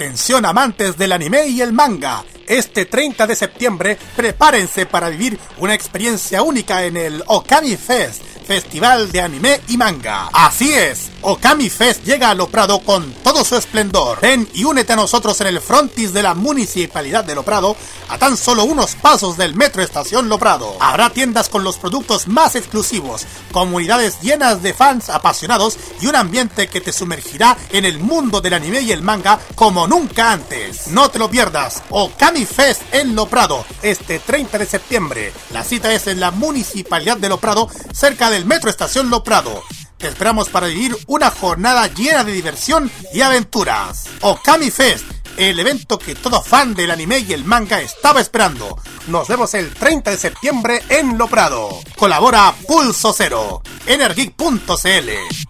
Atención amantes del anime y el manga. Este 30 de septiembre prepárense para vivir una experiencia única en el Okami Fest, Festival de Anime y Manga. Así es, Okami Fest llega a Loprado con todo su esplendor. Ven y únete a nosotros en el frontis de la Municipalidad de Loprado, a tan solo unos pasos del Metro Estación Loprado. Habrá tiendas con los productos más exclusivos, comunidades llenas de fans apasionados y un ambiente que te sumergirá en el mundo del anime y el manga como nunca antes. No te lo pierdas, Okami Fest en Loprado, este 30 de septiembre. La cita es en la Municipalidad de Loprado, cerca del Metro Estación Loprado. Te esperamos para vivir una jornada llena de diversión y aventuras. Okami Fest, el evento que todo fan del anime y el manga estaba esperando. Nos vemos el 30 de septiembre en Loprado. Colabora Pulso Cero, Energic.cl.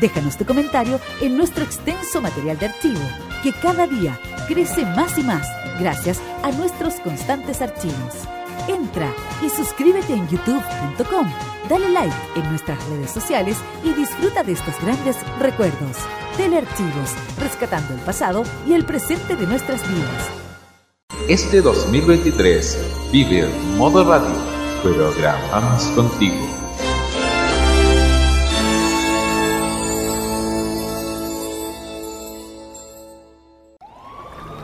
Déjanos tu comentario en nuestro extenso material de archivo, que cada día crece más y más gracias a nuestros constantes archivos. Entra y suscríbete en youtube.com, dale like en nuestras redes sociales y disfruta de estos grandes recuerdos. Telearchivos, rescatando el pasado y el presente de nuestras vidas. Este 2023 vive modo radio, programamos contigo.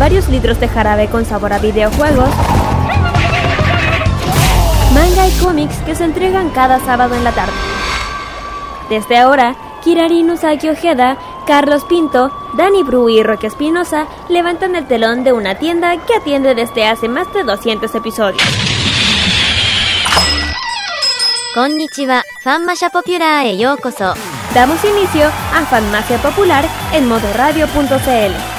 varios litros de jarabe con sabor a videojuegos, manga y cómics que se entregan cada sábado en la tarde. Desde ahora, Kirarin Usagi Ojeda, Carlos Pinto, Dani Bru y Roque Espinosa levantan el telón de una tienda que atiende desde hace más de 200 episodios. Konnichiwa, Popular e. Damos inicio a Fanmacia Popular en modoradio.cl.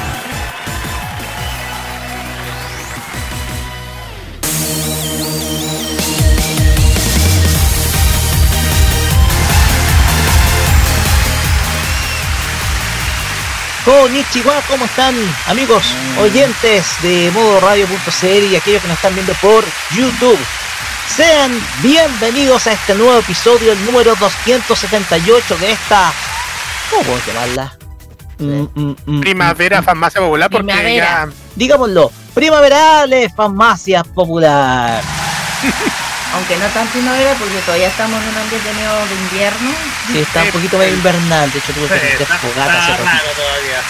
Konnichiwa, ¿cómo están amigos oyentes de modo radio.cl y aquellos que nos están viendo por YouTube? Sean bienvenidos a este nuevo episodio, el número 278 de esta... ¿Cómo puedo llamarla? Mm, mm, mm, Primavera Farmacia Popular porque Primavera. ya Digámoslo, primaverales, farmacia popular. Aunque no tan primavera porque todavía estamos en un ambiente medio de invierno. Sí, está un poquito medio invernal, de hecho tuve que está- fogata hace todavía.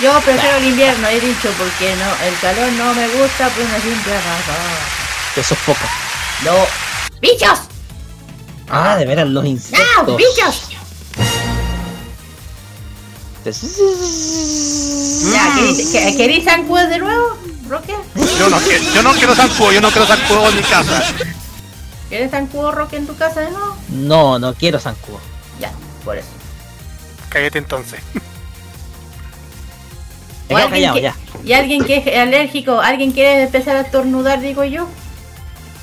Yo prefiero el invierno, he dicho, porque no, el calor no me gusta, pues me siento arrasada. Te sofoca. No. ¡Bichos! Ah, de veras, los ¡No! insectos. ¡Bichos! Ya, ¿queréis- que- ¿queréis zancudos de nuevo, Roque? Yo no, quiero, yo no quiero zancudo, yo no quiero zancudo en mi casa. ¿Quieres zancudo, Roque, en tu casa de nuevo? No, no quiero zancudo. Ya, por eso. Cállate entonces. Me O alguien callado que- ya. Y alguien que es alérgico, alguien quiere empezar a estornudar, digo yo.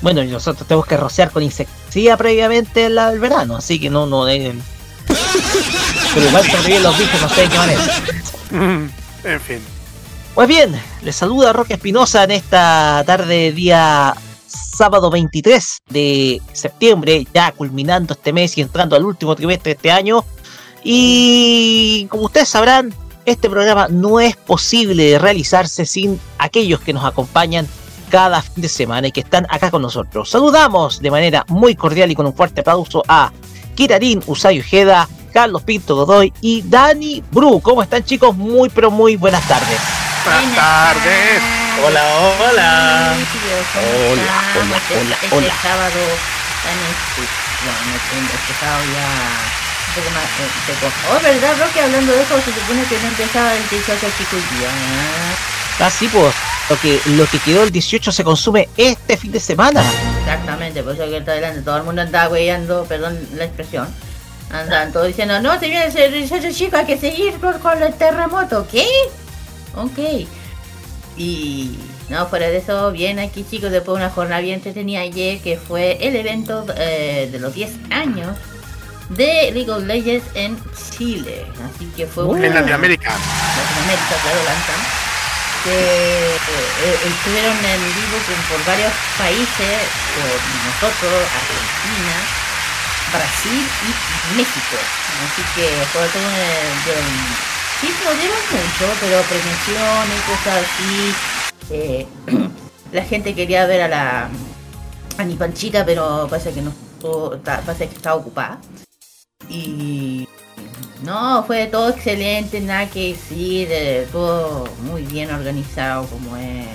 Bueno, y nosotros tenemos que rociar con insecticida previamente la- el verano, así que no, no. eh. Pero igual sobreviven los bichos, no sé de qué manera. en fin. Pues bien, les saluda Roque Espinosa en esta tarde día sábado 23 de septiembre, ya culminando este mes y entrando al último trimestre de este año. Y como ustedes sabrán, este programa no es posible realizarse sin aquellos que nos acompañan cada fin de semana y que están acá con nosotros. Saludamos de manera muy cordial y con un fuerte aplauso a Kirarin Usai Ojeda, Carlos Pinto Godoy y Dani Bru. ¿Cómo están chicos? Muy pero muy buenas tardes. Buenas tardes. Hola, hola. Hola, Hola, hola, este, hola, este hola. sábado este, bueno, este, este sábado ya eh. Oh, ¿verdad, Roque? Hablando de eso, se supone que no empezaba el 18 chico el día. ¿eh? Así pues, lo que, lo que quedó el 18 se consume este fin de semana. Exactamente, por eso que está adelante todo el mundo andaba weyando, perdón la expresión. Andan todos diciendo, no, se viene el 18 chico, hay que seguir con, con el terremoto. ¿Qué? Ok. Y no, fuera de eso, bien aquí chicos, después de una jornada bien entretenida ayer, que fue el evento eh, de los 10 años de League of Legends en Chile. Así que fue En una... Latinoamérica. Latinoamérica, claro, lanzan. Que eh, eh, estuvieron en vivo con- por varios países, por nosotros, Argentina, Brasil y México. Así que fue todo un... Sí, nos dieron mucho, pero premiaciones, cosas así. eh, la gente quería ver a la a mi panchita, pero parece que no parece que estaba ocupada. Y no, fue todo excelente, nada que decir, eh, todo muy bien organizado como es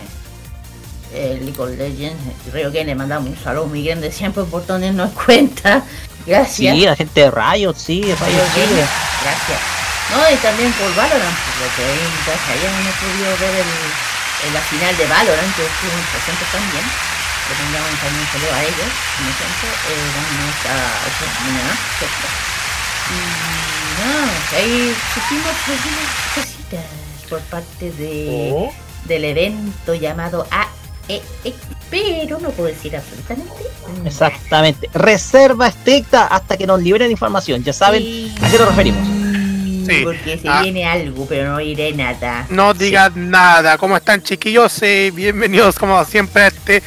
el League of Legends. Creo que le mandamos un saludo muy grande siempre por tenernos en cuenta. Gracias. Sí, la gente de Riot, sí, Riot Chile. Gracias. No, y también por Valorant, porque ahí en casa ya no he podido ver el, el- la final de Valorant, que estuvimos presentes también. Que tengamos también un saludo a ellos, como siempre, eh, esta oportunidad. ¿cierto? Y no, ahí supimos algunas cositas por parte de, Oh. del evento llamado AEX, pero no puedo decir absolutamente nada. Exactamente. Reserva estricta hasta que nos liberen información. Ya saben Sí. a qué nos referimos. Sí. Porque se Ah. viene algo, pero no diré nada. No digas nada. ¿Cómo están chiquillos? Eh, bienvenidos como siempre a este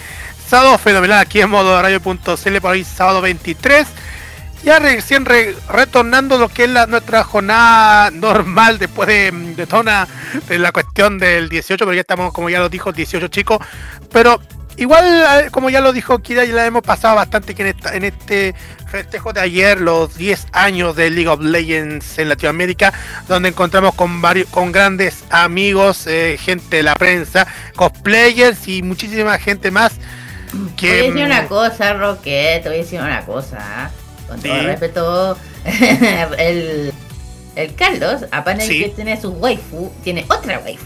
sábado fenomenal aquí en modo radio.cl por hoy sábado 23. Ya recién re- retornando lo que es la, nuestra jornada normal después de, de una- de la cuestión del 18, pero ya estamos, como ya lo dijo, 18 chicos. Pero igual, eh, como ya lo dijo Kira, ya la hemos pasado bastante que en, esta- en este festejo de ayer, los 10 años de League of Legends en Latinoamérica, donde encontramos con varios, con grandes amigos, eh, gente de la prensa, cosplayers y muchísima gente más. Te voy a Que, decir una mm, cosa, Roque, te voy a decir una cosa. Con todo Sí. respeto, el, el Carlos, aparte Sí. que tiene su waifu, tiene otra waifu.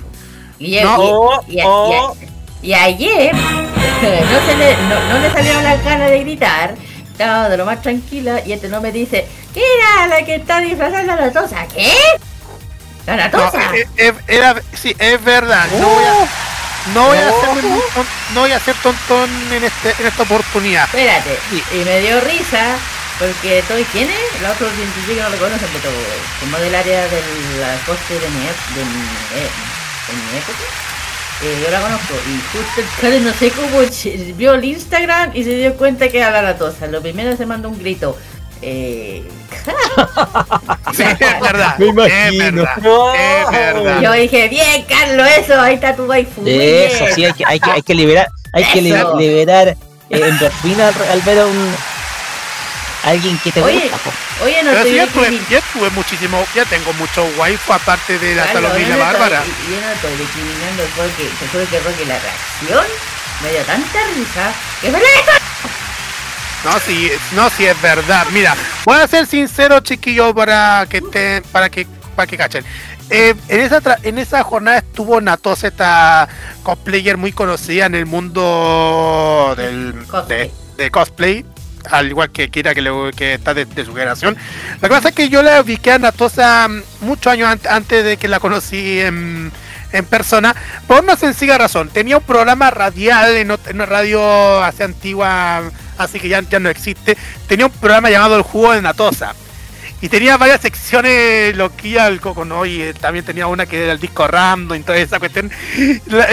Y, No. y- y- y- y ayer no, se le, no, no le salieron la cara de gritar, estaba de lo más tranquila y este no me dice, era la que está disfrazada de la tosa. ¿Qué? ¿La no, latosa? eh, eh, era- sí, es verdad. No voy a, no voy a muy ton- no voy a ser tontón en, este, en esta oportunidad. Espérate, y, y me dio risa porque todo quién es, la otra científica no lo conocen, pero como del área del la coste de mi, de mi, eh, de mi época, eh, yo la conozco y justo el Karen no sé cómo vio el Instagram y se dio cuenta que era la latosa. Lo primero se mandó un grito. Eh, Sí, es verdad. Me Es imagino. verdad. No. Es verdad. yo dije, bien Carlos, eso, ahí está tu waifu. Eso, bien". sí, hay que, hay que, hay que liberar, hay que liberar eh, endorfina al, al ver a un alguien que te Oye, gusta. po. Oye, no Pero estoy sí, ya tuve, discrimin- ya tuve muchísimo, ya tengo mucho waifu aparte de la yo la no estoy- Bárbara. Yo no estoy discriminando porque te juro que Roque la reacción me dio tanta risa que me la No, sí, no, sí es verdad. Mira, voy a ser sincero, chiquillos, para que te, para que, para que cachen. Eh, en esa tra- en esa jornada estuvo Natos, esta cosplayer muy conocida en el mundo del Cosplay. de, de cosplay, al igual que Kira que, le- que está de, de su generación. La cosa es que yo la ubiqué a Natosa mm, muchos años an- antes de que la conocí en, en persona, por una sencilla razón. Tenía un programa radial en, una radio hace antigua, así que ya, ya no existe. Tenía un programa llamado El Jugo de Natosa. Y tenía varias secciones loquillas del coco, ¿no? Y eh, también tenía una que era el disco random y toda esa cuestión. La-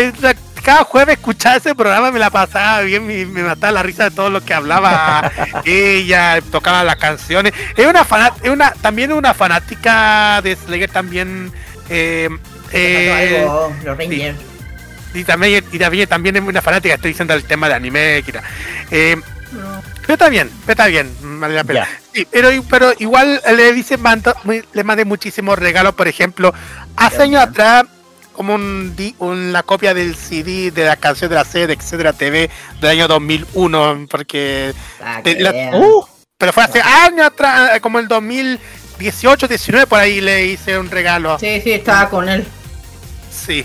cada jueves escuchaba ese programa, me la pasaba bien, me, me mataba la risa de todo lo que hablaba ella, tocaba las canciones. Es una fanat, es una, también una fanática de Slayer también. eh, eh, algo, los Rangers. y también, y también, también es una fanática, estoy diciendo el tema de anime, Kira. Eh, Pero está bien, pero está bien, vale la pena. Sí, pero, pero igual le dice mando- le mandé muchísimos regalos, por ejemplo, hace años atrás, como un, di- una copia del CD de la canción de la serie de etcétera TV del año 2001, porque Ah, que la- uh, pero fue hace años atrás, como el 2018, 19 por ahí le hice un regalo. Sí, sí, estaba con él. Sí.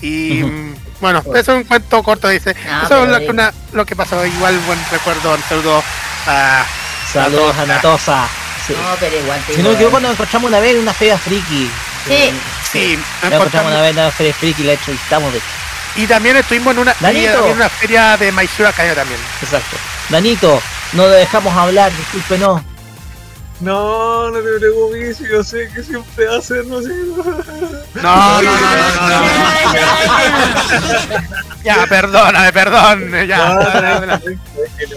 Y mm, bueno, eso es un cuento corto, dice. Ah, eso es lo que, una- lo que pasó. Igual buen recuerdo, un saludo a Saludos a Natosa. Sí. No, pero igual Si no digo, equivoco, nos encontramos una vez en una feria friki. Sí, Sí, Nos encontramos una vez en una feria friki y la entrevistamos de y también estuvimos en una, había una feria de Maizura Caño también. Exacto. Danito, no dejamos hablar, disculpe, no. No, te preocupes, yo sé que siempre hacen, no sé. No, no, no, no. Ya, perdóname, perdón. Ya,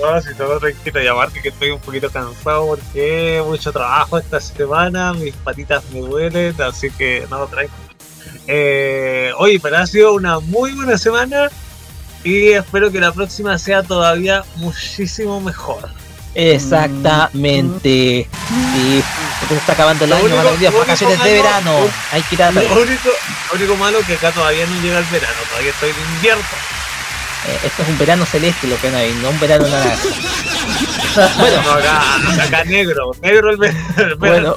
No, no, si todo tranquilo, y aparte que estoy un poquito cansado porque mucho trabajo esta semana, mis patitas me duelen, así que no, tranquilo. Eh, oye, pero ha sido una muy buena semana y espero que la próxima sea todavía muchísimo mejor. Exactamente. Sí, porque se está acabando el Lo año, único- lo vacaciones de verano. Hay que ir a... Lo único, lo único malo que acá todavía no llega el verano, todavía estoy en invierno. Eh, esto es un verano celeste lo que no hay, no un verano naranja. bueno, No, acá, acá negro, negro el verano. bueno,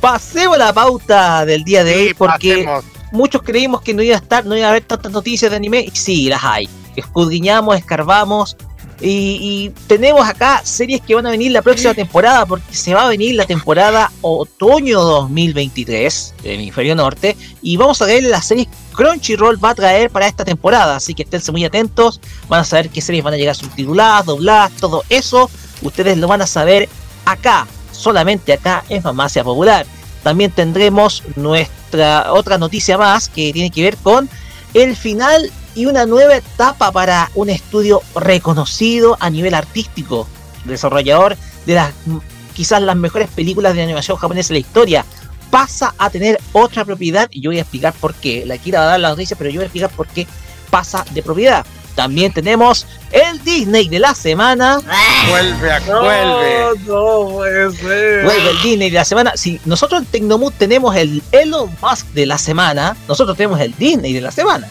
pasemos la pauta del día de hoy porque pasemos. muchos creímos que no iba a estar, no iba a haber tantas noticias de anime, y sí, las hay. Escudriñamos, escarbamos, y, tenemos acá series que van a venir la próxima temporada, porque se va a venir la temporada otoño 2023 del hemisferio norte, y vamos a ver las series Crunchyroll va a traer para esta temporada, así que esténse muy atentos, van a saber qué series van a llegar subtituladas, dobladas, todo eso, ustedes lo van a saber acá, solamente acá en Farmacia Popular. También tendremos nuestra otra noticia más que tiene que ver con el final y una nueva etapa para un estudio reconocido a nivel artístico, desarrollador de las mm, quizás las mejores películas de animación japonesa de la historia. Pasa a tener otra propiedad y yo voy a explicar por qué. La quiero dar la noticia, pero yo voy a explicar por qué pasa de propiedad. También tenemos el Disney de la semana. Vuelve, a, No, vuelve. no puede ser. Vuelve el Disney de la semana. Si nosotros en Tecnomood tenemos el Elon Musk de la semana, nosotros tenemos el Disney de la semana.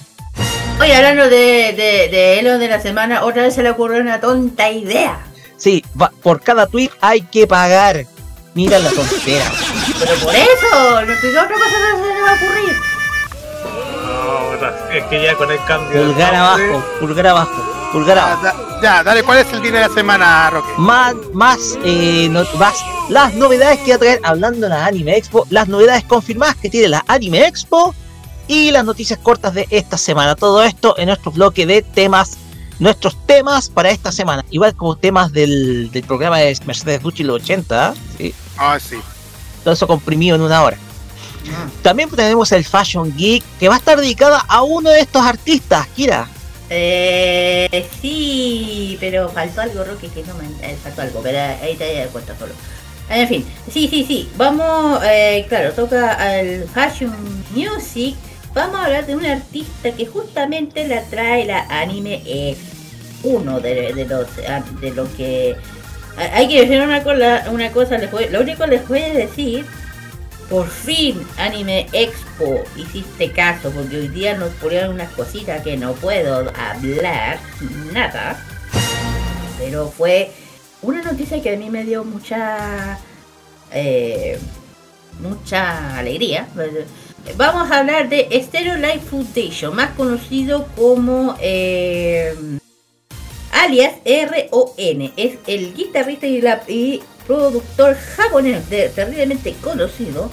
Oye, hablando de, de, de Elon de la semana, otra vez se le ocurrió una tonta idea. Sí, va- por cada tweet hay que pagar. Mira la tontera. Pero por eso, no ¿qué otra cosa no se le va a ocurrir? No, es que ya con el cambio. Pulgar abajo, pulgar abajo, pulgar Ya, abajo. da- ya, dale, ¿cuál es el día de la semana, Roque? Más, más, eh, no- más las novedades que va a traer, hablando de la Anime Expo, las novedades confirmadas que tiene la Anime Expo y las noticias cortas de esta semana. Todo esto en nuestro bloque de temas, nuestros temas para esta semana. Igual como temas del, del programa de Mercedes Ducci los 80, ¿sí? Ah, sí. todo eso comprimido en una hora. También tenemos el Fashion Geek, que va a estar dedicada a uno de estos artistas, Kira. Eh, sí, pero faltó algo, Roque, que no me... eh, faltó algo, pero ahí te das cuenta solo. En fin, sí, sí, sí, vamos, eh, claro, toca al Fashion Music. Vamos a hablar de un artista que justamente la trae la anime es uno de, de los ah, de lo que ha- hay que decir una cosa, una cosa lo único que les voy a decir por fin Anime Expo hiciste caso porque hoy día nos ponían unas cositas que no puedo hablar nada pero fue una noticia que a mí me dio mucha eh, mucha alegría vamos a hablar de Stereo Life Foundation más conocido como eh, alias RON es el guitarrista y, la- y productor japonés de- terriblemente conocido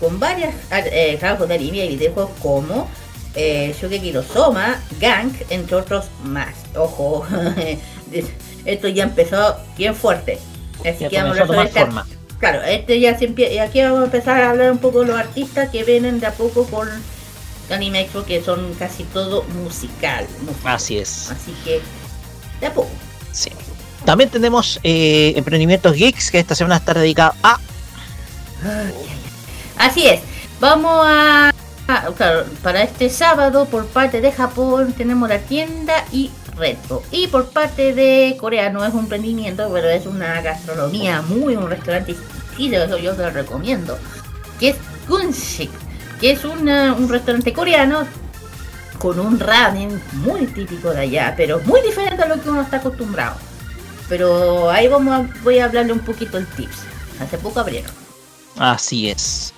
con varias eh, trabajos de anime y videojuegos como eh, no Soma, Gang, entre otros más. Ojo, esto ya empezó bien fuerte. Así Ya que vamos a hablar sobre forma. Claro, este ya se empie- aquí vamos a empezar a hablar un poco de los artistas que vienen de a poco con Anime Expo, que son casi todo musical. Así es. Así que, de a poco. Sí. También tenemos eh, Emprendimientos Geeks, que esta semana está dedicado a... Así es. Vamos a, a- claro, para este sábado por parte de Japón tenemos la tienda y retro. Y por parte de Corea no es un emprendimiento, pero es una gastronomía muy, un restaurante eso yo te lo recomiendo. Que es Gunshik, que es una- un restaurante coreano con un ramen muy típico de allá, pero muy diferente a lo que uno está acostumbrado. Pero ahí vamos a- voy a hablarle un poquito el tips. Hace poco abrieron. Así es.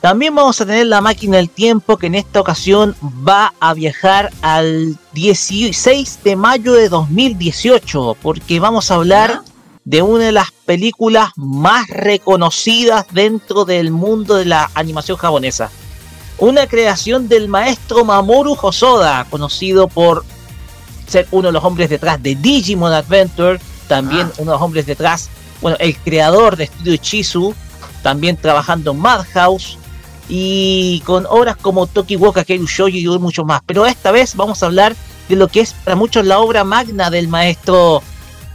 También vamos a tener la máquina del tiempo que en esta ocasión va a viajar al 16 de mayo de 2018 porque vamos a hablar de una de las películas más reconocidas dentro del mundo de la animación japonesa. Una creación del maestro Mamoru Hosoda, conocido por ser uno de los hombres detrás de Digimon Adventure, también uno de los hombres detrás, bueno, el creador de Studio Chizu, también trabajando en Madhouse y con obras como Tokiwoka Keiru Shoujo y mucho más. Pero esta vez vamos a hablar de lo que es para muchos la obra magna del maestro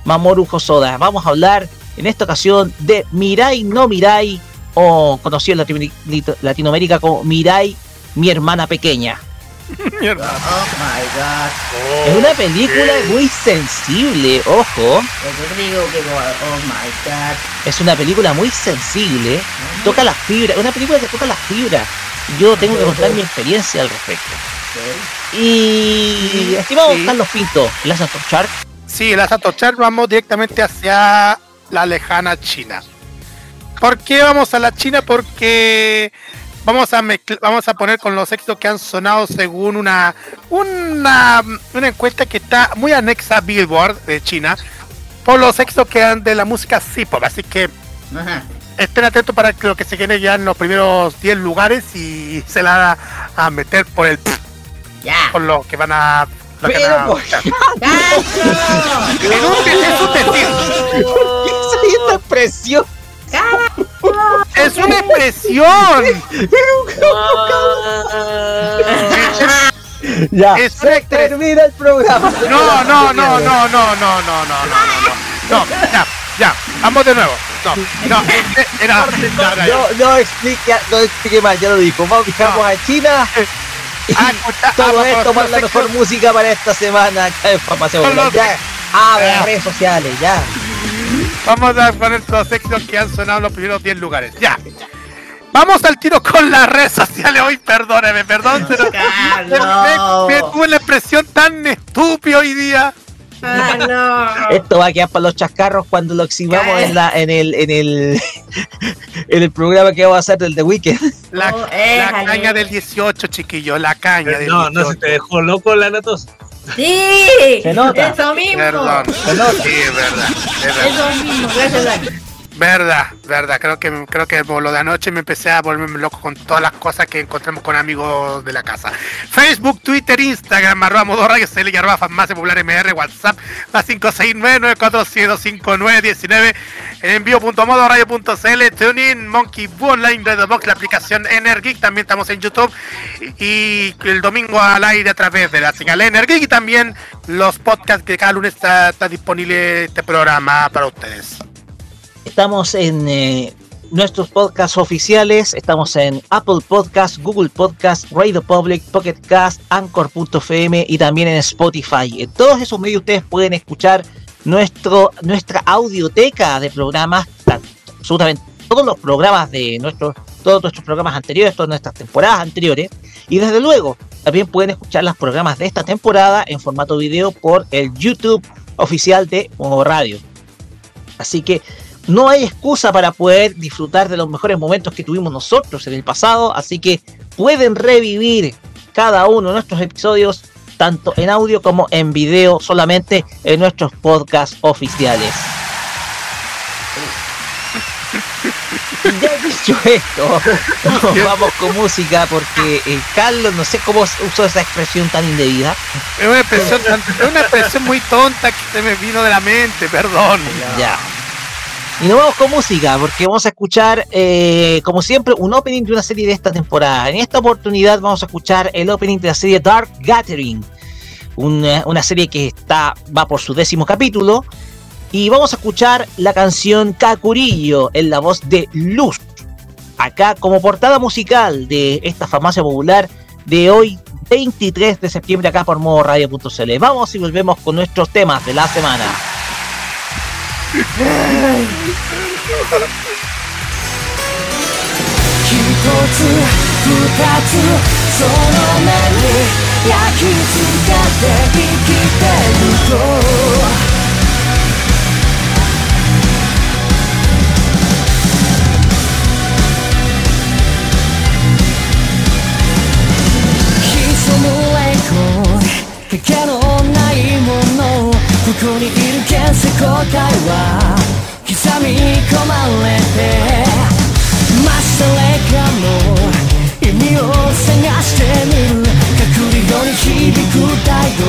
Mamoru Hosoda. Vamos a hablar en esta ocasión de Mirai no Mirai, o conocido en Latino- Latinoamérica como Mirai, mi hermana pequeña. Oh my god. Es una película muy sensible, ojo. Oh my god. Es una película muy sensible. Toca las fibras. Una película que toca las fibras. Yo tengo que contar mi experiencia al respecto. Y estimado Sí. Carlos Pinto, ¿las Shark? Sí, las Atochar vamos directamente hacia la lejana China. ¿Por qué vamos a la China? Porque vamos a vamos a poner con los éxitos que han sonado según una, una una encuesta que está muy anexa a Billboard de China por los éxitos que han de la música C-pop. Así que Ajá. estén atentos para que lo que se quede ya en los primeros 10 lugares y se la van a meter por el Ya. por lo que van a Pero por-. ¡Cacho! En un- es un decir. ¿Por qué soy esta expresión? Es una expresión. Ya, Es se una expresión. termina el programa. No, no, no, no, no, no, no, no, no, no, no, no, ya, ya, vamos de nuevo. No, no, este era. No, no explique, no explique más, ya lo dijo. Vamos, viajamos a China. Todo esto más la mejor música para esta semana acá en Ya, abre las redes sociales, ya. Vamos a poner los éxitos que han sonado en los primeros 10 lugares. Ya. Vamos al tiro con las redes sociales. Hoy, perdóneme, perdón, pero me tuve la expresión tan estúpida hoy día. Carlos. Esto va a quedar para los chascarros cuando lo exhibamos en la, en el, en el, en el programa que vamos a hacer del The Weekend. La, Oh, la éjale. caña del 18, chiquillo, la caña del No, 18. no se te dejó loco la natos. Sí. Se nota. Eso mismo. Perdón. Se nota. Sí, es verdad. Es verdad. Eso mismo. Gracias, Dani. Verdad, verdad, creo que creo que lo de anoche me empecé a volverme loco con todas las cosas que encontramos con amigos de la casa. Facebook, Twitter, Instagram, arroba modo radio, CL y arroba farmacia popular MR, WhatsApp, más 569-947-5919, envío.modoradio.cl, TuneIn, Monkey Boo Online, Radio Box, la aplicación Energeek, también estamos en YouTube y el domingo al aire a través de la señal Energeek y también los podcasts que cada lunes está disponible este programa para ustedes. Estamos en eh, nuestros podcasts oficiales. Estamos en Apple Podcast, Google Podcast, Radio Public, Pocket Cast, Anchor.fm y también en Spotify. En todos esos medios ustedes pueden escuchar nuestro, nuestra audioteca de programas, absolutamente todos los programas de nuestros, todos nuestros programas anteriores, todas nuestras temporadas anteriores. Y desde luego, también pueden escuchar los programas de esta temporada en formato video por el YouTube oficial de Radio. Así que no hay excusa para poder disfrutar de los mejores momentos que tuvimos nosotros en el pasado, así que pueden revivir cada uno de nuestros episodios tanto en audio como en video solamente en nuestros podcasts oficiales. Ya dicho esto, nos vamos con música porque eh, Carlos, no sé cómo usó esa expresión tan indebida. Es una expresión, una expresión muy tonta que se me vino de la mente, perdón. Ya. Y nos vamos con música, porque vamos a escuchar, eh, como siempre, un opening de una serie de esta temporada. En esta oportunidad vamos a escuchar el opening de la serie Dark Gathering, una, una serie que está, va por su décimo capítulo. Y vamos a escuchar la canción Kakurillo en la voz de Luz. Acá como portada musical de esta farmacia popular de hoy, 23 de septiembre, acá por modo radio.cl. Vamos y volvemos con nuestros temas de la semana. 一つ二つその目に焼き付けて生きてると。潜む栄光かけのないものここにいる現世後悔は刻み込まれてまっされかの意味を探してみる。隠れように響く態度。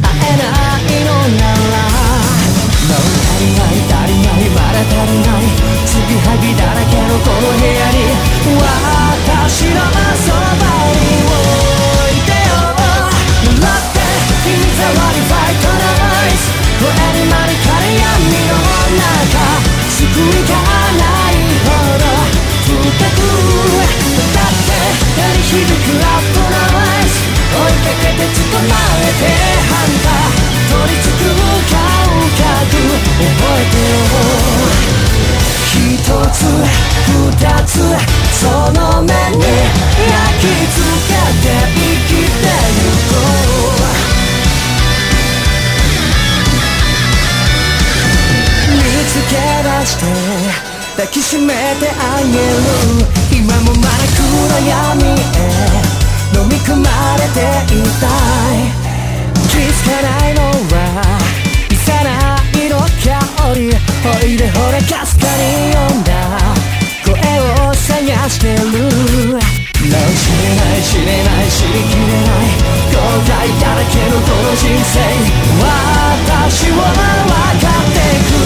会えないのならもう足りない足りないまだ足りない継ぎはぎだらけのこの部屋に私のそばに。イス声にまりかれ闇の中救いがないほど深くだって鳴り響くラップのアイス追いかけて捕まえてハンター取り付く感覚覚えてよ一つ二つその目に焼き付け抱きしめてあげる。今もまだ暗闇へ飲み込まれていたい。気づかないのはさないの香り。おいでほらかすかに読んだ。声を探してる。なお知れない知れない知りきれない。後悔だらけのこの人生。私を分かってく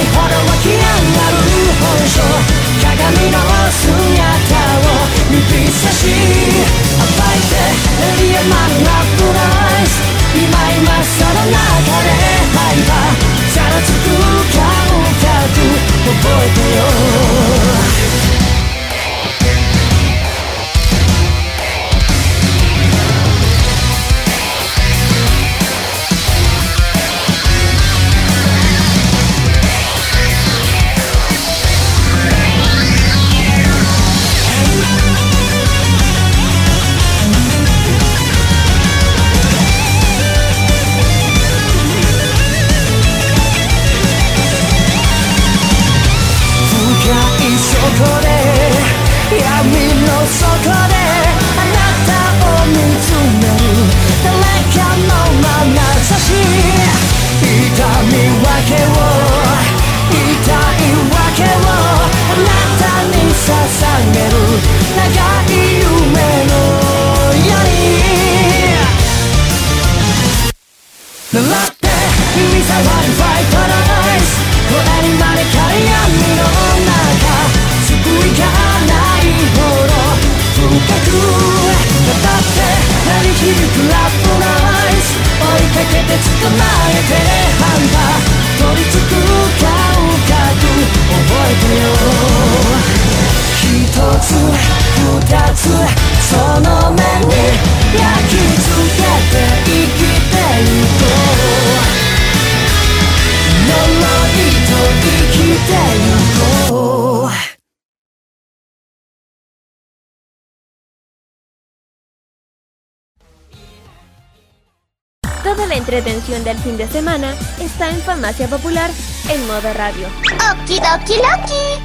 ないほど湧き上がる本性。鏡の姿を指差し暴いてエリアマンアップライス。今今その中でハイパー。ざらつく感覚覚えてよ。Del fin de semana está en Farmacia Popular en modo radio. Okidoki Loki.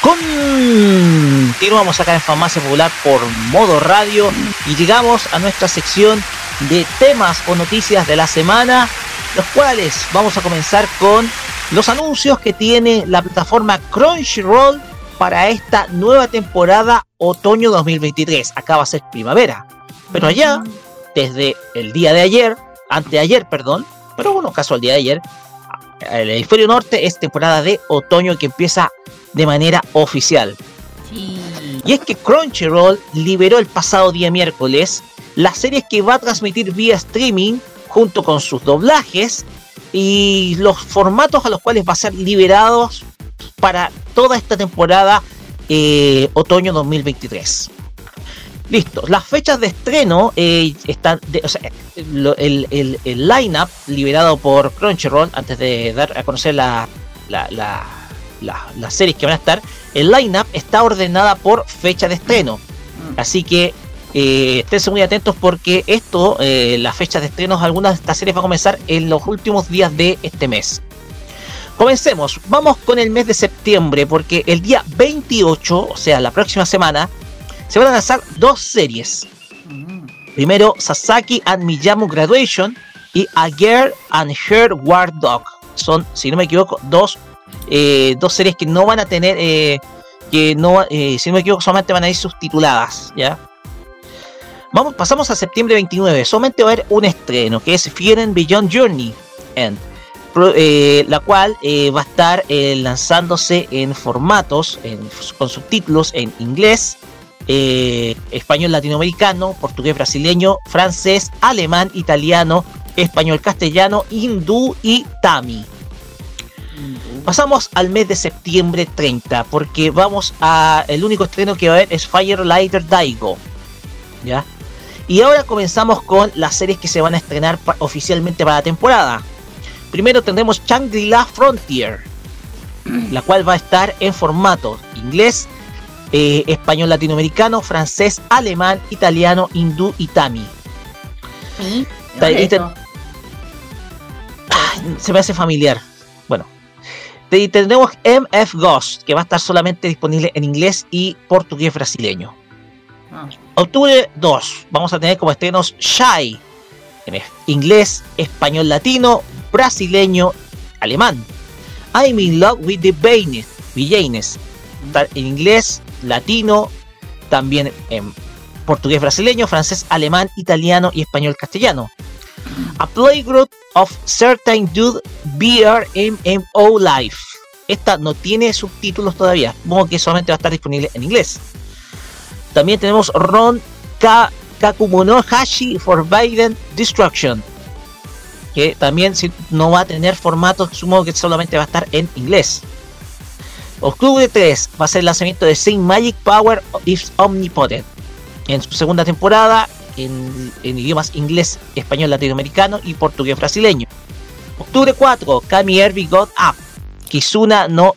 Continuamos acá en Farmacia Popular por modo radio y llegamos a nuestra sección de temas o noticias de la semana, los cuales vamos a comenzar con los anuncios que tiene la plataforma Crunchyroll para esta nueva temporada otoño 2023. Acá va a ser primavera, pero allá, desde el día de ayer, anteayer, perdón, pero bueno, caso el día de ayer, el hemisferio norte es temporada de otoño que empieza de manera oficial. Y es que Crunchyroll liberó el pasado día miércoles las series que va a transmitir vía streaming junto con sus doblajes y los formatos a los cuales va a ser liberados para toda esta temporada eh, otoño 2023. Listo, las fechas de estreno eh, están, o sea, el, el, el line-up liberado por Crunchyroll, antes de dar a conocer la, la, las series que van a estar, el line-up está ordenada por fecha de estreno. Mm. Así que eh, estén muy atentos porque esto, eh, las fechas de estreno, algunas de estas series van a comenzar en los últimos días de este mes. Comencemos, vamos con el mes de septiembre porque el día 28, o sea, la próxima semana, se van a lanzar dos series. Primero, Sasaki and Miyamu Graduation y A Girl and Her War Dog. Son, si no me equivoco, dos, eh, dos series que no van a tener, eh, que no, eh, si no me equivoco, solamente van a ir subtituladas, ¿ya? Vamos, pasamos a septiembre 29. Solamente va a haber un estreno, que es Fear Beyond Journey. End. la cual va a estar lanzándose en formatos, con subtítulos en inglés, eh, español latinoamericano, portugués brasileño, francés, alemán, italiano, español castellano, hindú y tami. Pasamos al mes de septiembre 30, porque vamos a. El único estreno que va a haber es Firelighter Daigo. ¿Ya? Y ahora comenzamos con las series que se van a estrenar oficialmente para la temporada. Primero tendremos Shangri-La Frontier, la cual va a estar en formato inglés, eh, español latinoamericano, francés, alemán, italiano, hindú y tami. se me hace familiar. Bueno. Y tendremos MF Ghost, que va a estar solamente disponible en inglés y portugués brasileño. Ah. Octubre 2, vamos a tener como estrenos Shy, en inglés, español latino, brasileño, alemán. I'm in love with the Villaines, en inglés, latino, también en portugués brasileño, francés, alemán, italiano y español castellano. A Playgroup of Certain Dude BRMMO Life. Esta no tiene subtítulos todavía, supongo que solamente va a estar disponible en inglés. También tenemos Ron Ka Hashi Forbidden Destruction. Que también no va a tener formato, supongo que solamente va a estar en inglés. Octubre 3 va a ser el lanzamiento de Saint Magic Power is Omnipotent. En su segunda temporada en, idiomas inglés, español latinoamericano y portugués brasileño. Octubre 4, Kami Herbie God Up. Kizuna no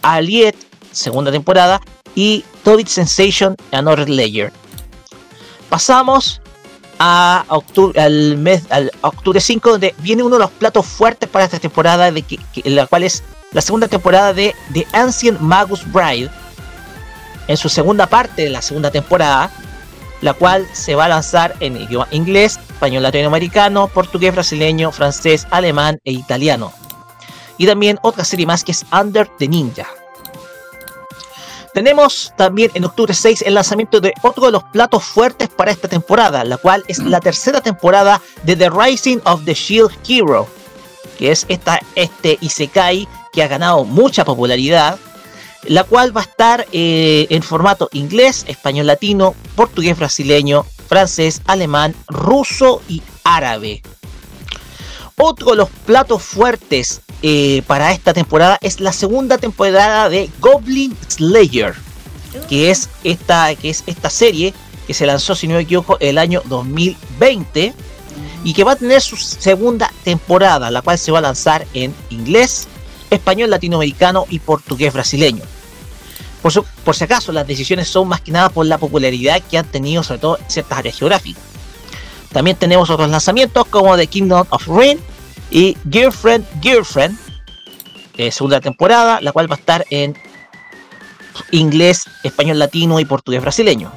Aliet, segunda temporada. Y Tobit Sensation Another Layer. Pasamos a octubre, al mes, al octubre 5, donde viene uno de los platos fuertes para esta temporada, de que, la cual es la segunda temporada de The Ancient Magus Bride, en su segunda parte de la segunda temporada, la cual se va a lanzar en idioma inglés, español latinoamericano, portugués brasileño, francés, alemán e italiano. Y también otra serie más que es Under the Ninja. Tenemos también en octubre 6 el lanzamiento de otro de los platos fuertes para esta temporada, la cual es la tercera temporada de The Rising of the Shield Hero, que es esta, este Isekai que ha ganado mucha popularidad, la cual va a estar eh, en formato inglés, español latino, portugués brasileño, francés, alemán, ruso y árabe. Otro de los platos fuertes eh, para esta temporada es la segunda temporada de Goblin Slayer, que es esta, que es esta serie que se lanzó, si no me equivoco, el año 2020 y que va a tener su segunda temporada, la cual se va a lanzar en inglés, español latinoamericano y portugués brasileño. Por, si acaso, las decisiones son más que nada por la popularidad que han tenido, sobre todo en ciertas áreas geográficas. También tenemos otros lanzamientos como The Kingdom of Rain y Girlfriend Girlfriend, segunda temporada, la cual va a estar en inglés, español latino y portugués brasileño.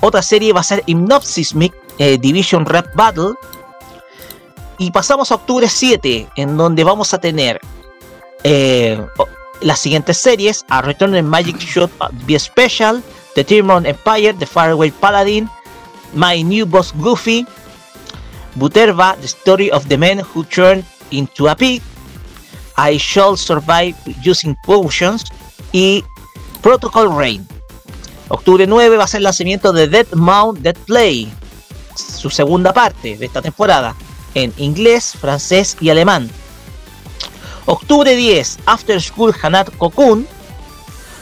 Otra serie va a ser Hypnotismic eh, Division Rap Battle. Y pasamos a octubre 7, en donde vamos a tener eh, las siguientes series: A Return in Magic Shot Be Special, The Timon Empire, The Faraway Paladin, My New Boss Goofy, Buterva, The Story of the Man Who Turned into a Pig, I Shall Survive Using Potions y Protocol Rain. Octubre 9 va a ser el lanzamiento de Dead Mount Dead Play, su segunda parte de esta temporada, en inglés, francés y alemán. Octubre 10, After School Hanat Cocoon.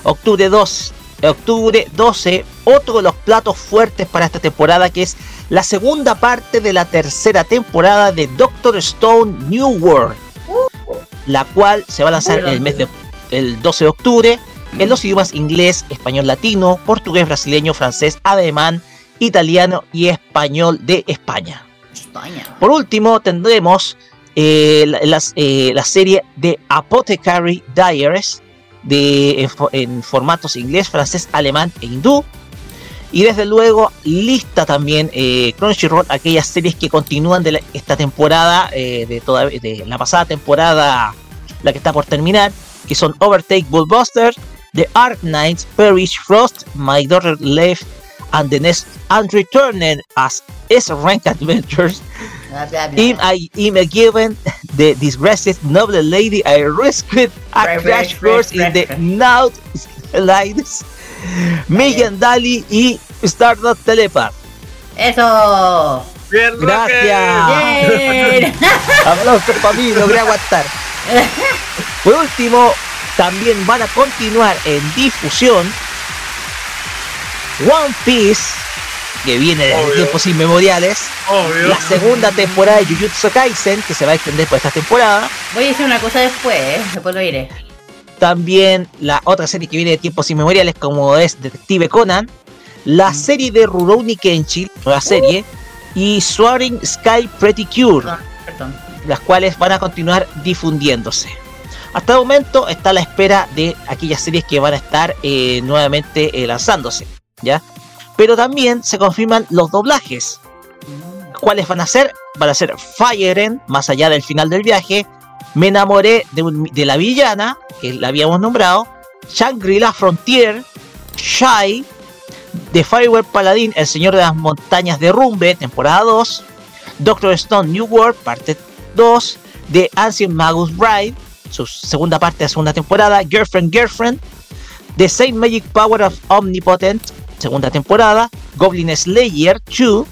Octubre 2, octubre 12, otro de los platos fuertes para esta temporada que es la segunda parte de la tercera temporada de Doctor Stone New World, la cual se va a lanzar el mes de el 12 de octubre en los idiomas inglés, español latino, portugués, brasileño, francés, alemán, italiano y español de España. Por último, tendremos eh, la, las- eh, la serie de Apothecary Diaries de, en, en formatos inglés, francés, alemán e hindú. Y desde luego lista también eh, Crunchyroll aquellas series que continúan de la- esta temporada, eh, de, toda, de la pasada temporada, la que está por terminar, que son Overtake Bullbuster, The Ark Knights, Perish Frost, My Daughter Left, and the Next Unreturned as S-Rank Adventures, bla. Im I Im a given the disgraced noble lady I rescued a crash course in the. Now Lines, Megan Daly y Stardust Telepath. ¡Eso! Bien. Gracias. Bien. Aplausos para mí, logré aguantar. Por último, también van a continuar en difusión One Piece, que viene de Obvio. tiempos inmemoriales. Obvio. La segunda temporada de Jujutsu Kaisen, que se va a extender por esta temporada. Voy a decir una cosa después, ¿eh? después lo diré. También la otra serie que viene de tiempos inmemoriales, como es Detective Conan. La serie de Rurouni Kenshin, nueva serie. Y Soaring Sky Pretty Cure, perdón. las cuales van a continuar difundiéndose. Hasta el momento está a la espera de aquellas series que van a estar eh, nuevamente eh, lanzándose, ¿ya? Pero también se confirman los doblajes. ¿Cuáles van a ser? Van a ser Fire End, más allá del final del viaje. Me enamoré de, la villana, que la habíamos nombrado. Shangri-La Frontier, Shy, The Firewall Paladin, El Señor de las Montañas de Rumbe, temporada 2. Doctor Stone New World, parte 2. The Ancient Magus Bride, su segunda parte de segunda temporada. Girlfriend Girlfriend. The Same Magic Power of Omnipotent, segunda temporada. Goblin Slayer 2.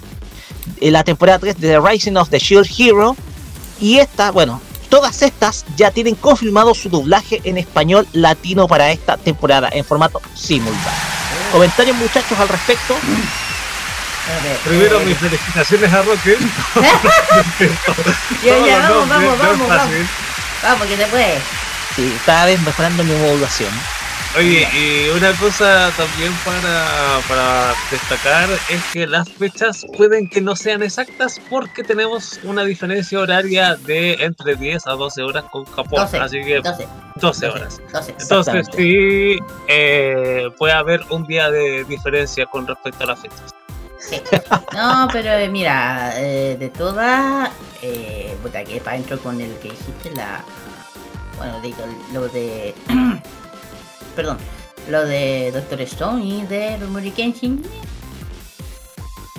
eh, La temporada 3 de The Rising of the Shield Hero. Y esta, bueno, todas estas ya tienen confirmado su doblaje en español latino para esta temporada en formato simultáneo. ¿Comentarios muchachos al respecto? Primero mis felicitaciones a Roque. Ya, ya, vamos, nombres, vamos, vamos, fácil. Vamos, que se puede. Sí, cada vez mejorando mi modulación. Oye, y una cosa también para, para destacar es que las fechas pueden que no sean exactas porque tenemos una diferencia horaria de entre 10 a 12 horas con Japón. 12, así que 12, 12 horas. 12. Entonces sí eh, puede haber un día de diferencia con respecto a las fechas. Sí. No, pero eh, mira, eh, de todas, eh, puta, que para entro con el que dijiste, la. Bueno, digo, lo de. perdón, lo de Doctor Stone y de Rumori Kenshin.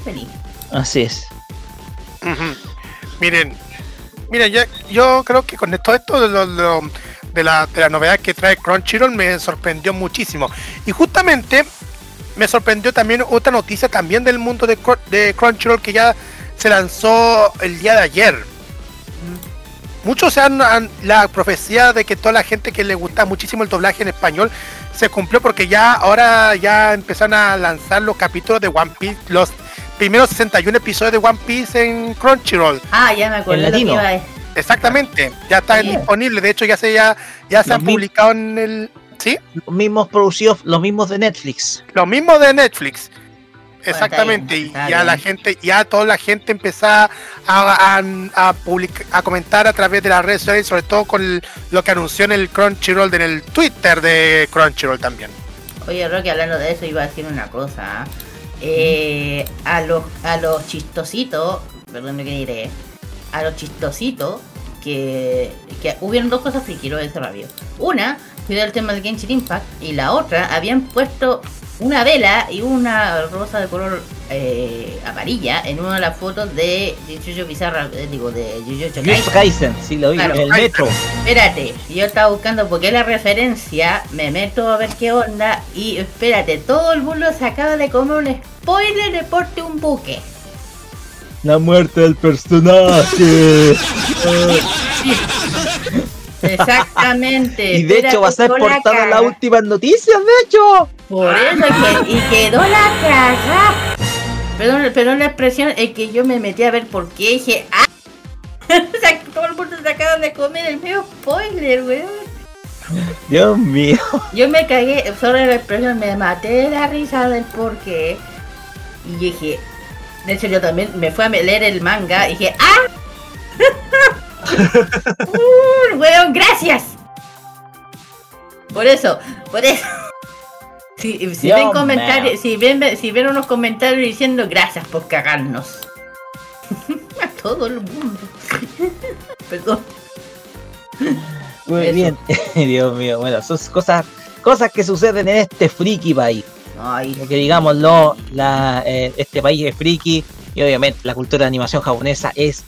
Feliz. Así es. Miren, miren, yo, yo creo que con todo esto de, lo- lo- de la, de la novedad que trae Crunchyroll me sorprendió muchísimo. Y justamente me sorprendió también otra noticia también del mundo de, de Crunchyroll que ya se lanzó el día de ayer. Muchos se han, han- la profecía de que toda la gente que le gusta muchísimo el doblaje en español se cumplió porque ya ahora ya empezaron a lanzar los capítulos de One Piece, los primeros 61 episodios de One Piece en Crunchyroll. Ah, ya me acordé En latino. Exactamente, ya está disponible, de hecho ya se ya, ya se Los han publicado en el ¿sí? Los mismos producidos, los mismos de Netflix. Lo mismo de Netflix. Exactamente, y ya la gente, ya toda la gente empezaba a, a, a public- a comentar a través de las redes sociales, sobre todo con lo que anunció en el Crunchyroll, en el Twitter de Crunchyroll también. Oye, Rocky, hablando de eso, iba a decir una cosa. ¿ah? Eh, a los a los chistositos, perdón lo que diré, a los chistositos, que, que hubieron dos cosas que quiero decir rápido. Una, fue el tema del Genshin Impact, y la otra, habían puesto una vela y una rosa de color eh, amarilla en una de las fotos de Jujutsu Bizarra, eh, digo, de Jujutsu Kaisen. Sí, lo vi, Claro. el metro. Espérate, yo estaba buscando porque la referencia, me meto a ver qué onda y espérate, todo el mundo se acaba de comer un spoiler de Porte un buque. La muerte del personaje. Exactamente. y de hecho va a ser portada en las últimas noticias, de hecho. Por eso que, y quedó la caja. Perdón, perdón la expresión, es que yo me metí a ver por qué dije, ¡ah! O sea, todo el mundo se acaba de comer el medio spoiler, weón. Dios mío. Yo me cagué, sobre la expresión, me maté de la risa del por qué. Y dije, de hecho yo también me fui a leer el manga y dije, ¡ah! ¡Uh, weón, gracias! Por eso, por eso. Si, ven comentarios, si ven, si ven unos comentarios diciendo gracias por cagarnos. a todo el mundo. Perdón. Muy Eso. bien. Dios mío. Bueno, son cosas, cosas que suceden en este friki país. Ay, Que digámoslo, la, eh, este país es friki y obviamente la cultura de animación japonesa es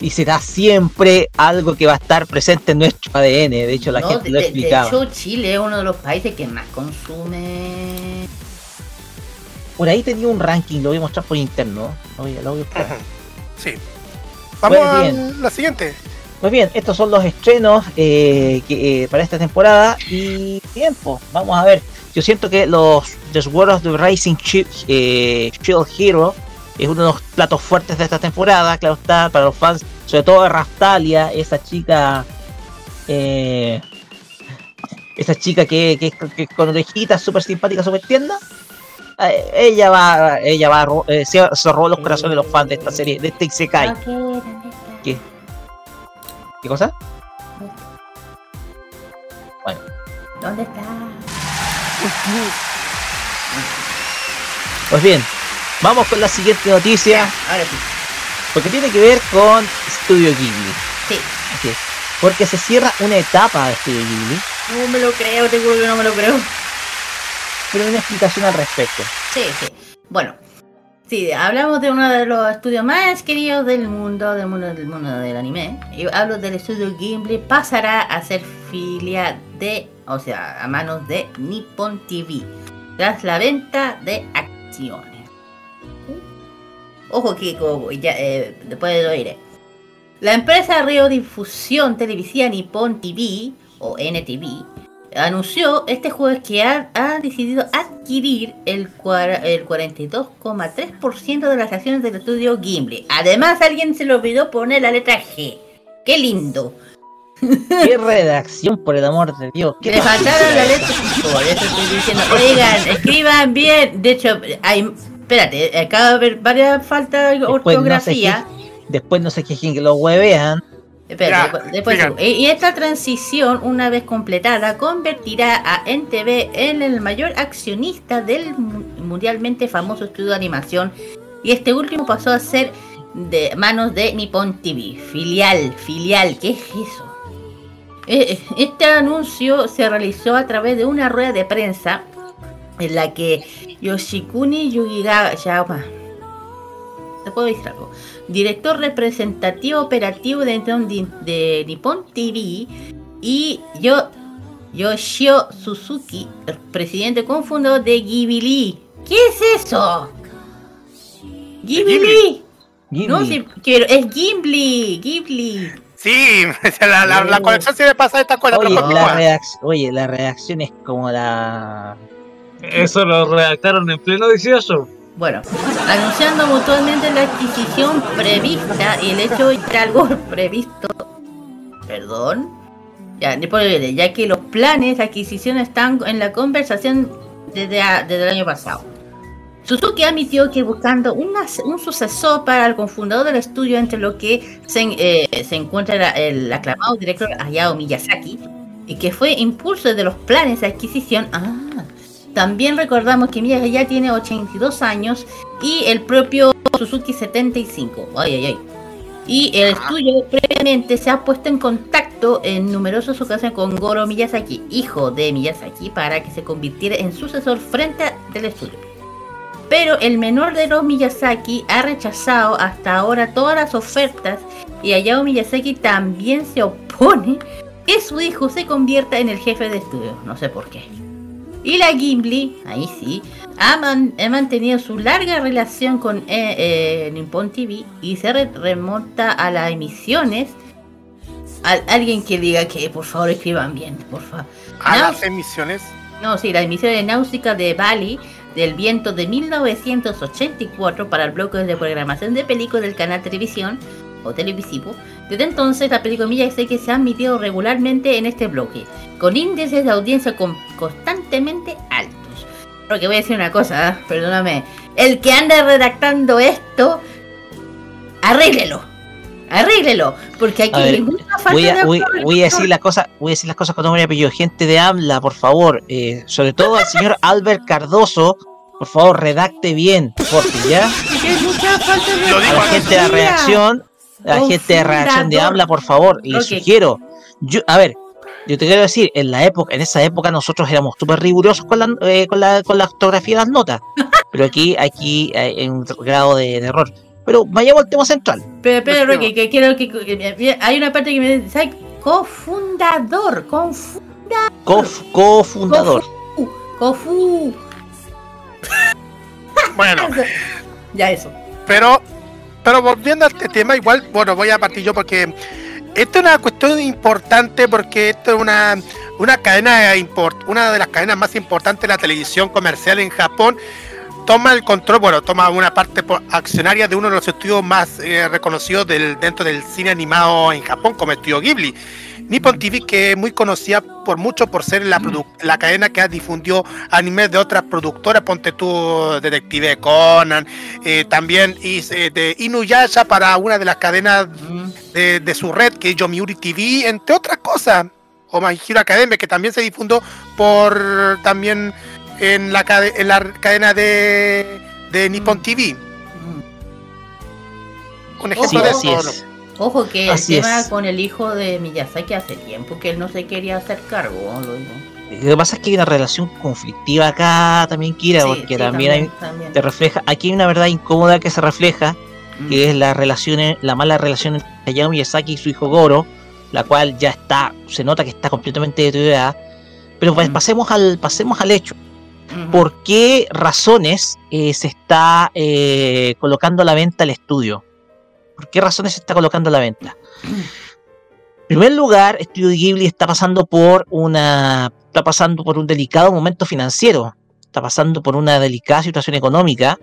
y será siempre algo que va a estar presente en nuestro ADN. De hecho, la no, gente de, lo de- de explicaba. hecho, Chile es uno de los países que más consume. Por ahí tenía un ranking, lo voy a mostrar por interno. Lo voy, a- lo voy a buscar. Sí. Vamos Pues a bien. la siguiente. Pues bien, estos son los estrenos eh, que, eh, para esta temporada. Y bien, pues, vamos a ver. Yo siento que los The Sword of the Rising eh, Shield Hero es uno de los platos fuertes de esta temporada. Claro está, para los fans, sobre todo de Rastalia, esa chica. eh, esa chica que, que, que con orejitas súper simpática, súper tierna. eh, ella va, ella va eh, se, se robó los corazones de los fans de esta serie, de este Isekai. ¿Qué? ¿Qué cosa? Bueno, ¿Dónde está? pues bien, vamos con la siguiente noticia, Ahora sí. porque tiene que ver con Studio Ghibli. Sí. Así es, Porque se cierra una etapa de Studio Ghibli, No me lo creo, te juro que no me lo creo. pero hay una explicación al respecto. Sí, sí. Bueno, sí, hablamos de uno de los estudios más queridos del mundo, del mundo del mundo del anime. Y hablo del estudio Ghibli, pasará a ser filia de, o sea, a manos de Nippon TV, tras la venta de acciones. Ojo que como ya, eh, después lo diré. La empresa Radiodifusión Televisiva Nippon TV, o NTV, anunció este jueves que ha, ha decidido adquirir el, el 42,3% de las acciones del estudio Gimli. Además, alguien se le olvidó poner la letra G. ¡Qué lindo! ¿Qué redacción, por el amor de Dios? ¿Qué Le faltaron la letra. Por eso estoy diciendo, oigan, escriban bien. De hecho, hay. Espérate, acaba de haber varias faltas de Después no, se ortografía. quejen, después no se quejen que lo huevean. Ya, después- y y esta transición, una vez completada, convertirá a NTV en el mayor accionista del mu- mundialmente famoso estudio de animación. Y este último pasó a ser de manos de Nippon TV. Filial, filial, ¿qué es eso? Eh, Este anuncio se realizó a través de una rueda de prensa en la que Yoshikuni Yugiyama ¿Te puedo decir algo? Director representativo operativo de, de, de Nippon TV y yo Yoshio Suzuki, el presidente cofundador de Ghibli. ¿Qué es eso? Ghibli. Ghibli. No, sí, quiero, es Ghibli, Ghibli. Sí, la, la, la colección se le pasa a esta cosa, Oye, pero la reacción, oye, la reacción es como la... Eso lo redactaron en pleno 18. Bueno, anunciando mutuamente la adquisición prevista y el hecho de algo previsto. Perdón. Ya, ya que los planes de adquisición están en la conversación desde, desde el año pasado. Suzuki admitió que buscando un sucesor para el cofundador del estudio, entre lo que se, eh, encuentra el aclamado director Hayao Miyazaki, y que fue impulso de los planes de adquisición. Ah, también recordamos que Miyagi ya tiene 82 años y el propio Suzuki 75. Ay, ay, ay. Y el estudio previamente se ha puesto en contacto en numerosas ocasiones con Goro Miyazaki, hijo de Miyazaki, para que se convirtiera en sucesor frente a- del estudio. Pero el menor de los Miyazaki ha rechazado hasta ahora todas las ofertas y Hayao Miyazaki también se opone que su hijo se convierta en el jefe de estudio. No sé por qué. Y la Gimli, ahí sí, ha, man- ha mantenido su larga relación con eh, eh, Nippon TV y se re- remonta a las emisiones. Al- alguien que diga que por favor escriban bien, por favor. A las emisiones. no, sí, la emisión de Náusica de Bali del viento de 1984 para el bloque de programación de películas del canal televisión o televisivo. Desde entonces, la película Miyazaki se ha emitido regularmente en este bloque, con índices de audiencia con- constantemente altos. Que voy a decir una cosa, ¿eh? perdóname. El que anda redactando esto, arréglelo. Arréglelo, porque aquí hay mucha falta voy a, de voy, a decir la cosa, voy a decir las cosas con nombre y apellido. Gente de AMLA, por favor, eh, sobre todo al señor Albert Cardoso, por favor, redacte bien, porque ya Porque hay mucha falta de a la gente de la reacción, la gente de reacción de. AMLA, por favor, les Ok. sugiero, yo, a ver, yo te quiero decir, en la época, en esa época nosotros éramos súper rigurosos con la, eh, con la, con la ortografía de las notas, pero aquí, aquí hay un grado de, de error. Pero vayamos al tema central. Pero, pero, Roque, que quiero que, que- hay una parte que me dice. Cofundador, confu, Cof- cofundador. cofu. Bueno, Ya eso. pero, pero volviendo a este tema, igual, bueno, voy a partir yo porque esta es una cuestión importante porque esto es una, una cadena import, una de las cadenas más importantes de la televisión comercial en Japón. Toma el control, bueno, toma una parte accionaria de uno de los estudios más eh, reconocidos dentro del cine animado en Japón, como Estudio Ghibli. Nippon TV, que es muy conocida por mucho por ser la, la cadena que ha difundido animes de otras productoras, ponte tú Detective Conan, eh, también is- eh, de Inuyasha para una de las cadenas de, de su red, que es Yomiuri TV, entre otras cosas. O My Hero Academia, que también se difundió por también en la, cade- en la cadena de, de Nippon TV. Un ejemplo Sí, de así eso. es. Ojo que Así el tema es. con el hijo de Miyazaki hace tiempo que él no se quería hacer cargo, lo digo. Lo que pasa es que hay una relación conflictiva acá también, Kira, Sí, porque sí, también, hay, también. te refleja, aquí hay una verdad incómoda que se refleja, que es la relación, la mala relación entre Hayao Miyazaki y su hijo Goro, la cual ya está, se nota que está completamente deteriorada. Pero pues, pasemos al, pasemos al hecho. ¿Por qué razones eh, se está eh, colocando a la venta el estudio? ¿Por qué razones se está colocando a la venta? En primer lugar, Estudio Ghibli está pasando por una está pasando por un delicado momento financiero, está pasando por una delicada situación económica,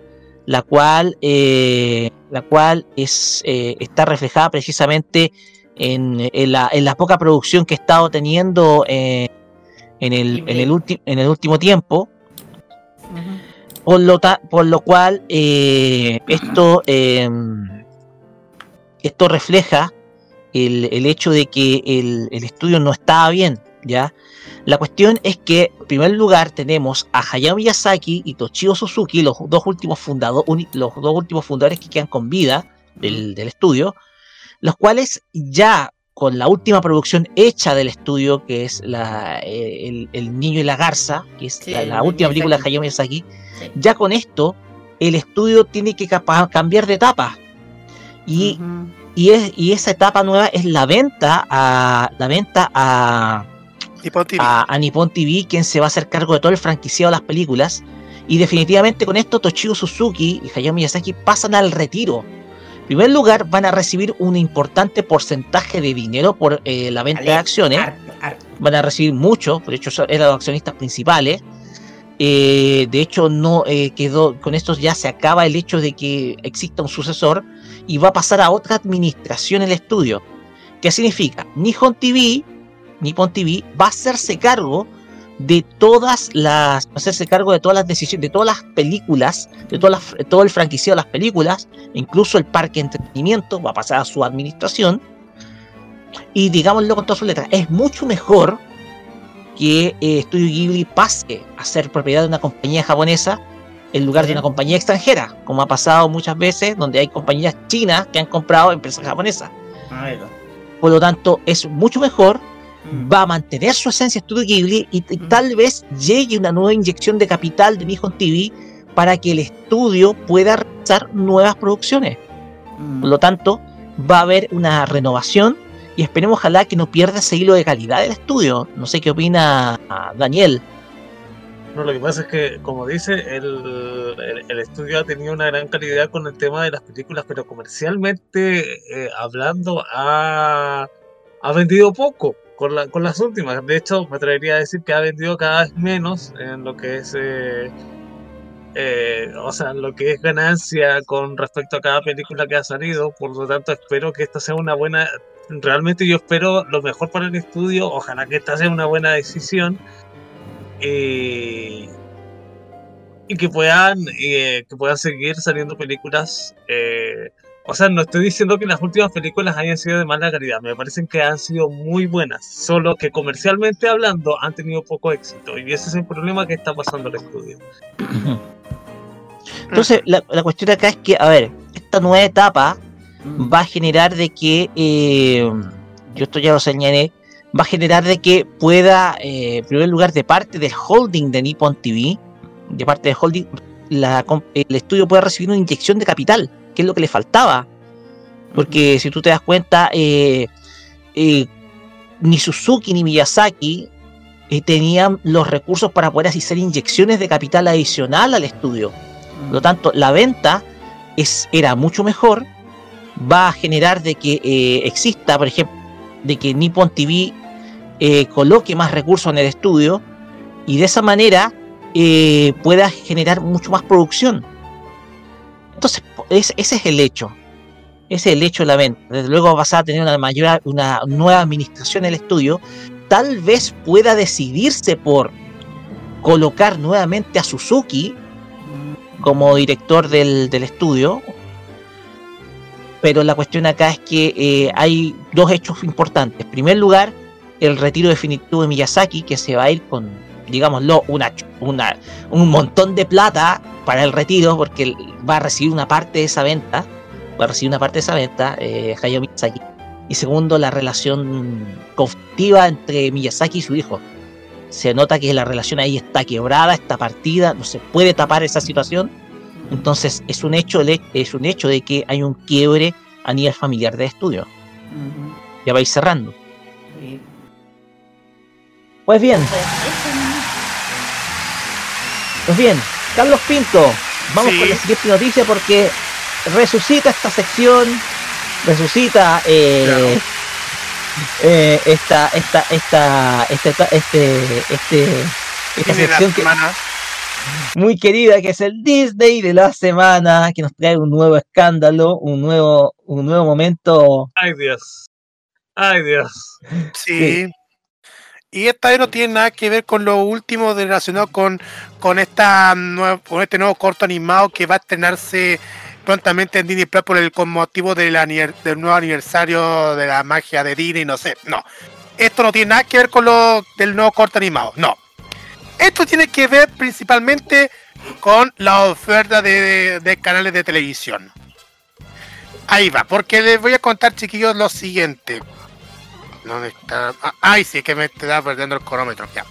la cual eh, la cual es eh, está reflejada precisamente en, en la, en la poca producción que ha estado teniendo eh, en el en el, ulti- en el último tiempo. Por lo, ta- por lo cual eh, esto eh, esto refleja el, el hecho de que el, el estudio no estaba bien, ¿ya? La cuestión es que, en primer lugar, tenemos a Hayao Miyazaki y Toshio Suzuki, los dos últimos, los dos últimos fundadores que quedan con vida del, del estudio, los cuales ya con la última producción hecha del estudio, que es la, eh, el, El Niño y la Garza, que es la, última película de. Hayao Miyazaki, ya con esto el estudio tiene que cambiar de etapa. Y, y, es, y esa etapa nueva es la venta a la venta a Nippon TV. a, a Nippon TV, quien se va a hacer cargo de todo el franquiciado de las películas. Y definitivamente con esto Toshio Suzuki y Hayao Miyazaki pasan al retiro. En primer lugar, van a recibir un importante porcentaje de dinero por eh, la venta de acciones. Van a recibir mucho, de hecho eran los accionistas principales. Eh, de hecho, no eh, quedó con esto ya se acaba el hecho de que exista un sucesor y va a pasar a otra administración el estudio. ¿Qué significa? Nihon TV, Nippon TV va a hacerse cargo de todas las, hacerse cargo de todas las decisiones, de todas las películas, de todas las- todo el franquiciado de las películas, incluso el parque de entretenimiento va a pasar a su administración. Y digámoslo con todas sus letras, es mucho mejor que eh, Studio Ghibli pase a ser propiedad de una compañía japonesa en lugar de una compañía extranjera, como ha pasado muchas veces, donde hay compañías chinas que han comprado empresas japonesas. A ver. Por lo tanto, es mucho mejor, va a mantener su esencia Studio Ghibli y, y tal vez llegue una nueva inyección de capital de Nihon TV para que el estudio pueda realizar nuevas producciones. Mm. Por lo tanto, va a haber una renovación y esperemos ojalá que no pierda ese hilo de calidad del estudio. No sé qué opina ah, Daniel. No, lo que pasa es que, como dice, el, el- el estudio ha tenido una gran calidad con el tema de las películas, pero comercialmente eh, hablando ha, ha vendido poco con, la- con las últimas. De hecho, me atrevería a decir que ha vendido cada vez menos en lo que es, eh, eh, o sea, lo que es ganancia con respecto a cada película que ha salido. Por lo tanto, espero que esta sea una buena. Realmente yo espero lo mejor para el estudio. Ojalá que esta sea una buena decisión y que puedan eh, que puedan seguir saliendo películas eh, o sea no estoy diciendo que las últimas películas hayan sido de mala calidad me parecen que han sido muy buenas solo que comercialmente hablando han tenido poco éxito y ese es el problema que está pasando al estudio. Entonces, la, la cuestión acá es que, a ver, esta nueva etapa va a generar de que, eh, yo esto ya lo señalé, va a generar de que pueda, eh, en primer lugar, de parte del holding de Nippon TV, de parte del holding, la el estudio pueda recibir una inyección de capital, que es lo que le faltaba. Porque si tú te das cuenta, eh, eh, ni Suzuki ni Miyazaki eh, tenían los recursos para poder hacer inyecciones de capital adicional al estudio. Por lo tanto, la venta es, era mucho mejor. Va a generar de que exista, por ejemplo, de que Nippon TV eh, coloque más recursos en el estudio y de esa manera pueda generar mucho más producción. Entonces, es- ese es el hecho. Ese es el hecho de la venta. Desde luego vas a tener una mayor, una nueva administración en el estudio. Tal vez pueda decidirse por colocar nuevamente a Suzuki como director del, del estudio. Pero la cuestión acá es que eh, hay dos hechos importantes. En primer lugar, el retiro definitivo de Miyazaki, que se va a ir con, digámoslo, una, una, un montón de plata para el retiro, porque va a recibir una parte de esa venta. Va a recibir una parte de esa venta, eh, Hayao Miyazaki. Y segundo, la relación conflictiva entre Miyazaki y su hijo. Se nota que la relación ahí está quebrada, está partida, no se puede tapar esa situación. Entonces es un hecho, es un hecho de que hay un quiebre a nivel familiar de estudio. Ya vais cerrando. Sí. Pues bien, Pues bien, Carlos Pinto, vamos Sí. con la siguiente noticia porque resucita esta sección, resucita eh, Claro. eh, esta, esta, esta, esta, esta- este, este, esta la sección que, muy querida que es el Disney de la semana, que nos trae un nuevo escándalo, un nuevo, un nuevo momento. ay Dios ay Dios Sí. Y esta vez no tiene nada que ver con lo último relacionado con, con, esta con este nuevo corto animado que va a estrenarse prontamente en Disney Plus por el con motivo del, del nuevo aniversario de la magia de Disney, no sé, no. Esto no tiene nada que ver con lo del nuevo corto animado, no. Esto tiene que ver principalmente con la oferta de canales de televisión. Ahí va, porque les voy a contar, chiquillos, lo siguiente. ¿Dónde está? Ah, ay, sí, que me está perdiendo el cronómetro. Ya.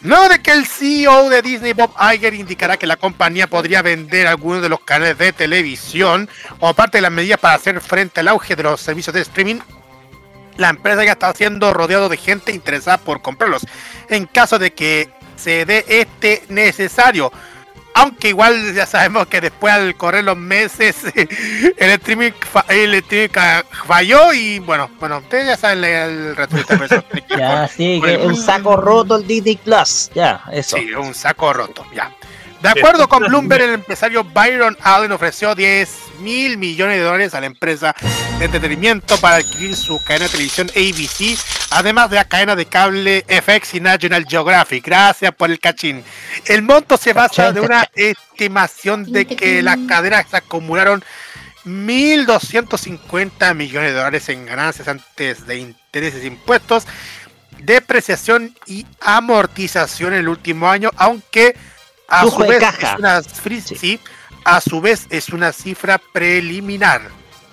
Luego de que el CEO de Disney, Bob Iger, indicará que la compañía podría vender algunos de los canales de televisión como parte de las medidas para hacer frente al auge de los servicios de streaming, la empresa ya está siendo rodeado de gente interesada por comprarlos. En caso de que se dé este necesario. Aunque igual ya sabemos que después al correr los meses el streaming, fa- el streaming falló y bueno, bueno, ustedes ya saben el que ver Ya, sí, que un saco roto el Disney Plus. Ya, eso. Sí, un saco roto, ya. De acuerdo con Bloomberg, el empresario Byron Allen ofreció 10 mil millones de dólares a la empresa de entretenimiento para adquirir su cadena de televisión ABC, además de la cadena de cable FX y National Geographic. Gracias por el cachín. El monto se basa de una estimación de que las cadenas acumularon 1.250 millones de dólares en ganancias antes de intereses e impuestos, depreciación y amortización en el último año, aunque a Flujo su de vez caja. es una sí, a su vez es una cifra preliminar.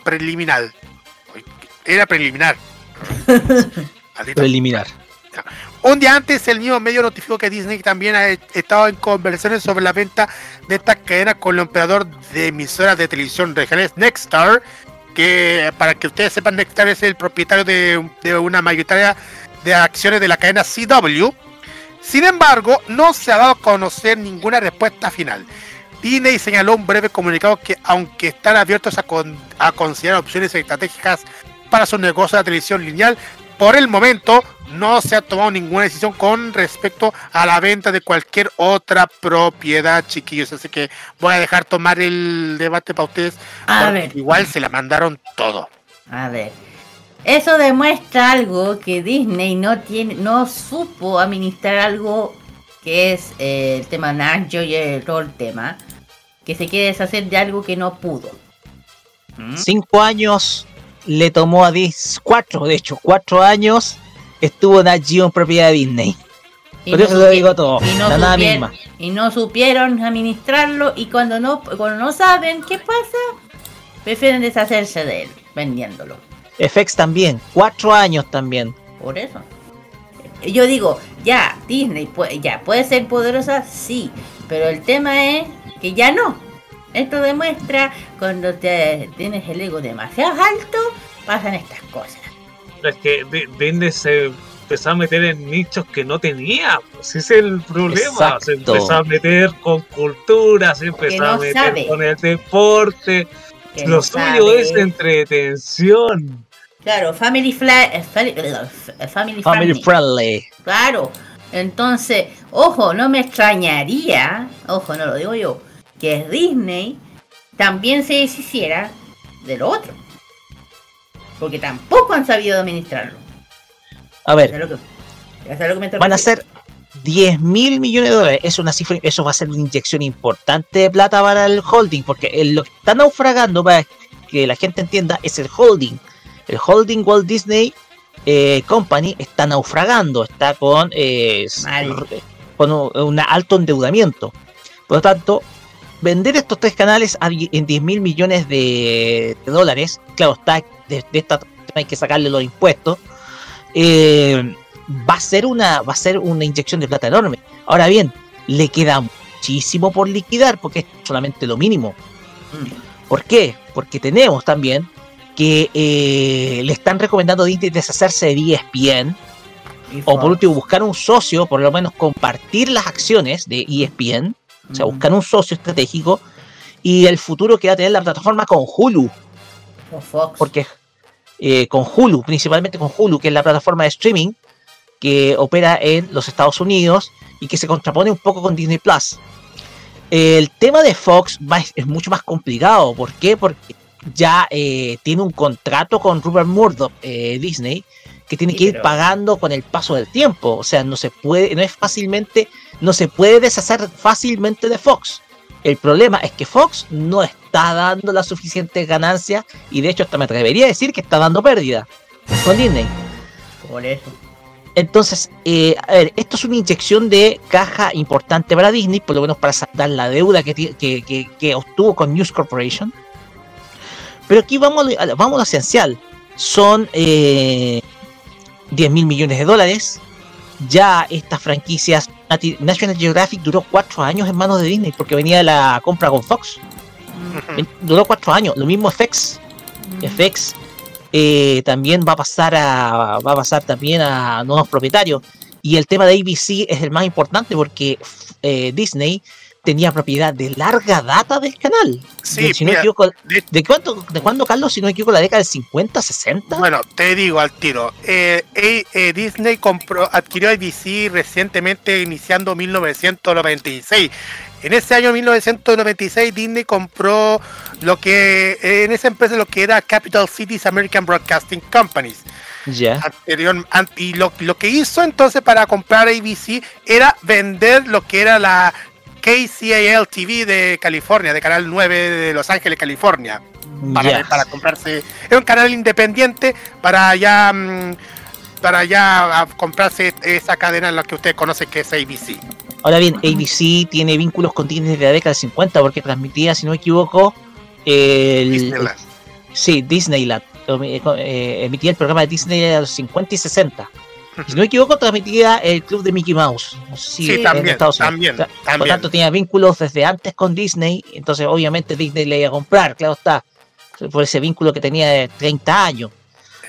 Preliminar. Era preliminar. Preliminar. Un día antes, el mismo medio notificó que Disney también ha estado en conversaciones sobre la venta de esta cadena con el operador de emisoras de televisión regionales Nexstar, que para que ustedes sepan, Nexstar es el propietario de, de una mayoritaria de acciones de la cadena CW. Sin embargo, no se ha dado a conocer ninguna respuesta final. Disney señaló un breve comunicado que, aunque están abiertos a, con- a considerar opciones estratégicas para su negocio de televisión lineal, por el momento no se ha tomado ninguna decisión con respecto a la venta de cualquier otra propiedad, chiquillos. Así que voy a dejar tomar el debate para ustedes. A ver. Igual se la mandaron todo. A ver. Eso demuestra algo que Disney no tiene, no supo administrar algo que es eh, el tema Nacho y el todo el tema. Que se quiere deshacer de algo que no pudo. ¿Mm? Cinco años le tomó a Disney, cuatro, de hecho, cuatro años estuvo Nat Geo en propiedad de Disney. Y Por no eso lo digo todo, y no la nada misma. Y no supieron administrarlo y cuando no, cuando no saben qué pasa, prefieren deshacerse de él, vendiéndolo. FX también, cuatro años también. Por eso. Yo digo, ya, Disney puede, ya puede ser poderosa, sí, pero el tema es que ya no. Esto demuestra cuando te tienes el ego demasiado alto, pasan estas cosas. Es que Di- Disney se empezó a meter en nichos que no tenía. Pues ese es el problema. Se Exacto. empezó a meter con cultura, se empezó no a meter sabe. con el deporte. Que Lo no suyo sabe. es entretención. Claro, family, eh, fali- eh, family, Family friendly. Claro. Entonces, ojo, no me extrañaría, ojo, no lo digo yo, que Disney también se deshiciera de lo otro. Porque tampoco han sabido administrarlo. A ver, lo que, lo que van a ser 10 mil millones de dólares. Es una cifra, eso va a ser una inyección importante de plata para el holding, porque lo que está naufragando, para que la gente entienda, es el holding. El holding Walt Disney eh, Company está naufragando, está con, eh, con un, alto endeudamiento. Por lo tanto, vender estos tres canales en 10 mil millones de, de dólares, claro, está de, de esta hay que sacarle los impuestos. eh, va a ser una va a ser una inyección de plata enorme. Ahora bien, le queda muchísimo por liquidar porque es solamente lo mínimo. Mm. ¿Por qué? Porque tenemos también que eh, le están recomendando a Disney deshacerse de ESPN Y o por último buscar un socio, por lo menos compartir las acciones de ESPN, o sea, Mm. buscar un socio estratégico y el futuro que va a tener la plataforma con Hulu, O Fox. porque eh, con Hulu, principalmente con Hulu, que es la plataforma de streaming que opera en los Estados Unidos y que se contrapone un poco con Disney Plus. El tema de Fox va- es mucho más complicado. ¿Por qué? Porque ya eh, tiene un contrato con Rupert Murdoch, eh, Disney, que tiene Sí, que ir pero- pagando con el paso del tiempo. O sea, no se puede, no es fácilmente, no se puede deshacer fácilmente de Fox. El problema es que Fox no está dando las suficientes ganancias y de hecho hasta me atrevería a decir que está dando pérdida con Disney. Por eso. Entonces, eh, a ver, esto es una inyección de caja importante para Disney, por lo menos para saldar la deuda que, ti- que, que- que obtuvo con News Corporation. Pero aquí vamos, a lo- vamos a lo esencial. Son eh, 10 mil millones de dólares. Ya estas franquicias, Nati- National Geographic duró cuatro años en manos de Disney porque venía de la compra con Fox. Duró cuatro años. Lo mismo FX. FX eh, también va a pasar a va a pasar también a nuevos propietarios y el tema de ABC es el más importante porque eh, Disney tenía propiedad de larga data del canal Sí, de, si no equivoco, de- ¿de cuánto de cuándo Carlos si no me equivoco la década del 50 60 Bueno, te digo al tiro. Eh, eh, eh, Disney compró, adquirió ABC recientemente, iniciando 1996. En ese año 1996 Disney compró lo que en esa empresa lo que era Capital Cities American Broadcasting Companies. ya Anterior, an- y lo, lo que hizo entonces para comprar ABC era vender lo que era la KCAL TV de California, de Canal 9 de Los Ángeles, California para, para comprarse. Es un canal independiente para ya mm, para ya ah, comprarse esa cadena en la que usted conoce que es ABC. ahora bien ABC tiene vínculos con Disney de la década del 50 porque transmitía si no me equivoco el, Disneyland. Sí, Disneyland. Emitía el programa de Disney a los 50 y 60. Si no me equivoco, transmitía el club de Mickey Mouse. No sé si Sí, en también, Estados Unidos. también, O sea, Por también. tanto, tenía vínculos desde antes con Disney. Entonces, obviamente, Disney le iba a comprar, claro está. Por ese vínculo que tenía de 30 años.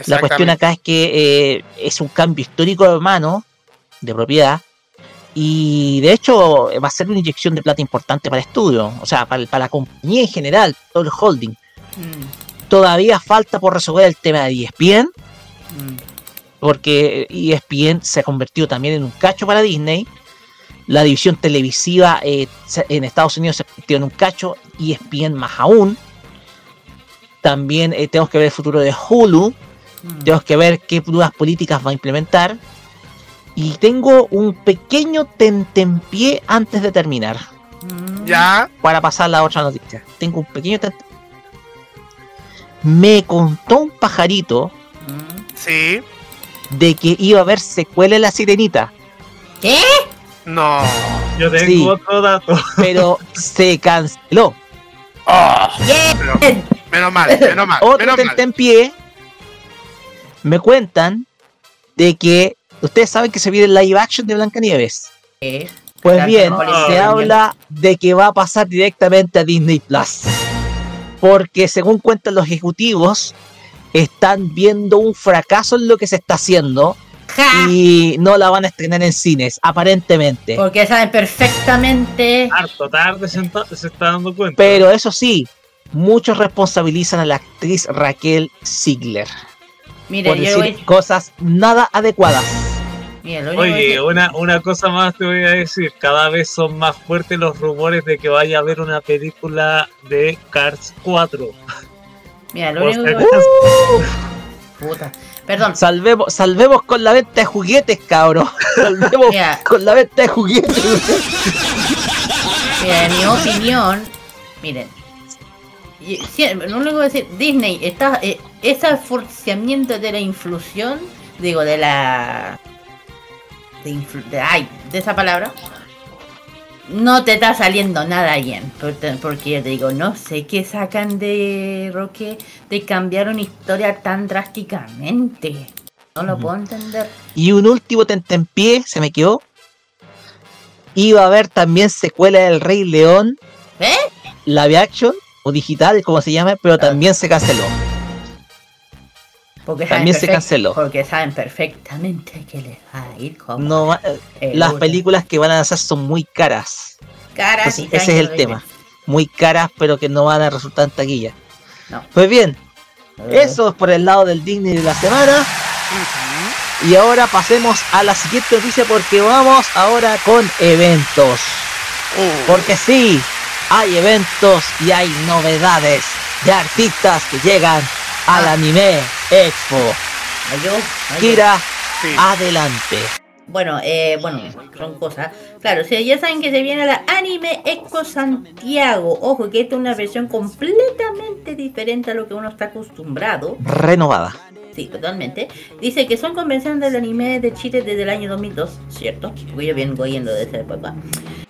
La cuestión acá es que eh, es un cambio histórico de mano, de propiedad, y de hecho va a ser una inyección de plata importante para el estudio, o sea, para, el- para la compañía en general, todo el holding. Mm, Todavía falta por resolver el tema de ESPN, mm. Porque ESPN se ha convertido también en un cacho para Disney. La división televisiva eh, en Estados Unidos se ha convertido en un cacho, ESPN más aún. También eh, tenemos que ver el futuro de Hulu. Tenemos que ver qué nuevas políticas va a implementar. Y tengo un pequeño tentempié antes de terminar. Ya. Para pasar a la otra noticia. Tengo un pequeño tentempié. Me contó un pajarito Sí. De que iba a haber secuela en la sirenita. ¿Qué? No. Yo tengo Sí. otro dato. Pero se canceló. Oh, pero- menos mal, menos mal, Otro menos mal. tentempié. Me cuentan de que ustedes saben que se viene el live action de Blancanieves. Pues Claro, bien, no, se no, habla de que va a pasar directamente a Disney Plus. Porque según cuentan los ejecutivos, están viendo un fracaso en lo que se está haciendo y no la van a estrenar en cines, aparentemente. Porque saben perfectamente. Harto tarde se, enta- se está dando cuenta. Pero eso sí, muchos responsabilizan a la actriz Raquel Ziegler Mire, por yo decir voy- cosas nada adecuadas. Mira, que Oye, una, una cosa más te voy a decir. Cada vez son más fuertes los rumores de que vaya a haber una película de Cars 4. Mira, lo único que acaso. Puta. Perdón. Salvemos, salvemos con la venta de juguetes, cabrón. Salvemos Mira. con la venta de juguetes. Mira, en mi opinión, miren, y- sí, lo único que voy a decir, Disney, está, eh, ese forciamiento de la influsión, digo, de la... De, influ- de- ay, de esa palabra, no te está saliendo nada bien, porque, yo te digo, no sé qué sacan de Roque de cambiar una historia tan drásticamente. No lo puedo entender. Y un último tentempié, se me quedó. Iba a haber también secuela del Rey León, ¿Eh? live action o digital, como se llame, pero también se canceló. Porque También se canceló. Porque saben perfectamente que les va a ir como No eh, las uno. películas que van a lanzar son muy caras. caras y Entonces, ese es el tema. Muy caras, pero que no van a resultar en taquilla. No. Pues bien, Eh. eso es por el lado del Disney de la semana. Y ahora pasemos a la siguiente noticia porque vamos ahora con eventos. Porque sí, hay eventos y hay novedades de artistas que llegan al Anime Expo. Yo, Kira, adelante. Bueno, eh, bueno, son cosas. Claro, si ya saben que se viene la Anime Expo Santiago. Ojo, que esta es una versión completamente diferente a lo que uno está acostumbrado. Renovada. Totalmente. Dice que son convenciones del anime de Chile desde el año 2002, ¿cierto? Porque yo vengo yendo de esa época.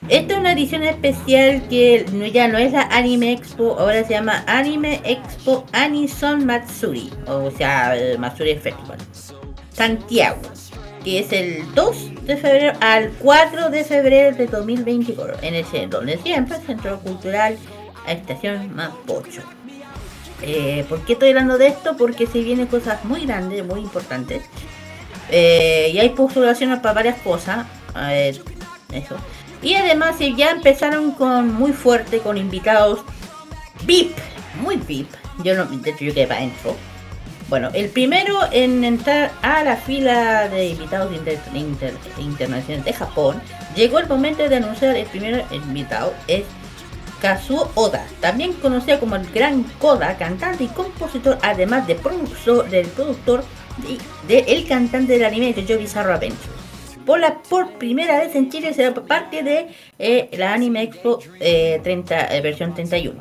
Esta es una edición especial que ya no es la Anime Expo, ahora se llama Anime Expo Anison Matsuri, o sea, el Matsuri Festival. Santiago, que es el 2 de febrero al 4 de febrero de 2024, en el donde siempre, Centro Cultural Estación Mapocho. Eh, ¿Por qué estoy hablando de esto? Porque se vienen cosas muy grandes, muy importantes. Eh, y hay postulaciones para varias cosas. A ver, eso. Y además eh, ya empezaron con muy fuerte, con invitados VIP, muy VIP. Yo no, de hecho yo quedé para. Bueno, el primero en entrar a la fila de invitados inter- inter- internacionales de Japón, llegó el momento de anunciar el primer invitado, es Kazuo Oda, también conocida como el Gran Koda, cantante y compositor, además de productor, del productor de, de cantante del anime de Jojo Bizarro Adventure. Por, la, por primera vez en Chile será parte de eh, la Anime Expo eh, 30, eh, versión 31.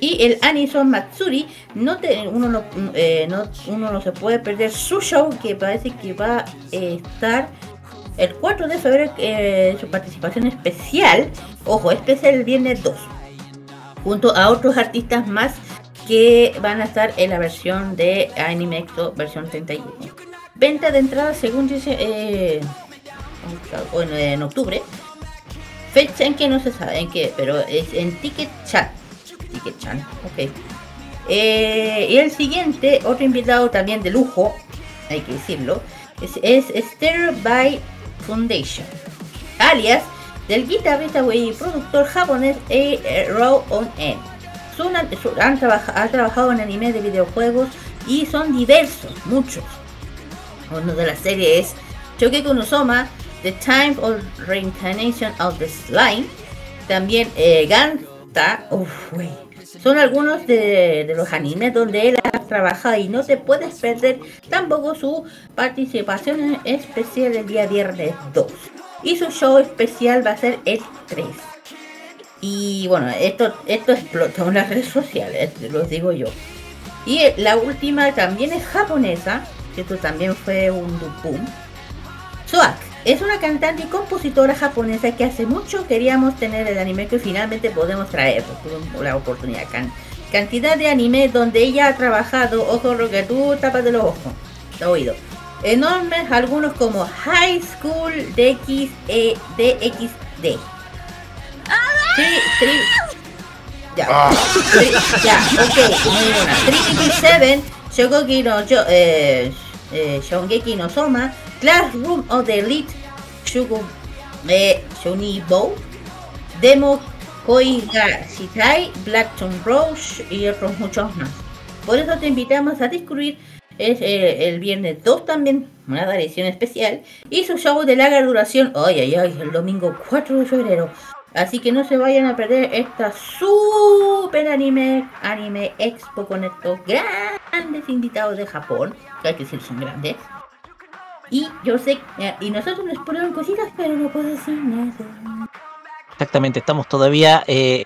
Y el Anison Matsuri, no te- uno, no, eh, no- uno no se puede perder su show que parece que va a estar el 4 de febrero, eh, su participación especial, ojo, especial el viernes 2 junto a otros artistas más que van a estar en la versión de Anime Expo versión 31. venta de entradas según dice eh, en, en octubre. Fecha en que no se sabe en qué, pero es en Ticket Chat. Ticket Chat, ok. Eh, y el siguiente, otro invitado también de lujo, hay que decirlo, es, es by Foundation, alias del guitarrista y productor japonés A. Raw On. Son, han, ha trabajado en anime de videojuegos y son diversos, muchos. Uno de las series es Shokeki no Soma, The Time of Reincarnation of the Slime. También eh, Ganta, uff, son algunos de, los animes donde él ha trabajado y no se puede perder tampoco su participación especial el día viernes 2. Y su show especial va a ser el 3. Y bueno, esto, esto explotó en las redes sociales, lo digo yo. Y la última también es japonesa, esto también fue un boom. Soak es una cantante y compositora japonesa que hace mucho queríamos tener el anime que finalmente podemos traer. La oportunidad. cantidad de anime donde ella ha trabajado, ojo lo que tú tapas de los ojos. Enormes, algunos como High School DX, e, DXD. Tri, ya, ah. ya, ok, muy buena. 377, Shogoki no, yo, eh, eh, Shongeki no Soma, Classroom of the Elite Shugo eh, Bow, Demo Koiga Shitai, Blackton Rose y otros muchos más. Por eso te invitamos a descubrir es, eh, el viernes 2 también, una edición especial, y su show de larga duración, ay ay ay, el domingo 4 de febrero. Así que no se vayan a perder esta super anime, anime expo con estos grandes invitados de Japón, que hay que decir son grandes. Y yo sé, eh, y nosotros nos ponemos cositas, pero no puedo decir nada. Exactamente, estamos todavía eh,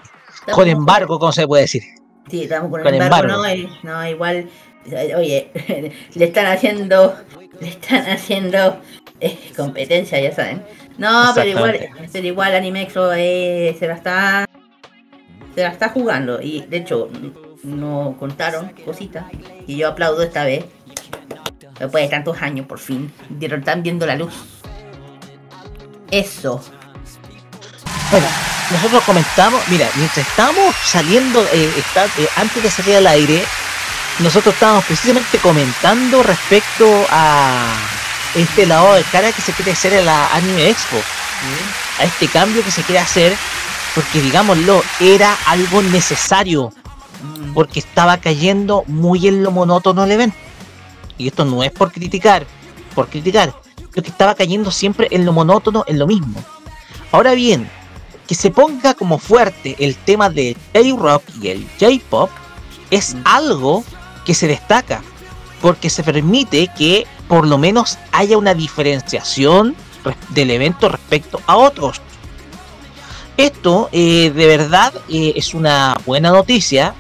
con embargo, ¿cómo se puede decir? Sí, estamos con, embargo, No, eh, no, igual, oye, le están haciendo, le están haciendo competencia, ya saben. No, pero igual, pero igual Animexo se la está, se la está jugando y de hecho no contaron cositas y yo aplaudo esta vez Después de tantos años, por fin, están viendo la luz. Eso. Bueno, nosotros comentamos, mira, mientras estábamos saliendo, eh, eh, antes de salir al aire, nosotros estábamos precisamente comentando respecto a este lado de cara que se quiere hacer en la Anime Expo. A este cambio que se quiere hacer, porque digámoslo, era algo necesario. Mm. Porque estaba cayendo muy en lo monótono el evento y esto no es por criticar, por criticar, lo que estaba cayendo siempre en lo monótono, en lo mismo. Ahora bien, que se ponga como fuerte el tema del J-Rock y el J-Pop es mm. algo que se destaca, porque se permite que por lo menos haya una diferenciación del evento respecto a otros. Esto eh, de verdad eh, es una buena noticia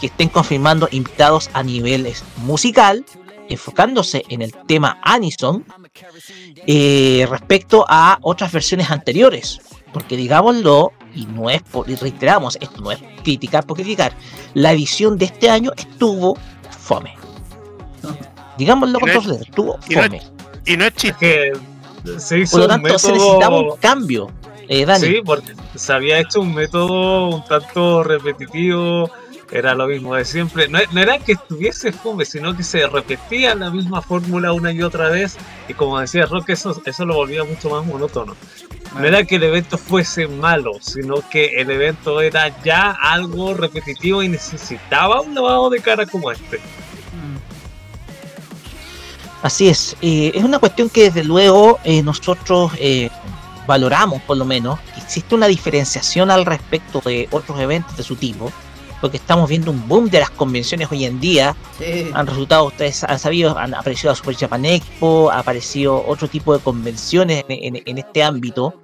que estén confirmando invitados a niveles musical enfocándose en el tema Anison eh, respecto a otras versiones anteriores. Porque digámoslo, y no es por, y reiteramos, esto no es criticar por criticar, la edición de este año estuvo fome. Digámoslo con todos estuvo fome. y no es chiste. por lo tanto, se necesitaba un cambio. Eh, Sí, porque se había hecho un método un tanto repetitivo era lo mismo de siempre. No, era que estuviese fome, sino que se repetía la misma fórmula una y otra vez. Y como decía Rock, eso, eso lo volvía mucho más monótono. No era que el evento fuese malo, sino que el evento era ya algo repetitivo y necesitaba un lavado de cara como este. Así es, eh, es una cuestión que desde luego eh, nosotros eh, valoramos por lo menos. Existe una diferenciación al respecto de otros eventos de su tipo porque estamos viendo un boom de las convenciones hoy en día. Han resultado, ustedes han sabido, han aparecido la Super Japan Expo, ha aparecido otro tipo de convenciones en, este ámbito.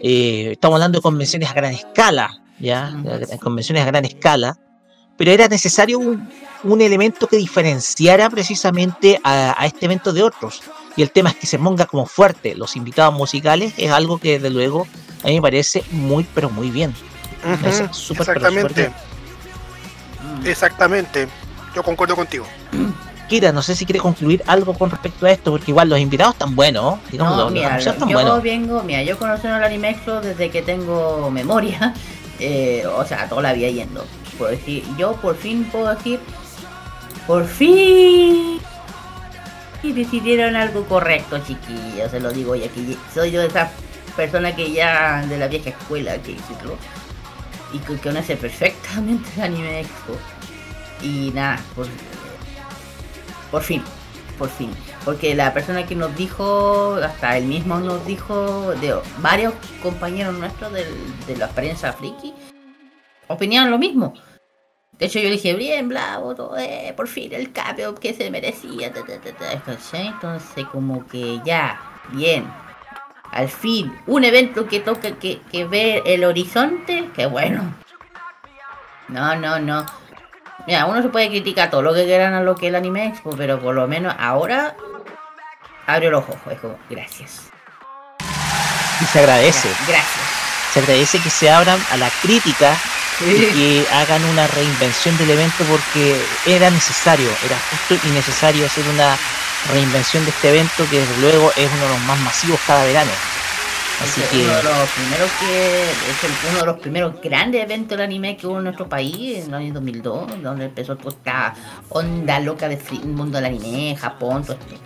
Eh, estamos hablando de convenciones a gran escala, ¿ya? Convenciones a gran escala. Pero era necesario un, elemento que diferenciara precisamente a, este evento de otros. Y el tema es que se ponga como fuerte los invitados musicales, es algo que desde luego a mí me parece muy, pero muy bien. Exactamente. Exactamente. Yo concuerdo contigo. Kira, no sé si quiere concluir algo con respecto a esto, porque igual los invitados están buenos, digamos, No, los, los mira, anunciados están yo buenos. vengo, mira, yo conocí el Anime Expo desde que tengo memoria, eh, o sea, toda la vida yendo. Puedo decir, yo por fin puedo decir, por fin y decidieron algo correcto, chiquillos, se lo digo ya que soy yo de esas personas que ya de la vieja escuela, que decirlo, y que conoce perfectamente el Anime Expo. Y nada, por, por fin, por fin. Porque la persona que nos dijo, hasta él mismo nos dijo, de varios compañeros nuestros del- de la prensa friki, opinaban lo mismo. De hecho yo dije, bien, bravo, todo, eh, por fin el cambio que se merecía. ta, ta, ta, ta", ¿cachai? Entonces como que ya, bien. Al fin, un evento que toca, que, que ve el horizonte, que bueno. No, no, no. Mira, uno se puede criticar todo lo que quieran a lo que el anime expo, pero por lo menos ahora abrió los ojos. Es como, gracias. Y se agradece. Gracias. Se agradece que se abran a la crítica y que hagan una reinvención del evento porque era necesario, era justo y necesario hacer una reinvención de este evento que desde luego es uno de los más masivos cada verano. Así Es que uno de los primeros que es el- uno de los primeros grandes eventos de anime que hubo en nuestro país en el año 2002 donde empezó toda esta onda loca de free- mundo del anime Japón todo esto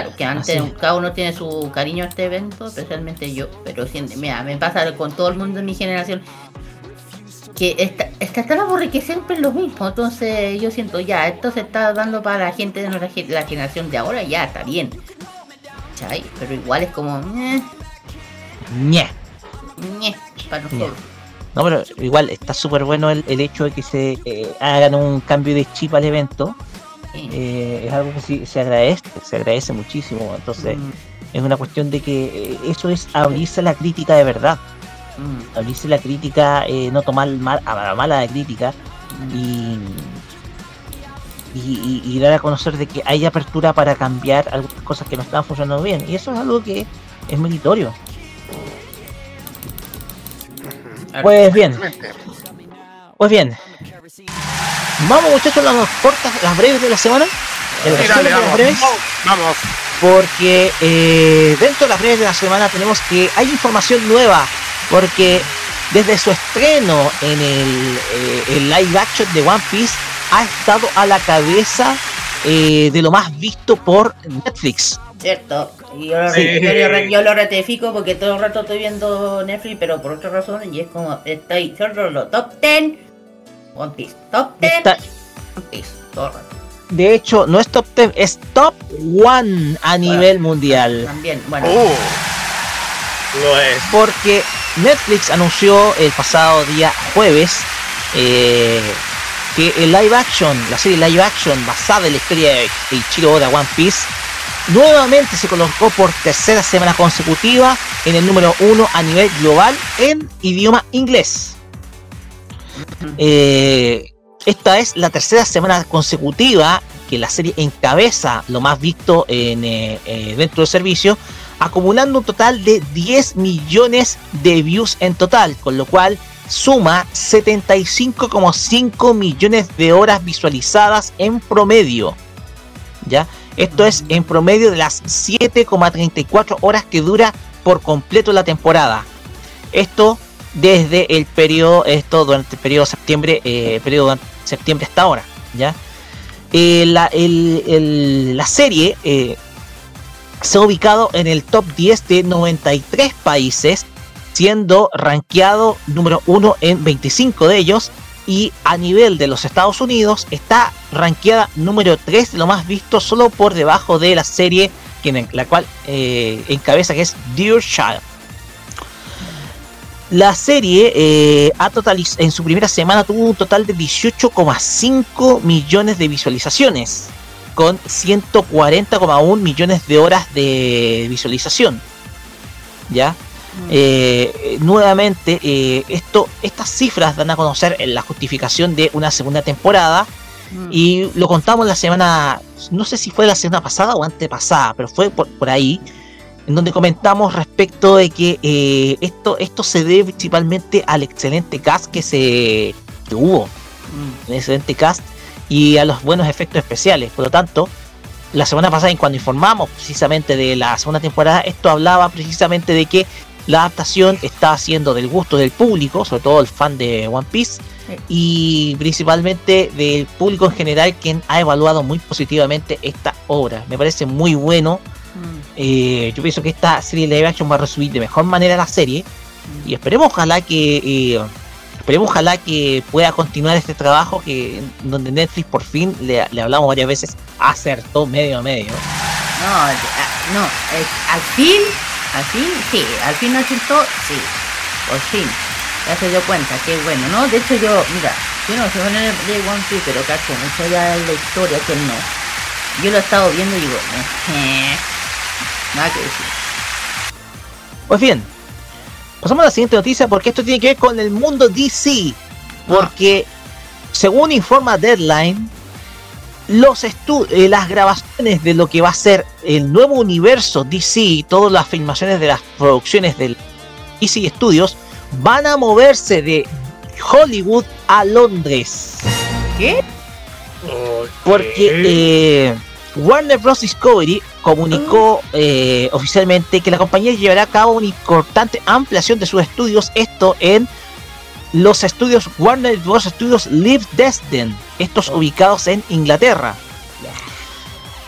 claro que antes Así cada uno tiene su cariño a este evento especialmente yo pero siente- mira me pasa con todo el mundo de mi generación que está, está tan aburrido que siempre es lo mismo entonces yo siento ya esto se está dando para la gente de nuestra la generación de ahora ya está bien. Pero igual es como. ñe, ñe. ñe, para nosotros. No, pero igual está súper bueno el, el hecho de que se eh, hagan un cambio de chip al evento. Eh, es algo que sí, se agradece, se agradece muchísimo. Entonces, Mm, es una cuestión de que eh, eso es abrirse a la crítica de verdad. mm, Abrirse a la crítica, eh, no tomar mal, a la mala la crítica y, y, y- y dar a conocer de que hay apertura para cambiar algunas cosas que no están funcionando bien. Y eso es algo que es meritorio. Pues bien, pues bien. Vamos muchachos a las cortas, las breves de la semana. El Sí, resumen dale, de las vamos. breves. Vamos. Porque eh, dentro de las breves de la semana tenemos que hay información nueva. Porque desde su estreno en el, eh, el live action de One Piece ha estado a la cabeza eh, de lo más visto por Netflix. Cierto. Y yo lo, Sí. re- yo lo re- yo lo ratifico porque todo el rato estoy viendo Netflix, pero por otra razón. Y es como. Estoy solo los top 10. One Piece. Top 10. Está- One Piece. Todo el rato. de hecho, no es top 10, es top 1 a nivel mundial. También, bueno. Lo es. Porque Netflix anunció el pasado día jueves eh, que el live action, la serie live action basada en la historia de Ichiro Oda One Piece, nuevamente se colocó por tercera semana consecutiva en el número uno a nivel global en idioma inglés. Eh, esta es la tercera semana consecutiva que la serie encabeza lo más visto en, eh, eh, dentro del servicio, acumulando un total de 10 millones de views en total, con lo cual suma 75,5 millones de horas visualizadas en promedio. ¿Ya? Esto es en promedio de las 7,34 horas que dura por completo la temporada. Esto desde el periodo, esto durante el periodo septiembre, eh, periodo septiembre hasta ahora, ¿ya? Eh, la, la serie eh, se ha ubicado en el top 10 de 93 países, siendo rankeado número 1 en 25 de ellos, y a nivel de los Estados Unidos está rankeada número 3 de lo más visto, solo por debajo de la serie que la cual encabeza, que es Dear Child. La serie eh, ha totaliz- en su primera semana tuvo un total de 18,5 millones de visualizaciones, con 140,1 millones de horas de visualización. ¿Ya? Eh, nuevamente, eh, esto, estas cifras dan a conocer la justificación de una segunda temporada. Y lo contamos la semana, no sé si fue la semana pasada o antepasada, pero fue por, por ahí, en donde comentamos respecto de que eh, esto, esto se debe principalmente al excelente cast que se que hubo. Un excelente cast y a los buenos efectos especiales. Por lo tanto, la semana pasada, cuando informamos precisamente de la segunda temporada, esto hablaba precisamente de que la adaptación está haciendo del gusto del público, sobre todo el fan de One Piece, y principalmente del público en general, quien ha evaluado muy positivamente esta obra. Me parece muy bueno. Eh, yo pienso que esta serie live action va a resumir de mejor manera la serie. Y esperemos ojalá que eh, esperemos ojalá que pueda continuar este trabajo que donde Netflix por fin le, hablamos varias veces acertó medio a medio. No, ah, no, al fin, al fin, sí, al fin acertó, sí, por fin. Ya se dio cuenta, qué bueno, ¿no? De hecho yo, mira, yo no soy fan de One Piece, pero cacho mucho ya la historia que no. Yo lo he estado viendo y digo, nada que decir. Pues bien, pasamos a la siguiente noticia porque esto tiene que ver con el mundo DC. Porque, según informa Deadline, los estu- eh, las grabaciones de lo que va a ser el nuevo universo DC todas las filmaciones de las producciones del DC Studios van a moverse de Hollywood a Londres. ¿Qué? Porque eh, Warner Bros. Discovery comunicó eh, oficialmente que la compañía llevará a cabo una importante ampliación de sus estudios, esto en los estudios Warner Bros. Studios Live Destin, estos ubicados en Inglaterra.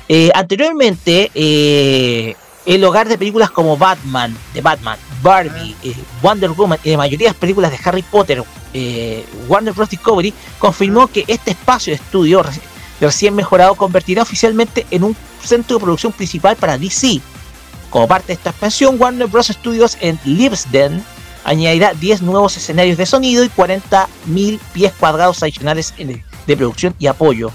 Eh, anteriormente, eh, el hogar de películas como Batman, de Batman, Barbie, eh, Wonder Woman y de mayoría de películas de Harry Potter, Warner Bros. Discovery confirmó que este espacio de estudio recién mejorado convertirá oficialmente en un centro de producción principal para DC. Como parte de esta expansión, Warner Bros. Studios en Livesden añadirá 10 nuevos escenarios de sonido y 40.000 pies cuadrados adicionales de producción y apoyo.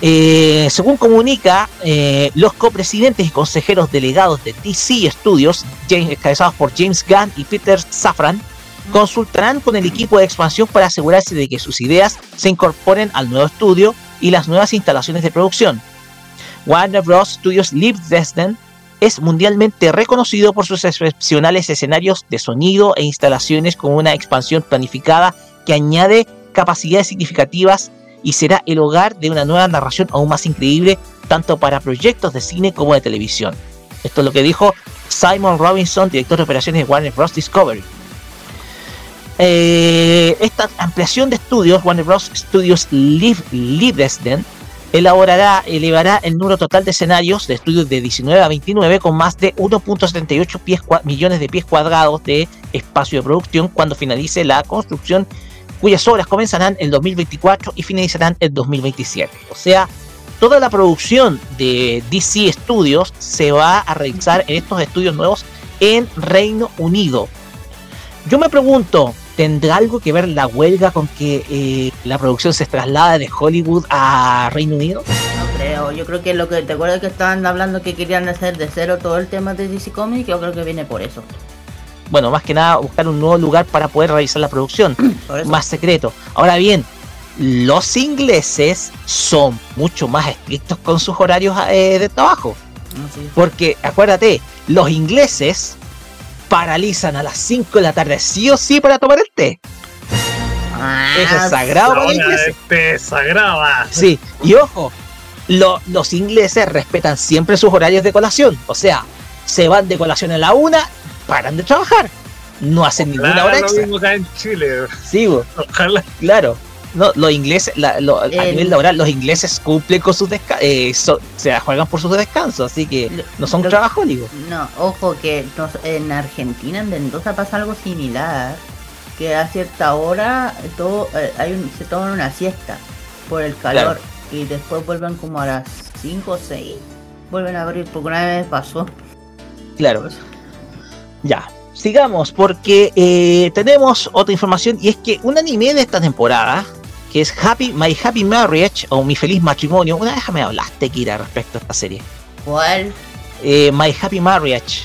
Eh, según comunica, eh, los copresidentes y consejeros delegados de DC Studios, encabezados por James Gunn y Peter Safran, consultarán con el equipo de expansión para asegurarse de que sus ideas se incorporen al nuevo estudio y las nuevas instalaciones de producción. Warner Bros. Studios Live Destin es mundialmente reconocido por sus excepcionales escenarios de sonido e instalaciones con una expansión planificada que añade capacidades significativas y será el hogar de una nueva narración aún más increíble tanto para proyectos de cine como de televisión. Esto es lo que dijo Simon Robinson, director de operaciones de Warner Bros. Discovery. Eh, esta ampliación de estudios, Warner Bros. Studios Live, elaborará, elevará el número total de escenarios de estudios de 19 a 29 con más de 1.78 pies cua- millones de pies cuadrados de espacio de producción cuando finalice la construcción cuyas obras comenzarán en 2024 y finalizarán en 2027. O sea, toda la producción de DC Studios se va a realizar en estos estudios nuevos en Reino Unido. Yo me pregunto, ¿tendrá algo que ver la huelga con que eh, la producción se traslada de Hollywood a Reino Unido? No creo, yo creo que lo que te acuerdas que estaban hablando que querían hacer de cero todo el tema de DC Comics, yo creo que viene por eso. Bueno, más que nada buscar un nuevo lugar para poder realizar la producción, más secreto. Ahora bien, los ingleses son mucho más estrictos con sus horarios eh, de trabajo. Sí. Porque acuérdate, los ingleses paralizan a las 5 de la tarde sí o sí para tomar el té. Ah, Eso es sagrado para ingleses. este. Sí, y ojo, lo- los ingleses respetan siempre sus horarios de colación. O sea, se van de colación a la una, paran de trabajar. No hacen ninguna hora lo extra. mismo acá en Chile. Sí, Ojalá. claro. No, los ingleses, la- lo- a El- nivel laboral, los ingleses cumplen con sus descansos, se la juegan por sus descansos, así que Lo- no son trabajólicos. No, ojo que nos- en Argentina, en Mendoza pasa algo similar, que a cierta hora todo, eh, hay un, se toman una siesta por el calor y después vuelven como a las 5 o 6, vuelven a abrir porque una vez pasó. Claro. Ya, sigamos porque eh, tenemos otra información y es que un anime de esta temporada, que es Happy My Happy Marriage o Mi Feliz Matrimonio, una vez me hablaste, Kira, respecto a esta serie. ¿Cuál? Eh, My Happy Marriage.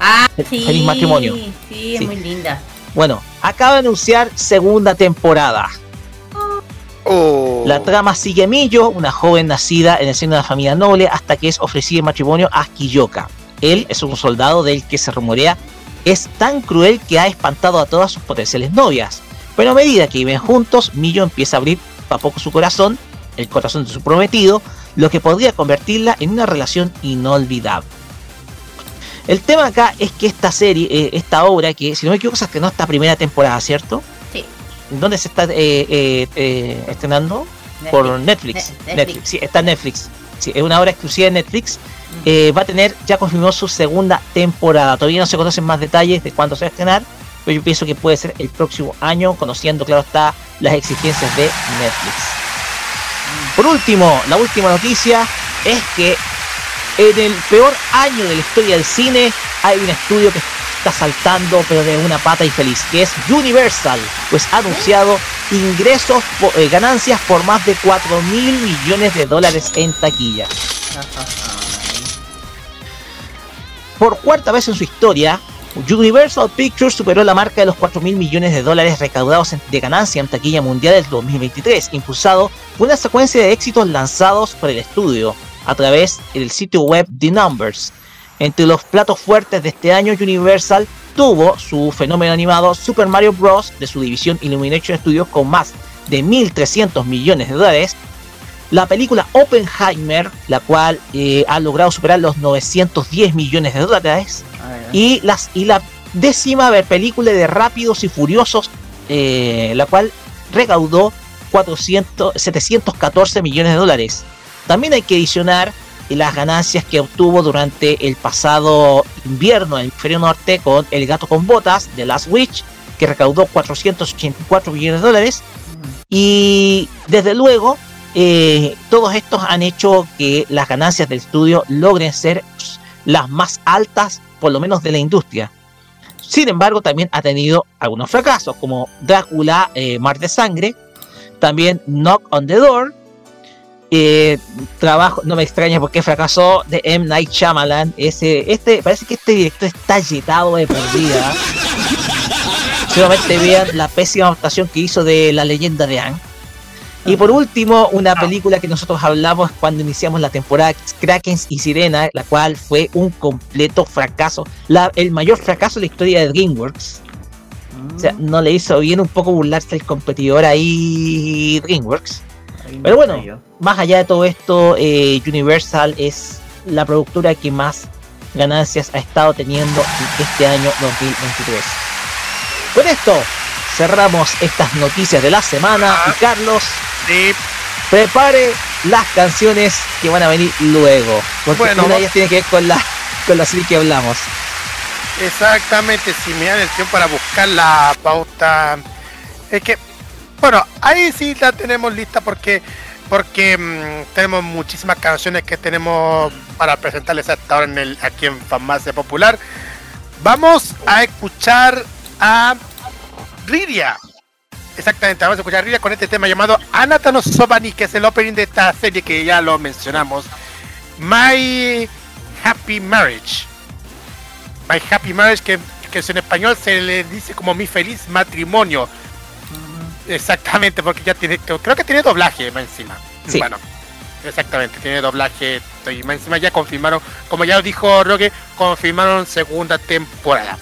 Ah, sí, feliz matrimonio. Sí, es muy linda. Bueno, acaba de anunciar segunda temporada. Oh. La trama sigue a Millo, una joven nacida en el seno de una familia noble, hasta que es ofrecida en matrimonio a Kiyoka. Él es un soldado del que se rumorea es tan cruel que ha espantado a todas sus potenciales novias. Pero a medida que viven juntos, Millo empieza a abrir a poco su corazón, el corazón de su prometido, lo que podría convertirla en una relación inolvidable. El tema acá es que esta serie, eh, esta obra, que si no me equivoco se estrenó esta primera temporada, ¿cierto? Sí. ¿Dónde se está eh, eh, estrenando? Por Netflix. Ne- Netflix. Sí, está en Netflix. Sí, es una obra exclusiva de Netflix. Va a tener, ya confirmó su segunda temporada. Todavía no se conocen más detalles de cuándo se va a estrenar, pero yo pienso que puede ser el próximo año, conociendo, claro está, las exigencias de Netflix. Por último, la última noticia es que en el peor año de la historia del cine hay un estudio que está saltando pero de una pata infeliz, que es Universal, pues ha anunciado ingresos, eh, ganancias por más de 4 mil millones de dólares en taquilla. Por cuarta vez en su historia, Universal Pictures superó la marca de los 4 mil millones de dólares recaudados de ganancia en taquilla mundial del 2023, impulsado por una secuencia de éxitos lanzados por el estudio a través del sitio web The Numbers. Entre los platos fuertes de este año, Universal tuvo su fenómeno animado Super Mario Bros. de su división Illumination Studios con más de 1.300 millones de dólares, la película Oppenheimer, la cual eh, ha logrado superar los 910 millones de dólares, y, las, y la décima película de Rápidos y Furiosos, eh, la cual recaudó 400, 714 millones de dólares. También hay que adicionar las ganancias que obtuvo durante el pasado invierno en el hemisferio norte con El gato con botas de Last Witch, que recaudó 484 millones de dólares. Y desde luego, eh, todos estos han hecho que las ganancias del estudio logren ser las más altas, por lo menos de la industria. Sin embargo, también ha tenido algunos fracasos, como Drácula, eh, Mar de Sangre, también Knock on the Door, eh, trabajo, no me extraña porque fracasó de M. Night Shyamalan. Este, parece que este director está yetado de por vida. Solamente vean la pésima adaptación que hizo de La leyenda de Anne. Y por último, una película que nosotros hablamos cuando iniciamos la temporada, Krakens y Sirena, la cual fue un completo fracaso, la- el mayor fracaso de la historia de DreamWorks. O sea, no le hizo bien un poco burlarse el competidor ahí DreamWorks. Pero bueno, más allá de todo esto, eh, Universal es la productora que más ganancias ha estado teniendo en este año 2023. Con esto cerramos estas noticias de la semana y Carlos prepare las canciones que van a venir luego. Porque Bueno, una de ellas tiene que ver con la, con la serie que hablamos. Exactamente, si me dan el tiempo para buscar la pauta. Es que, bueno, ahí sí la tenemos lista porque porque mm, tenemos muchísimas canciones que tenemos para presentarles hasta ahora en el, aquí en Farmacia Popular. Vamos a escuchar a Riria. Exactamente, vamos a escuchar con este tema llamado Anatano Sobani, que es el opening de esta serie que ya lo mencionamos. My Happy Marriage. My Happy Marriage, que, que en español se le dice como mi feliz matrimonio. Exactamente, porque ya tiene, creo que tiene doblaje más encima. Sí. Bueno, exactamente, tiene doblaje. Y más encima ya confirmaron, como ya dijo Roque, confirmaron segunda temporada.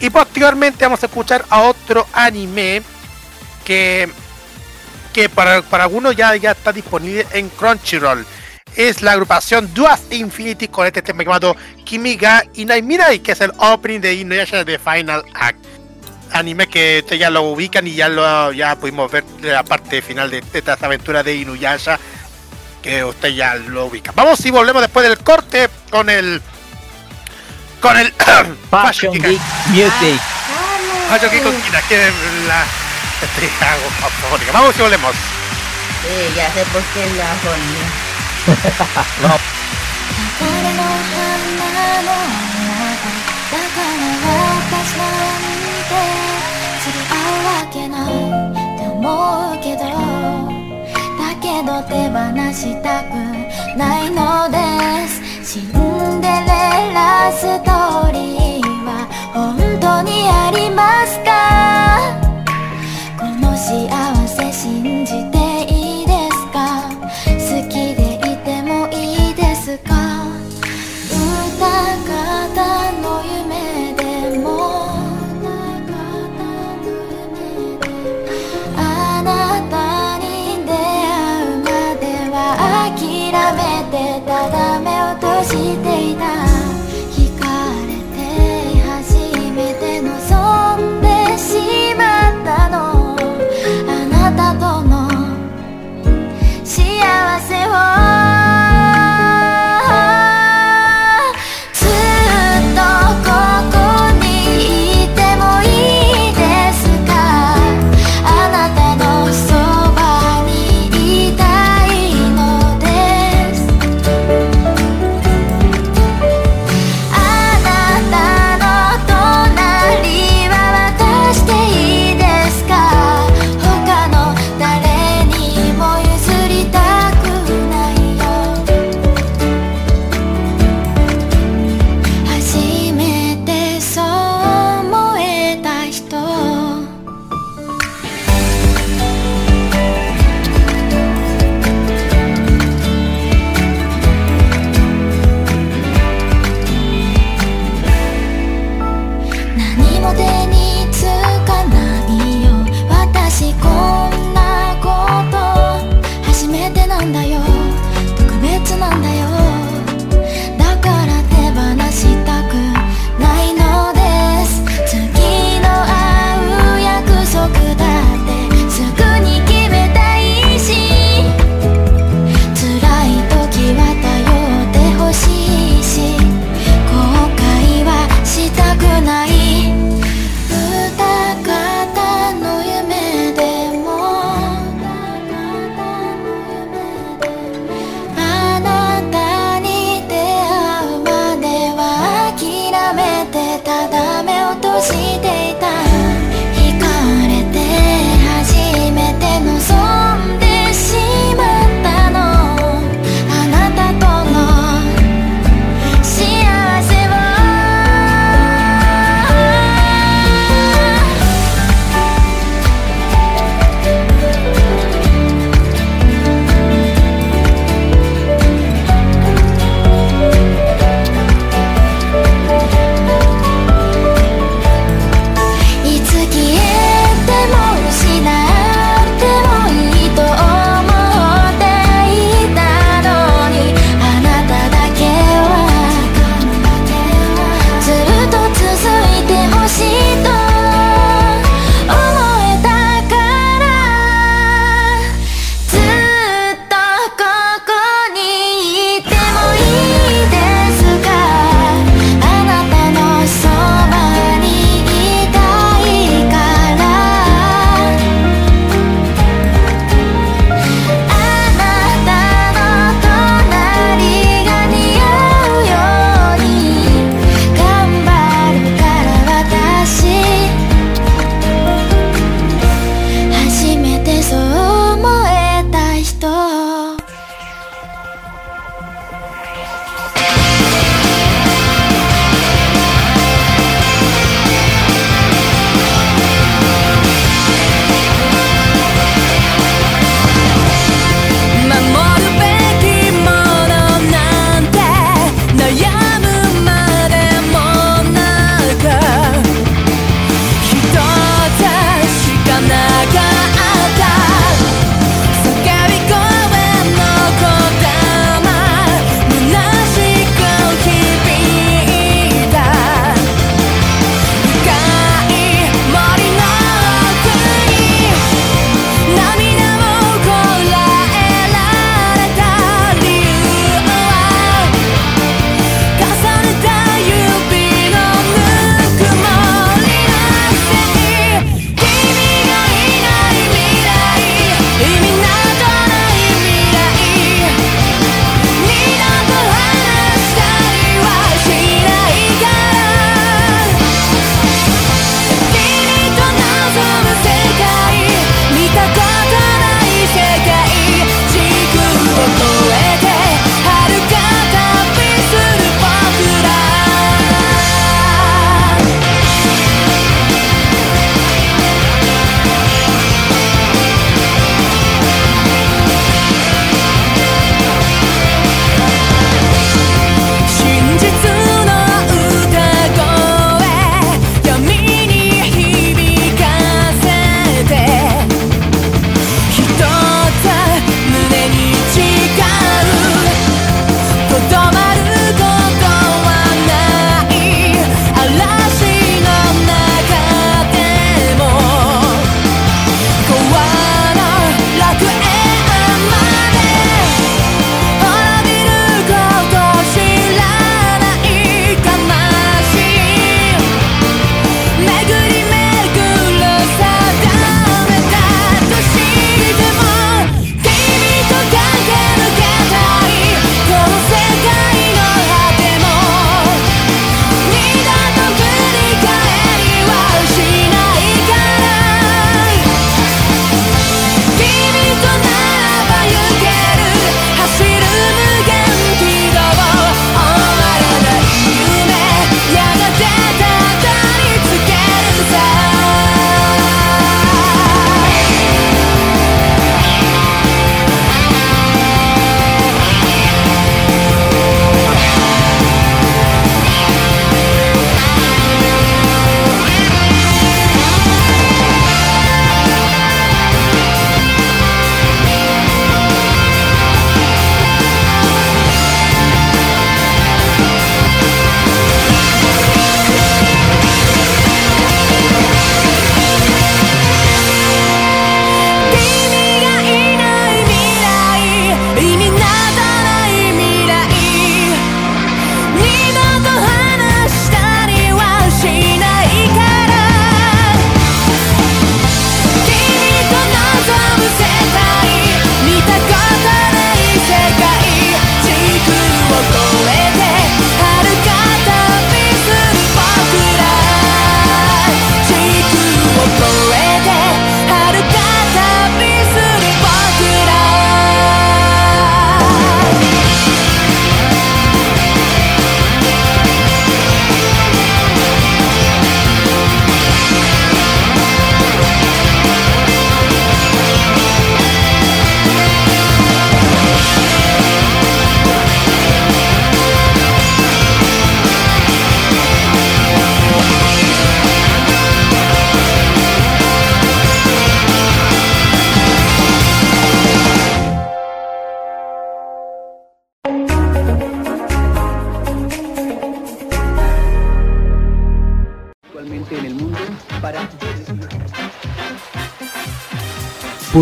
Y posteriormente vamos a escuchar a otro anime que, que para, para algunos ya, ya está disponible en Crunchyroll. Es la agrupación Duas Infinity con este tema llamado Kimiga Inai que es el opening de Inuyasha de Final Act. Anime que ustedes ya lo ubican y ya lo ya pudimos ver de la parte final de, de estas aventuras de Inuyasha que usted ya lo ubica. Vamos y volvemos después del corte con el con el Fashion Geek Music. Fashion Geek con que la hago afónica. Vamos y volvemos. Eh, ya sé por qué la afonía. no. けど手放したくないのですシンデレラストーリーは本当にあります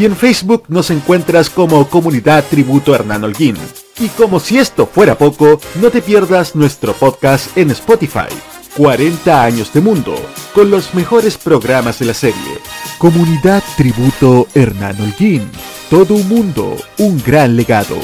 y en Facebook nos encuentras como Comunidad Tributo Hernán Holguín. Y como si esto fuera poco, no te pierdas nuestro podcast en Spotify. 40 años de mundo, con los mejores programas de la serie. Comunidad Tributo Hernán Holguín. Todo un mundo, un gran legado.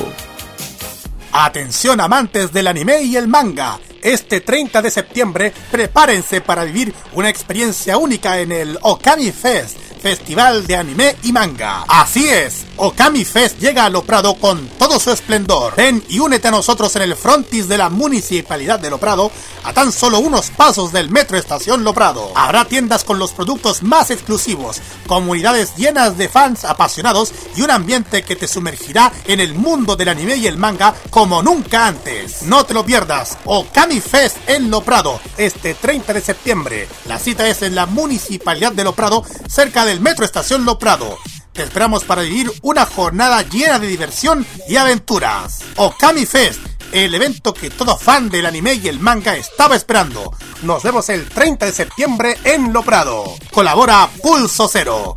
Atención amantes del anime y el manga. Este 30 de septiembre prepárense para vivir una experiencia única en el Okami Fest, Festival de Anime y Manga. Así es, Okami Fest llega a Loprado con todo su esplendor. Ven y únete a nosotros en el frontis de la Municipalidad de Loprado, a tan solo unos pasos del Metro Estación Loprado. Habrá tiendas con los productos más exclusivos, comunidades llenas de fans apasionados y un ambiente que te sumergirá en el mundo del anime y el manga como nunca antes. No te lo pierdas, Okami Fest en Loprado, este 30 de septiembre. La cita es en la Municipalidad de Loprado, cerca del Metro Estación Loprado. Te esperamos para vivir una jornada llena de diversión y aventuras. Okami Fest, el evento que todo fan del anime y el manga estaba esperando. Nos vemos el 30 de septiembre en Loprado. Colabora Pulso Cero.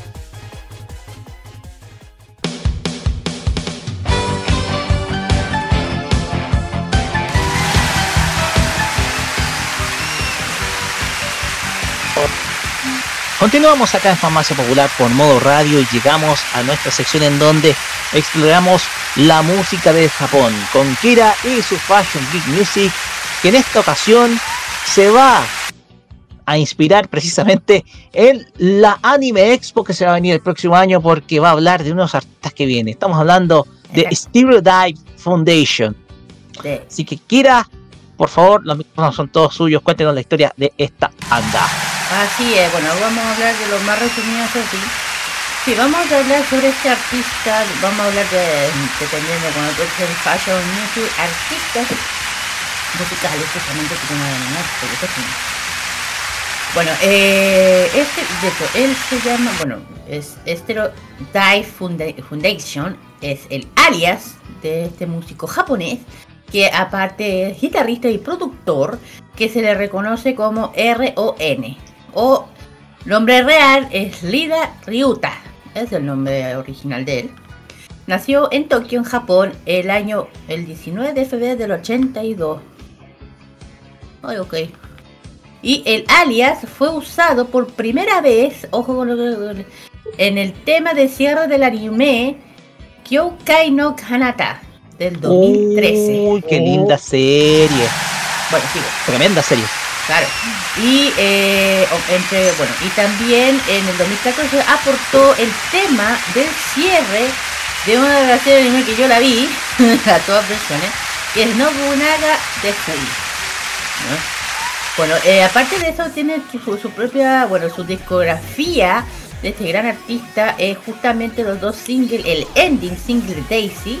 Continuamos acá en Farmacia Popular por modo radio y llegamos a nuestra sección en donde exploramos la música de Japón con Kira y su Fashion Geek Music, que en esta ocasión se va a inspirar precisamente en la Anime Expo que se va a venir el próximo año porque va a hablar de unos artistas que vienen. Estamos hablando de Stereotype Foundation. Así que Kira, por favor, los micrófonos son todos suyos. Cuéntenos la historia de esta banda. Así es, bueno, vamos a hablar de los más resumidos así. Sí, vamos a hablar sobre este artista, vamos a hablar de, dependiendo de cuando tú el fashion music, artistas musicales justamente que tengo de animar, porque sí. Bueno, eh, este, de hecho, él se llama, bueno, es Estero Dai Foundation, es el alias de este músico japonés, que aparte es guitarrista y productor, que se le reconoce como RON, o nombre real es Lida Ryuta, es el nombre original de él. Nació en Tokio, en Japón, el año, el 19 de febrero del 82. Ay, ok. Y el alias fue usado por primera vez, ojo con lo que en el tema de cierre del anime Kyokai no Kanata del 2013. Uy, qué linda serie. Bueno, sigo. Tremenda serie. Y eh, entre, bueno, y también en el 2014 aportó el tema del cierre de una series de anime que yo la vi, a todas versiones, que es Nobunaga de. ¿no? Bueno, eh, aparte de eso tiene su propia, bueno, su discografía de este gran artista es justamente los dos singles, el ending single de Daisy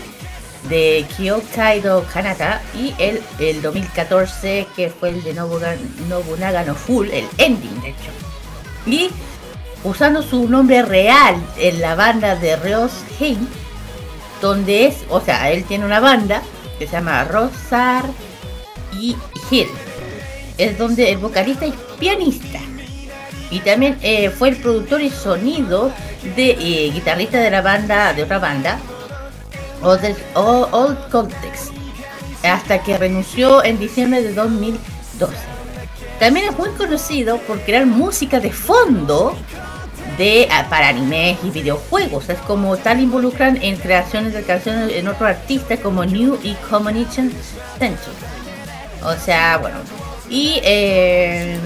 de Kyokaido Kanata y el, el 2014 que fue el de Nobunaga no Full, el ending de hecho. Y usando su nombre real en la banda de Rose Hein, donde es, o sea, él tiene una banda que se llama Rosar y Hill. Es donde el vocalista es pianista. Y también eh, fue el productor y sonido de eh, guitarrista de la banda, de otra banda, Old, Old- Context. hasta que renunció en diciembre de 2012. También es muy conocido por crear música de fondo de ah, para animes y videojuegos. Es como tal involucran en creaciones de canciones en otros artistas como New y Combination Center. O sea, bueno. Y eh,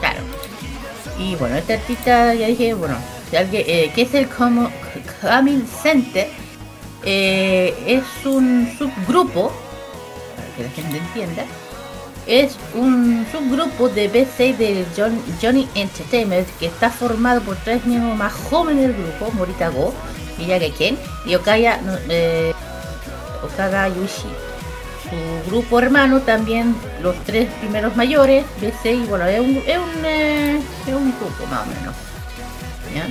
claro. Y bueno, este artista ya dije, bueno, eh, ¿qué es el como Coming Center? Eh, es un subgrupo, para que la gente entienda, es un subgrupo de B6 de John- Johnny Entertainment que está formado por tres miembros más jóvenes del grupo, Morita Go, Miyagi Ken y Okaya, eh, Okada Yushi. Su grupo hermano también, los tres primeros mayores, B6, bueno, es un, es un, eh, es un grupo más o menos. ¿ya?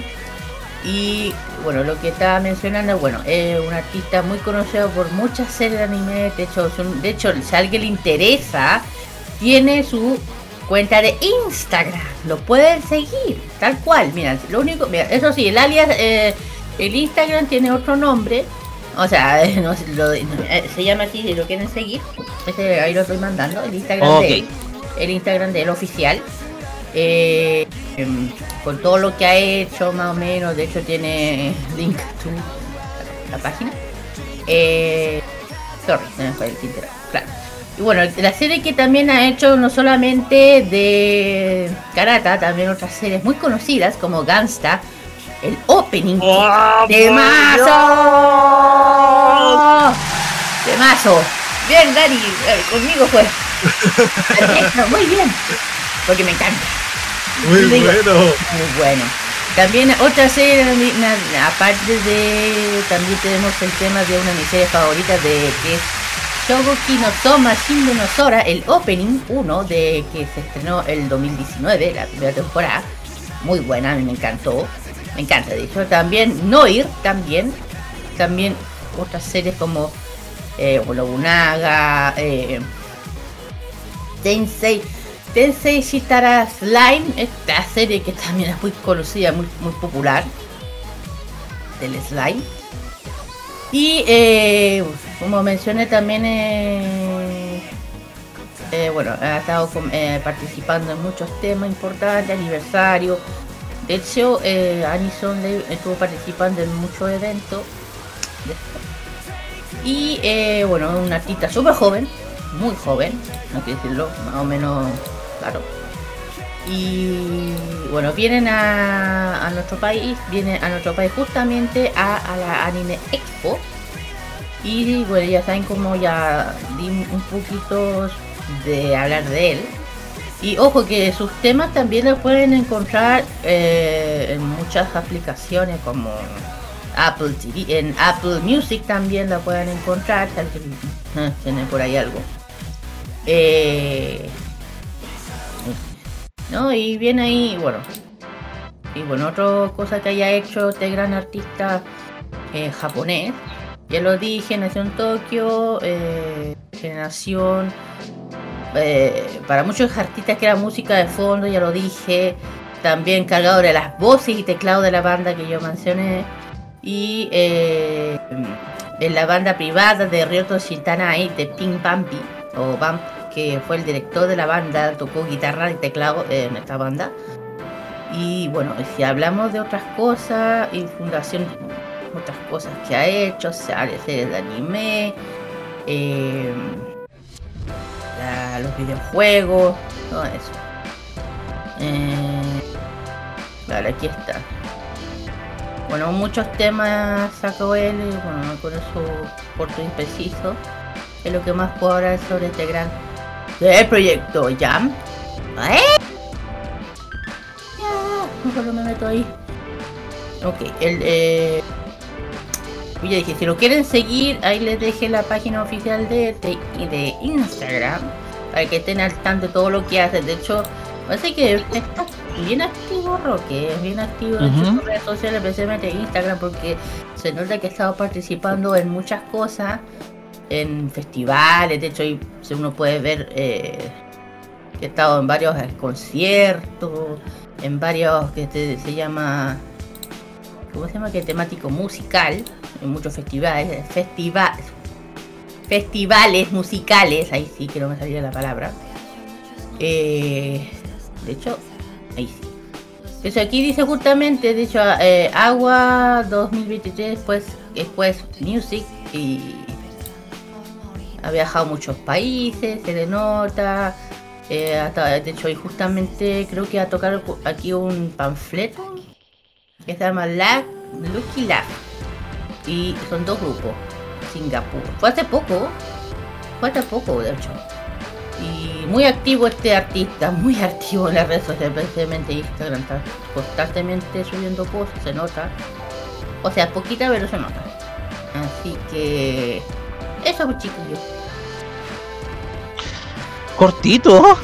Y bueno, lo que estaba mencionando, bueno, es un artista muy conocido por muchas series de anime. De hecho, son- de hecho, si a alguien le interesa, tiene su cuenta de Instagram. Lo pueden seguir, tal cual. Mira, lo único, mira, eso sí, el alias, eh, el Instagram tiene otro nombre. O sea, no, sé, lo- eh, se llama así si lo quieren seguir. Ese, ahí lo estoy mandando, el Instagram de él. El Instagram de él oficial. Eh, em, con todo lo que ha hecho, más o menos. De hecho, tiene link to la página. Eh, sorry, se me fue el tintero. Claro. Y bueno, la serie que también ha hecho no solamente de Karata, también otras series muy conocidas como Gangsta, el opening de mazo. De mazo. Bien, Dani, eh, conmigo fue. Perfecto, muy bien. Porque me encanta. Muy Digo, bueno. Muy bueno. También otra serie, aparte de, también tenemos el tema de una de mis series favoritas de que es Shogoki no Soma Shin no Sora, el opening 1 de que se estrenó el 2019, la primera temporada. Muy buena, a mí me encantó. Me encanta, de hecho. También Noir, también. También otras series como eh, Nobunaga, eh, Tensei, Tensei Shitara Slime, esta serie que también es muy conocida, muy, muy popular, del slime. Y eh, como mencioné también, eh, eh, bueno, ha estado participando en muchos temas importantes, aniversario. De hecho, Anison estuvo participando en muchos eventos. Y bueno, una artista súper joven, muy joven, no quiero decirlo, más o menos, claro. Y bueno, vienen a, a nuestro país, vienen a nuestro país justamente a, a la Anime Expo. Y bueno, ya saben cómo ya di un poquito de hablar de él. Y ojo que sus temas también los pueden encontrar eh, en muchas aplicaciones como Apple TV, en Apple Music también la pueden encontrar, eh, tiene por ahí algo. Eh, ¿no? Y viene ahí, bueno. Y bueno, otra cosa que haya hecho este gran artista eh, japonés. Ya lo dije, nació en Tokio, eh, generación. eh, para muchos artistas que era música de fondo, ya lo dije. También cargado de las voces y teclados de la banda que yo mencioné. Y en la banda privada de Ryoto Shintanai de Pink Bambi, o Bump, que fue el director de la banda, tocó guitarra y teclado en esta banda. Y bueno, si hablamos de otras cosas, y Fundación, otras cosas que ha hecho, series de anime, eh, los videojuegos, todo eso. Eh, vale, aquí está. Bueno, muchos temas sacó él, y bueno, con eso corto y preciso. Es lo que más puedo hablar sobre este gran del proyecto Jam. ¿Eh? Ya, mejor no me meto ahí. Ok, el eh, ya dije, si lo quieren seguir, ahí les dejé la página oficial de, de, de Instagram para que estén al tanto de todo lo que hace. De hecho, parece que está bien activo Roque, es bien activo en sus redes sociales, especialmente Instagram, porque se nota que ha estado participando en muchas cosas, en festivales, de hecho ahí uno puede ver eh, que ha estado en varios conciertos, en varios que te- se llama, ¿cómo se llama? Que temático musical, en muchos festivales, festivales, festivales musicales, ahí sí que no me salía la palabra. Eh, de hecho, ahí sí. Eso aquí dice justamente, de hecho, eh, Agua 2023, después, después Music y ha viajado muchos países, se le nota. eh, de hecho, y justamente creo que va a tocar aquí un panfleto que se llama Lag, Lucky Lag. Y son dos grupos, Singapur. Fue hace poco, fue hace poco, de hecho. Y muy activo este artista, muy activo en las redes sociales, especialmente Instagram, está constantemente subiendo cosas, se nota. O sea, poquita, pero se nota. Así que. Eso, pues chiquillos. Cortito.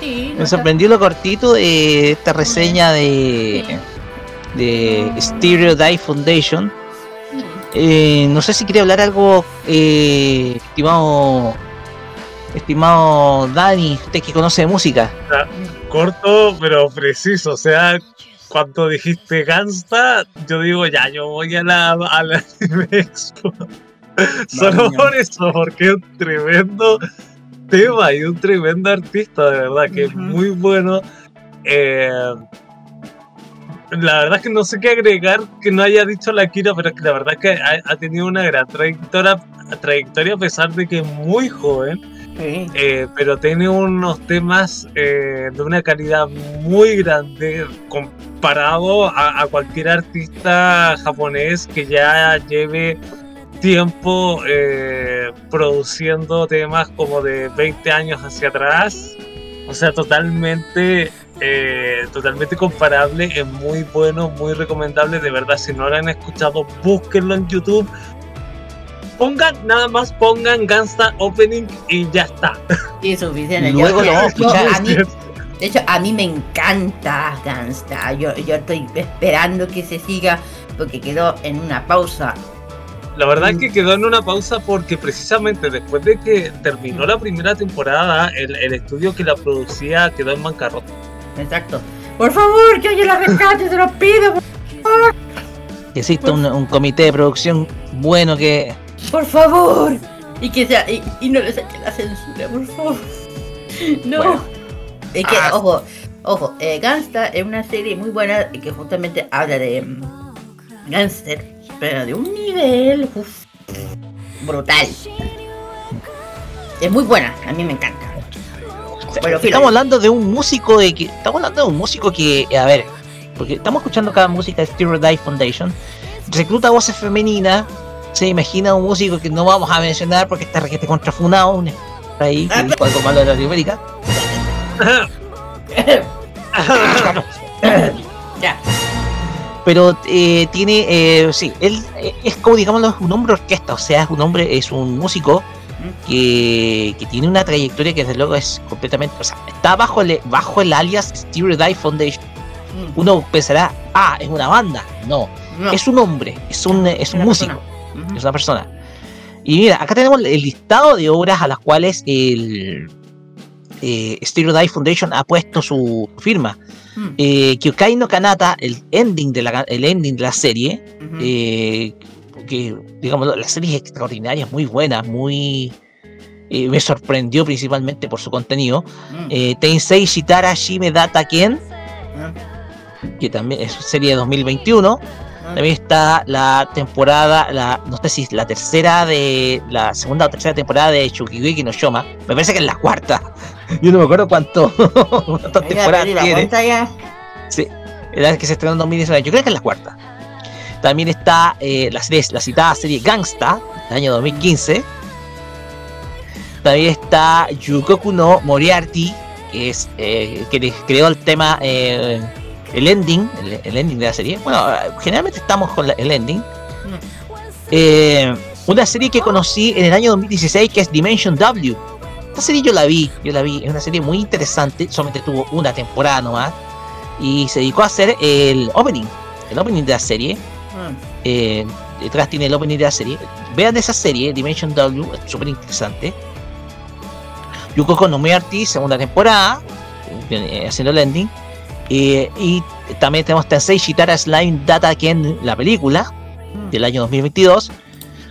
Sí, no Me está- sorprendió lo cortito de esta reseña de, de Stereo Die Foundation. Eh, no sé si quería hablar algo, eh, estimado, estimado Dani, usted que conoce de música. Ah, Corto, pero preciso. O sea, cuando dijiste Gangsta, yo digo, ya, yo voy a la, a la Expo. Solo por eso, porque es un tremendo tema y un tremendo artista, de verdad, que es muy bueno. Eh, la verdad es que no sé qué agregar que no haya dicho la Kira, pero es que la verdad es que ha, ha tenido una gran trayectoria, trayectoria a pesar de que es muy joven. Eh, pero tiene unos temas eh, de una calidad muy grande comparado a, a cualquier artista japonés que ya lleve tiempo eh, produciendo temas como de 20 años hacia atrás. O sea, totalmente, eh, totalmente comparable, es muy bueno, muy recomendable. De verdad, si no lo han escuchado, búsquenlo en YouTube. Pongan, nada más pongan Gangsta Opening y ya está. Y es suficiente. Luego lo vamos a escuchar. a mí- de hecho, a mí me encanta Gangsta. Yo, yo estoy esperando que se siga porque quedó en una pausa. La verdad es que quedó en una pausa porque precisamente después de que terminó la primera temporada, el, el estudio que la producía quedó en bancarrota. Exacto. Por favor, que alguien la rescate, se lo pido. Por favor. Que exista un, un comité de producción bueno que Por favor. Y que sea, y, y no le saquen la censura, por favor. No. Bueno. Es que, Ah. ojo, ojo, eh, Gangsta es una serie muy buena que justamente habla de mm, gangster, pero de un nivel uf, brutal. Es muy buena, a mí me encanta. Filo. estamos hablando de un músico de que estamos hablando de un músico que a ver porque estamos escuchando cada música de Stereo Die Foundation recluta voces femeninas se imagina un músico que no vamos a mencionar porque está requete contrafunado un ahí que dijo algo malo de Latinoamérica ya. Pero eh, tiene eh, sí él eh, es como digamos un hombre orquesta o sea es un hombre es un músico que, que tiene una trayectoria que desde luego es completamente o sea está bajo el bajo el alias Stereo Die Foundation. Uno pensará ah es una banda no, No. es un hombre es un es un músico. es una persona. Y mira acá tenemos el listado de obras a las cuales el eh, Stereo Die Foundation ha puesto su firma Mm. eh, Kyokai no Kanata, el ending de la, el ending de la serie, eh, que digamos, la serie es extraordinaria, es muy buena, muy... eh, me sorprendió principalmente por su contenido. Mm. Tensei Shitara Shime Data Ken, que también es serie de 2021. También está la temporada, la, no sé si es la tercera de la segunda o tercera temporada de Shukigeki no Shoma. Me parece que es la cuarta. Yo no me acuerdo cuánto, cuántas temporadas tiene. ya. Sí, la que se estrenó en 2019. Yo creo que es la cuarta. También está eh, la, serie, la citada serie Gangsta, del año 2015. También está Yukoku no Moriarty, que es eh, que creó el tema, eh, el ending, el, el ending de la serie. Bueno, generalmente estamos con la- el ending. Eh, una serie que conocí en el año 2016 que es Dimension W. Esta serie yo la vi, yo la vi, es una serie muy interesante, solamente tuvo una temporada nomás y se dedicó a hacer el opening, el opening de la serie. Eh, detrás tiene el opening de la serie. Vean esa serie, Dimension W, es súper interesante. Yukoko no Miyarty, segunda temporada, eh, haciendo el ending. Eh, y también tenemos Tensei Shitara Slime Data Ken, la película del año 2022.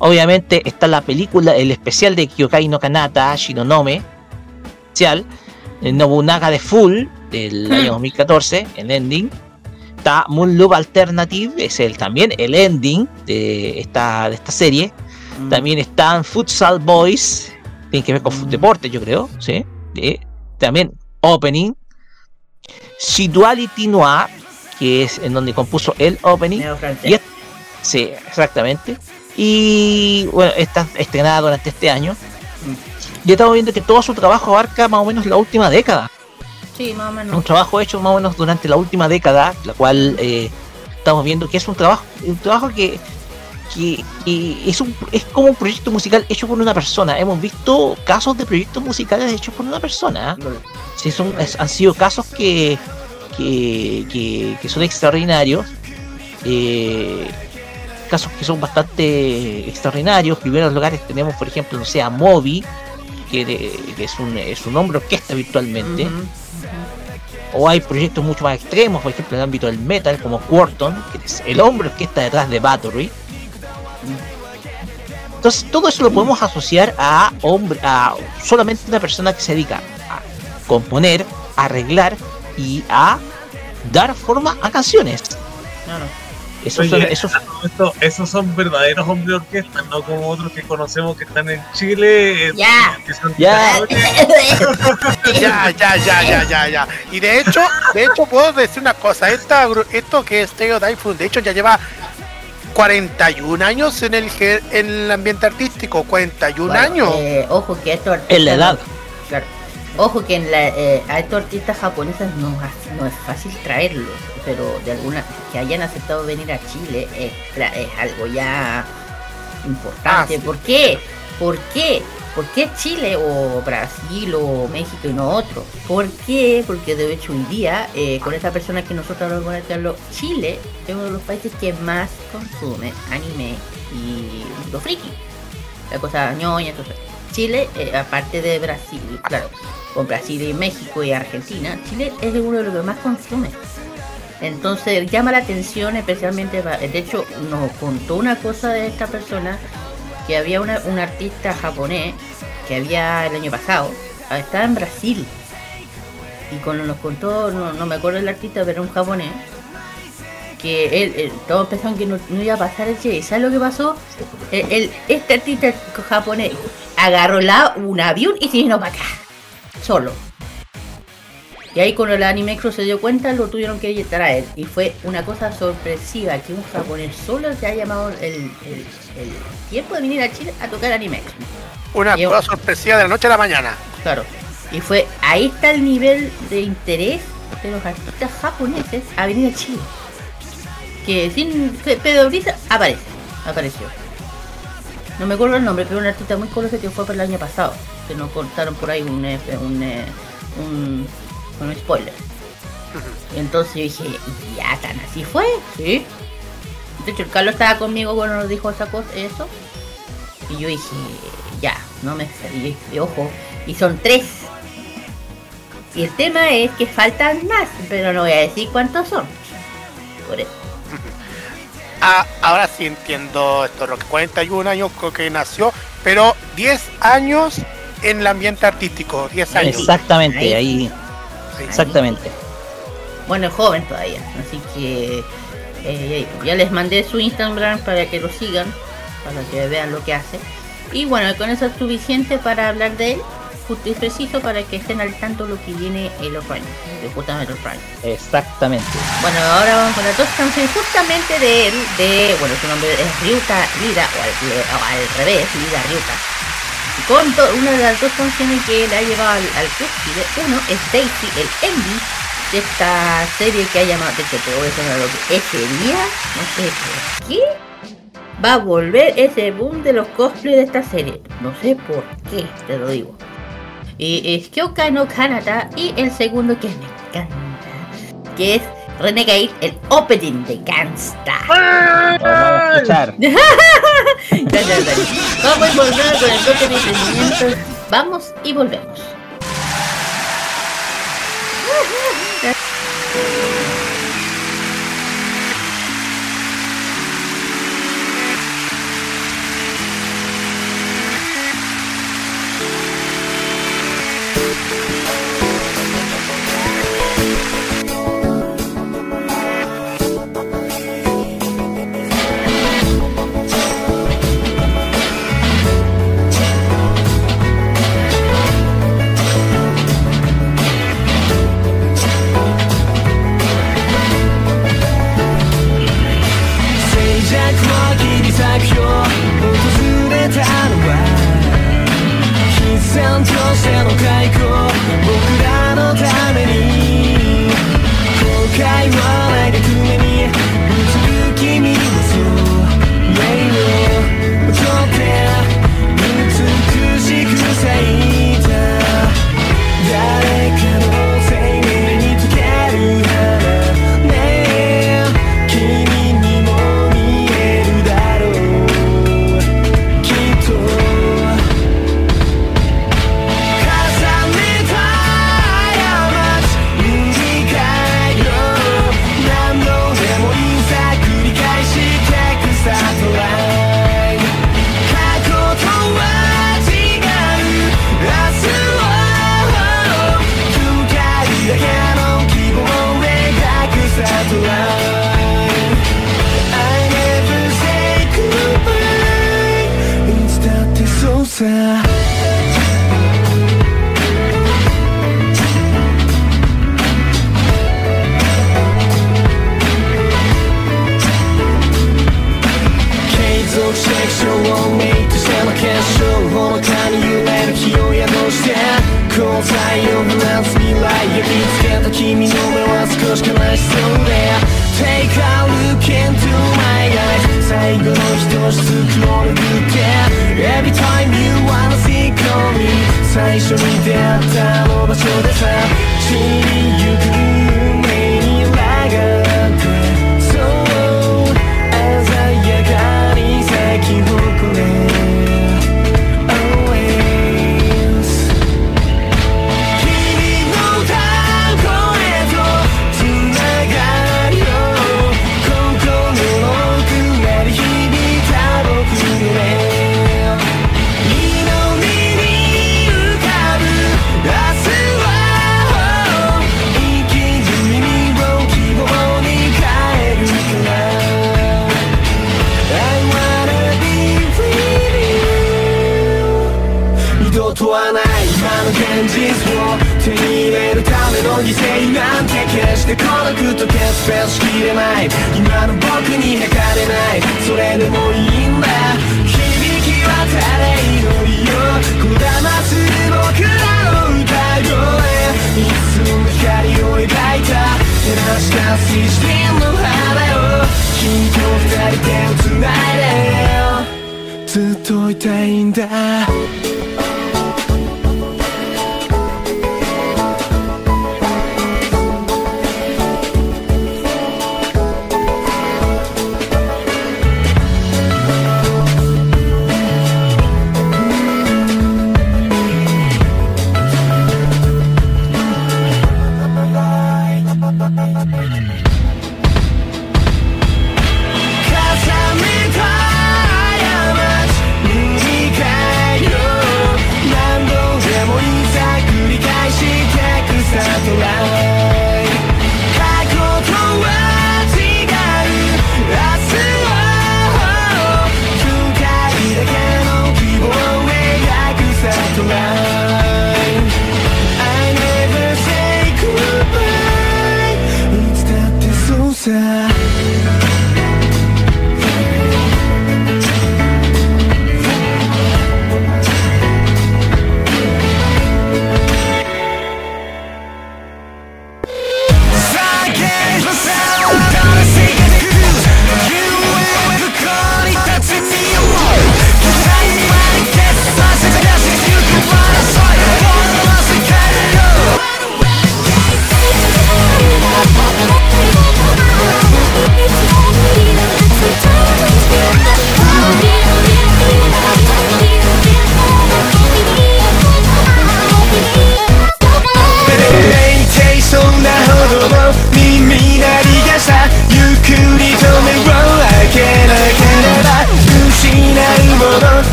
Obviamente está la película, el especial de Kyokai no Kanata, Shinonome, especial, el Nobunaga de Full, del año 2014, el ending. Está Moon Loop Alternative, es el también el ending de esta, de esta serie. También están Futsal Boys, tiene que ver con deporte, yo creo, ¿sí? Eh, también Opening. Situality Noir, que es en donde compuso el opening. Y sí, exactamente. Y bueno, está estrenada durante este año. Y estamos viendo que todo su trabajo abarca más o menos la última década. Sí, más o Un menos. trabajo hecho más o menos durante la última década, la cual eh, estamos viendo que es un trabajo, un trabajo que, que, que es, un, es como un proyecto musical hecho por una persona. Hemos visto casos de proyectos musicales hechos por una persona. Sí, son, es- han sido casos que, que, que, que son extraordinarios. eh, casos que son bastante extraordinarios. En primeros lugares tenemos, por ejemplo, no sé, a Moby, que, de- que es, un, es un hombre orquesta virtualmente. O hay proyectos mucho más extremos, por ejemplo, en el ámbito del metal, como Quarton, que es el hombre que está detrás de Battery. Entonces, todo eso lo podemos asociar a hombre, a solamente una persona que se dedica a componer, a arreglar y a dar forma a canciones. Claro. Eso Oye, son- esos- esto- esos son verdaderos hombres de orquesta, no como otros que conocemos que están en Chile. eh, Ya. Ya. Ya, ya, ya, ya, ya, ya. Y de hecho, de hecho puedo decir una cosa, esta, esto que es Stereotype Foundation ya lleva 41 años en el en el ambiente artístico, 41 Bueno, años. eh, ojo que artistas. En la edad. Claro. Ojo que en la, eh, a estos artistas japoneses no, es- no es fácil traerlos, pero de alguna que hayan aceptado venir a Chile es, algo ya importante. Ah, sí. ¿Por qué? ¿Por qué? ¿Por qué Chile o Brasil o México y no otro? ¿Por qué? Porque de hecho hoy día, eh, con esta persona que nosotros hablamos con Carlos, Chile es uno de los países que más consume anime y lo friki la cosa ñoña, entonces Chile, eh, aparte de Brasil, claro, con Brasil y México y Argentina, Chile es uno de los que más consume. Entonces llama la atención especialmente, de hecho nos contó una cosa de esta persona, que había una, un artista japonés que había el año pasado, estaba en Brasil. Y cuando nos contó, no, no me acuerdo el artista, pero era un japonés, que él, él- todos pensaban que no, no iba a pasar el Che. ¿Y ¿Sabes lo que pasó? El, el- este artista japonés agarró la, un avión y se vino para acá. Solo. Y ahí cuando el Anime se dio cuenta lo tuvieron que traer. Y fue una cosa sorpresiva que un japonés solo se ha llamado el, el- el tiempo de venir a Chile a tocar Anime. Una yo- cosa sorpresiva de la noche a la mañana. Claro. Y fue, ahí está el nivel de interés de los artistas japoneses a venir a Chile. Que sin Pedro Brisa aparece, apareció. No me acuerdo el nombre, pero un artista muy conocido que fue por el año pasado. Que nos contaron por ahí un, eh, un, eh, un, un spoiler. Entonces yo dije, ya tan así fue, sí. De hecho, el Carlos estaba conmigo cuando nos dijo esa cosa, eso. Y yo dije, ya, no me y, y ojo, y son tres. Y el tema es que faltan más, pero no voy a decir cuántos son. Por eso. Ah, ahora sí entiendo esto, Roque. 41 años creo que nació, pero 10 años en el ambiente artístico. 10 años. exactamente, ahí. Exactamente. Bueno, es joven todavía, así que eh, ya les mandé su Instagram para que lo sigan, para que vean lo que hace. Y bueno, con eso es suficiente para hablar de él, justo y preciso, para que estén al tanto de lo que viene el otro año, de justamente el otro año. Exactamente. Bueno, ahora vamos con las dos canciones justamente de él, de, bueno, su nombre es Ryuta Lida, o al, o al revés, Lida Ryuta. Con una de las dos canciones que le ha llevado al, al cúspide, uno es Daisy, el ending de esta serie que ha llamado, de hecho te voy a lo que ese día, no sé por qué, va a volver ese boom de los cosplays de esta serie. No sé por qué, te lo digo. Y es Kyoka no Kanata y el segundo que me encanta, que es Renegade, el opening de Gangsta. Vamos a escuchar. Ya, ya, ya. Vamos a volver con el toque de. Vamos y volvemos. 一緒に出会った場所でさ君よ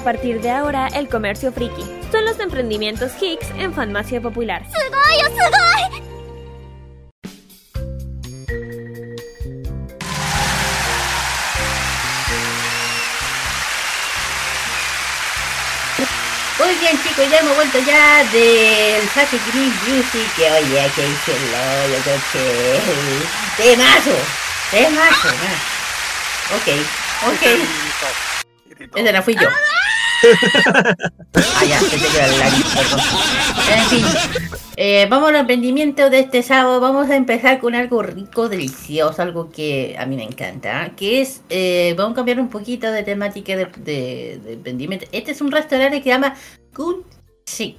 a partir de ahora el comercio friki. Son los emprendimientos Hicks en Farmacia Popular. Muy bien chicos, ya hemos vuelto ya del saque Green Beauty, que oye, que hice el yo coche. Temazo, temazo. Ah. Ok, ok. Esa la fui yo. Ah, ya. En fin, eh, vamos al emprendimiento de este sábado. Vamos a empezar con algo rico, delicioso, algo que a mí me encanta. Que es, eh, vamos a cambiar un poquito de temática de, de- de emprendimiento. Este es un restaurante que se llama Kun Chic.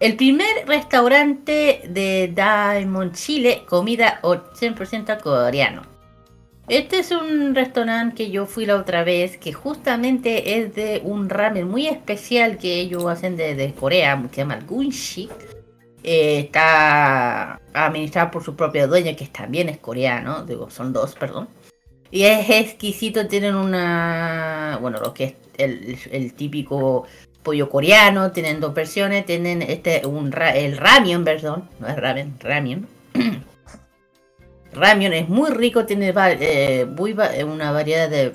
El primer restaurante de Diamond Chile, comida o- 100% coreano. Este es un restaurante que yo fui la otra vez, que justamente es de un ramen muy especial que ellos hacen de, de Corea, que se llama Gunshi. Eh, está administrado por su propio dueño, que también es coreano, digo, son dos, perdón. Y es exquisito, tienen una, bueno, lo que es el, el típico pollo coreano, tienen dos versiones, tienen este, un, el ramen, perdón, no es ramen, ramen. Ramen es muy rico, tiene eh, muy eh, una variedad de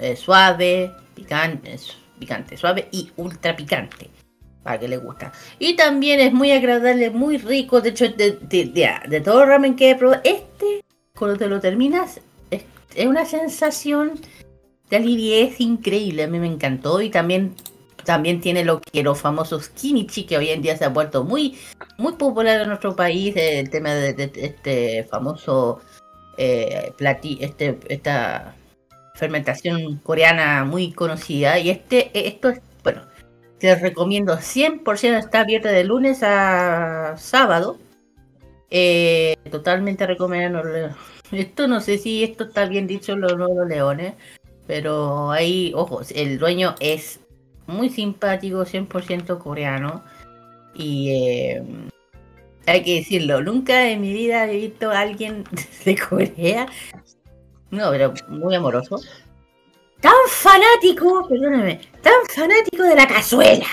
eh, suave, picante, es picante, suave y ultra picante. Para que le gusta. Y también es muy agradable, muy rico. De hecho, de, todo el ramen que he probado, este, cuando te lo terminas, es, es una sensación de aliviez increíble. A mí me encantó. Y también, también tiene lo que los famosos kimichi, que hoy en día se ha vuelto muy, muy popular en nuestro país. El tema de, este famoso eh, plati, este, esta fermentación coreana muy conocida. Y este, esto es, bueno, te recomiendo 100%, está abierta de lunes a sábado. Eh, totalmente recomendado. Esto no sé si esto está bien dicho los nuevos leones, pero ahí, ojo, el dueño es muy simpático, 100% coreano. Y eh, hay que decirlo, nunca en mi vida he visto a alguien de Corea, no, pero muy amoroso, tan fanático, perdóname, tan fanático de la cazuela.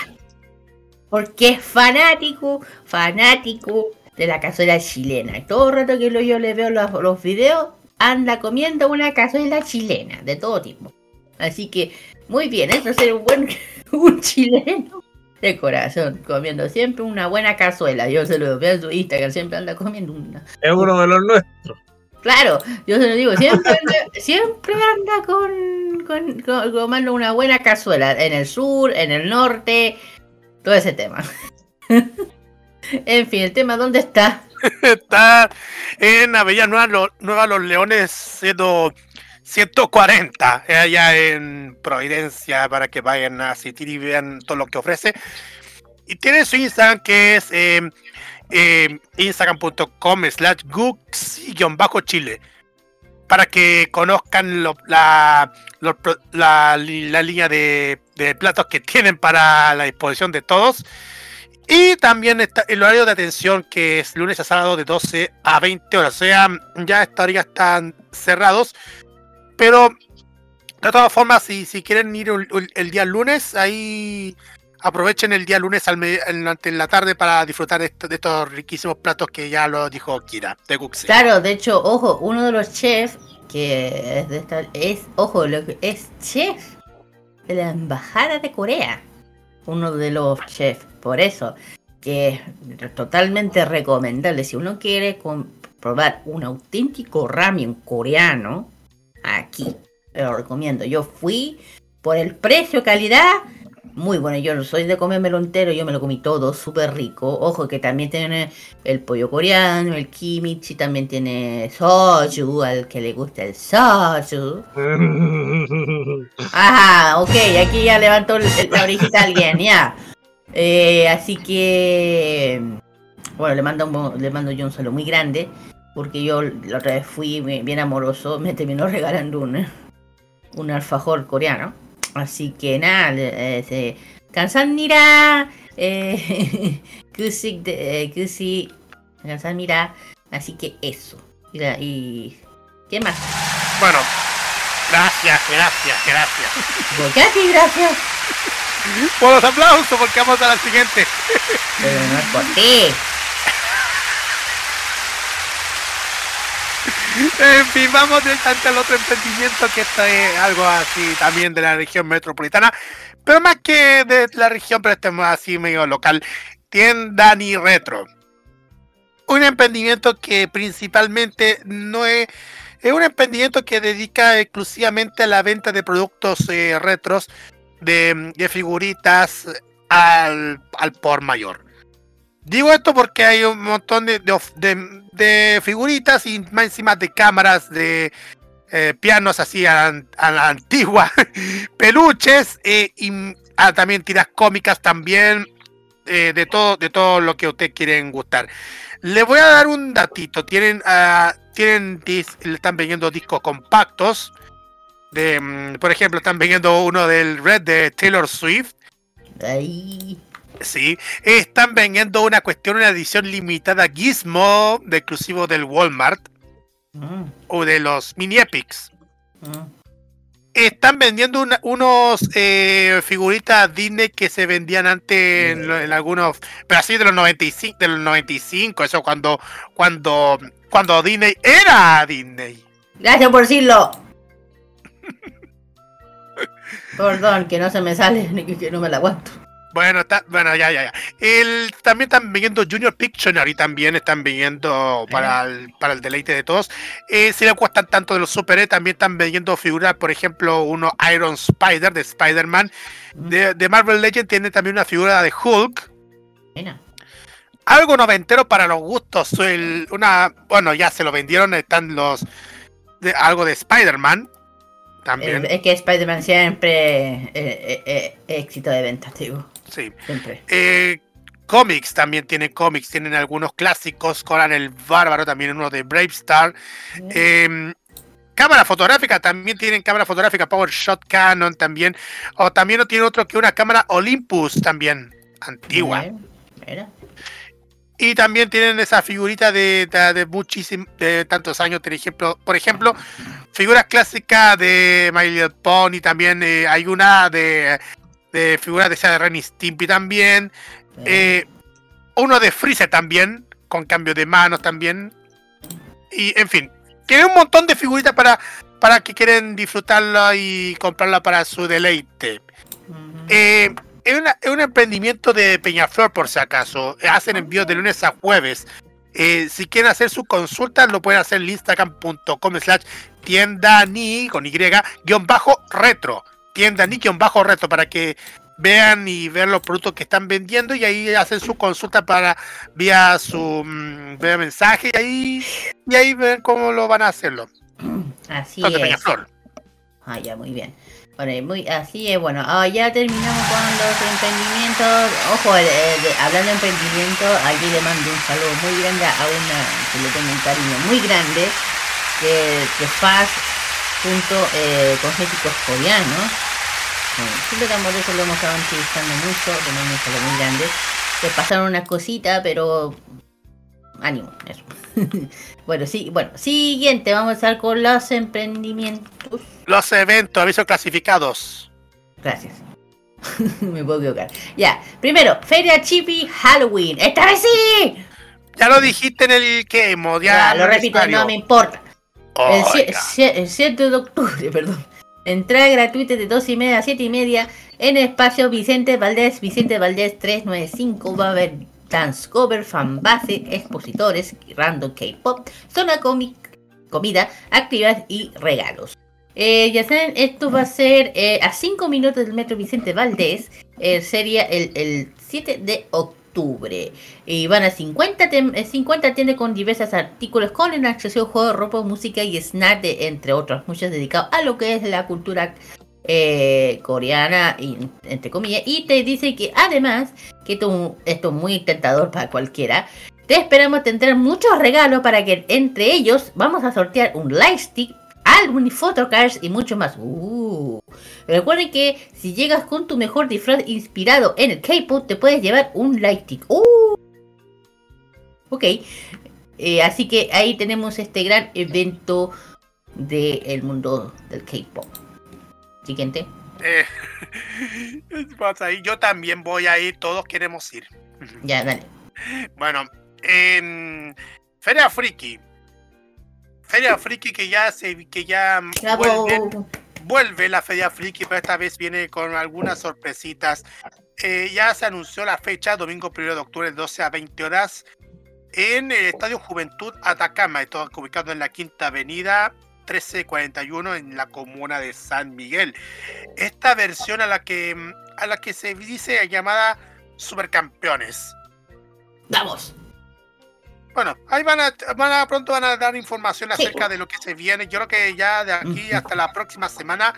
Porque es fanático, fanático de la cazuela chilena. Todo el rato que yo le veo los, los videos, anda comiendo una cazuela chilena, de todo tipo. Así que, muy bien, eso es un buen un chileno de corazón, comiendo siempre una buena cazuela. Yo se lo veo en su Instagram, siempre anda comiendo una. Es uno de los nuestros. Claro, yo se lo digo, siempre anda, siempre anda con, con, una buena cazuela. En el sur, en el norte, todo ese tema. en fin, el tema, ¿dónde está? Está en Avenida Nueva, Nueva Los Leones 100 140, eh, allá en Providencia, para que vayan a asistir y vean todo lo que ofrece. Y tiene su Instagram que es eh, eh, instagram.com slash gooks-chile para que conozcan la, la, línea de, platos que tienen para la disposición de todos. Y también está el horario de atención que es lunes a sábado de 12 a 20 horas. O sea, ya estaría están cerrados. Pero de todas formas, si, si quieren ir el, el- día lunes, ahí aprovechen el día lunes al en, en la tarde para disfrutar de, esto- de estos riquísimos platos que ya lo dijo Kira de Guxi. Claro, de hecho, ojo, uno de los chefs que es de esta, es, ojo, lo que- es chef de la embajada de Corea. Uno de los chefs, por eso, que es totalmente recomendable. Si uno quiere probar un auténtico ramen coreano, aquí lo recomiendo. Yo fui por el precio, calidad, muy bueno. Yo no soy de comérmelo entero, yo me lo comí todo, súper rico. Ojo que también tiene el pollo coreano, el kimchi, también tiene soju, al que le gusta el soju. Ajá, ok, aquí ya levantó la orejita alguien, ya. Eh, así que, bueno, le mando, un- le mando yo un saludo muy grande, porque yo la otra vez fui bien amoroso, me terminó regalando un, un alfajor coreano. Así que nada, eh, Kansanmira, eh, Kusik, eh, Así que eso. Y, la, y, ¿Qué más? Bueno, gracias, gracias, gracias. Gracias, gracias. Por los aplausos, porque vamos a la siguiente. Pero no es por ti. En fin, vamos directamente al otro emprendimiento que esto es algo así también de la región metropolitana, pero más que de la región, pero este es así medio local. Tienda Ni Retro. Un emprendimiento que principalmente no es, un emprendimiento que dedica exclusivamente a la venta de productos eh, retros, de, figuritas al por mayor. Digo esto porque hay un montón de, de de- figuritas y más encima de cámaras de eh, pianos así a, la- antigua, peluches eh, y ah, también tiras cómicas también eh, de todo de todo lo que ustedes quieren gustar. Les voy a dar un datito. Tienen ah, tienen dis- le están vendiendo discos compactos. De, mm, por ejemplo, están vendiendo uno del Red de Taylor Swift. Sí, están vendiendo una cuestión, una edición limitada Gizmo, de exclusivo del Walmart Mm, o de los mini epics. mm. Están vendiendo una- unos eh, figuritas Disney que se vendían antes en, algunos, pero así de los 95, de los 95, eso cuando, cuando, cuando Disney era Disney. Gracias por decirlo. Perdón, que no se me sale, que, que no me la aguanto. Bueno, está, bueno, ya, ya, ya. El, también están vendiendo Junior Pictionary, también están vendiendo para el, para el deleite de todos. Eh, si le cuestan tanto de los super también están vendiendo figuras, por ejemplo, uno Iron Spider de Spider-Man. De, de Marvel Legend tiene también una figura de Hulk. Algo noventero para los gustos. el- una, bueno, ya se lo vendieron, están los de, algo de Spider-Man. También. Es que Spider-Man siempre eh, eh, eh, éxito de ventas, digo. Sí. Siempre. Eh, cómics también tienen cómics, tienen algunos clásicos, Conan el Bárbaro, también uno de Brave Star. Eh, cámara fotográfica, también tienen cámara fotográfica, Power Shot Canon también. O también no tiene otro que una cámara Olympus también, antigua. Mira. Y también tienen esa figurita de, de, de muchísimos, de tantos años, por ejemplo, por ejemplo, figuras clásicas de My Little Pony, también eh, hay una de, de figuras de esa de Ren y Stimpy también, eh, uno de Freezer también, con cambio de manos también, y en fin, tiene un montón de figuritas para, para que quieren disfrutarla y comprarla para su deleite. Eh, es, una- es un emprendimiento de Peñaflor, por si acaso. Hacen envíos de lunes a jueves. Eh, si quieren hacer sus consultas, lo pueden hacer en instagram.com slash tienda ni con y guion bajo retro. Tienda ni guion bajo retro para que vean y ver los productos que están vendiendo y ahí hacen su consulta para vía su vía mensaje y ahí y ahí ven cómo lo van a hacerlo. Así Entonces, es. Peñaflor. Ah, ya, muy bien. Y muy, así es, bueno, ah, ya terminamos con los emprendimientos. Ojo, eh, hablando de emprendimiento, aquí le mando un saludo muy grande a una que le tengo un cariño muy grande, que, que Faz junto eh, cosméticos coreanos. Bueno, siempre que eso lo hemos estado entrevistando mucho, mando un saludo muy grande. Les pasaron unas cositas, pero ánimo, eso. bueno, sí, bueno, siguiente, vamos a estar con los emprendimientos. Los eventos, avisos clasificados. Gracias. Me puedo equivocar. Ya, primero, Feria Chippy Halloween. ¡Esta vez sí! Ya lo dijiste en el que ya, Ya, lo repito, no me importa. El, sie- Oiga. sie- el 7 de octubre, perdón. Entrada gratuita de 2 y media a 7 y media en el espacio Vicente Valdés, Vicente Valdés 395. Va a haber dance cover, fanbase, expositores, random K-pop, zona cómic, comida, actividades y regalos. Eh, ya saben, esto va a ser eh, a 5 minutos del metro Vicente Valdés. eh, sería el, el 7 de octubre. Y van a 50, tem- eh, 50 tiendas con diversos artículos con el acceso, juegos, ropa, música y snack, entre otros, muchos dedicados a lo que es la cultura eh, coreana, y, entre comillas. Y te dice que además, que esto, esto es muy tentador para cualquiera, te esperamos tener muchos regalos para que entre ellos vamos a sortear un lightstick, álbum y photocards y mucho más. Uh. Recuerden que si llegas con tu mejor disfraz inspirado en el K-pop, te puedes llevar un lightstick. Uh. Ok. Eh, así que ahí tenemos este gran evento del mundo del K-pop. Siguiente. Eh, pasa ahí, yo también voy a ir, todos queremos ir. Ya, dale. Bueno, en Feria Friki. Feria Friki que ya se que ya vuelve, vuelve la Feria Friki, pero esta vez viene con algunas sorpresitas. Eh, ya se anunció la fecha, domingo 1 de octubre, 12 a 20 horas, en el Estadio Juventud Atacama, esto ubicado en la Quinta Avenida 1341 en la comuna de San Miguel. Esta versión a la que a la que se dice llamada Supercampeones. Vamos. Bueno, ahí van a, van a- pronto van a dar información acerca de lo que se viene. Yo creo que ya de aquí hasta la próxima semana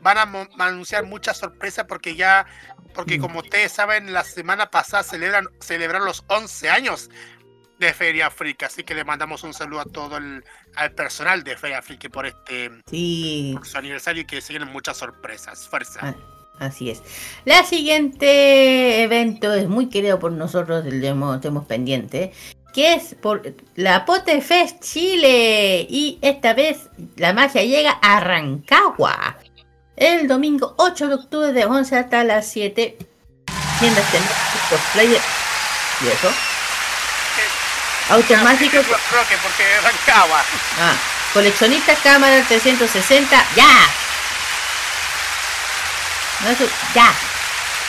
van a, mo- anunciar muchas sorpresas porque ya, porque como ustedes saben, la semana pasada celebran, celebraron los 11 años de Feria Friki, así que le mandamos un saludo a todo el al personal de Feria Friki por este Sí. por su aniversario y que se vienen muchas sorpresas. Fuerza. Ah, Así es. La siguiente evento es muy querido por nosotros, el tenemos, pendiente, que es por la Pote Fest Chile. Y esta vez la magia llega a Rancagua. El domingo 8 de octubre de 11 hasta las 7. Tiendas temáticas, cosplayer y eso. Automático. Roque, porque arrancaba. Ah, coleccionista cámara 360, ya. No, eso, ya.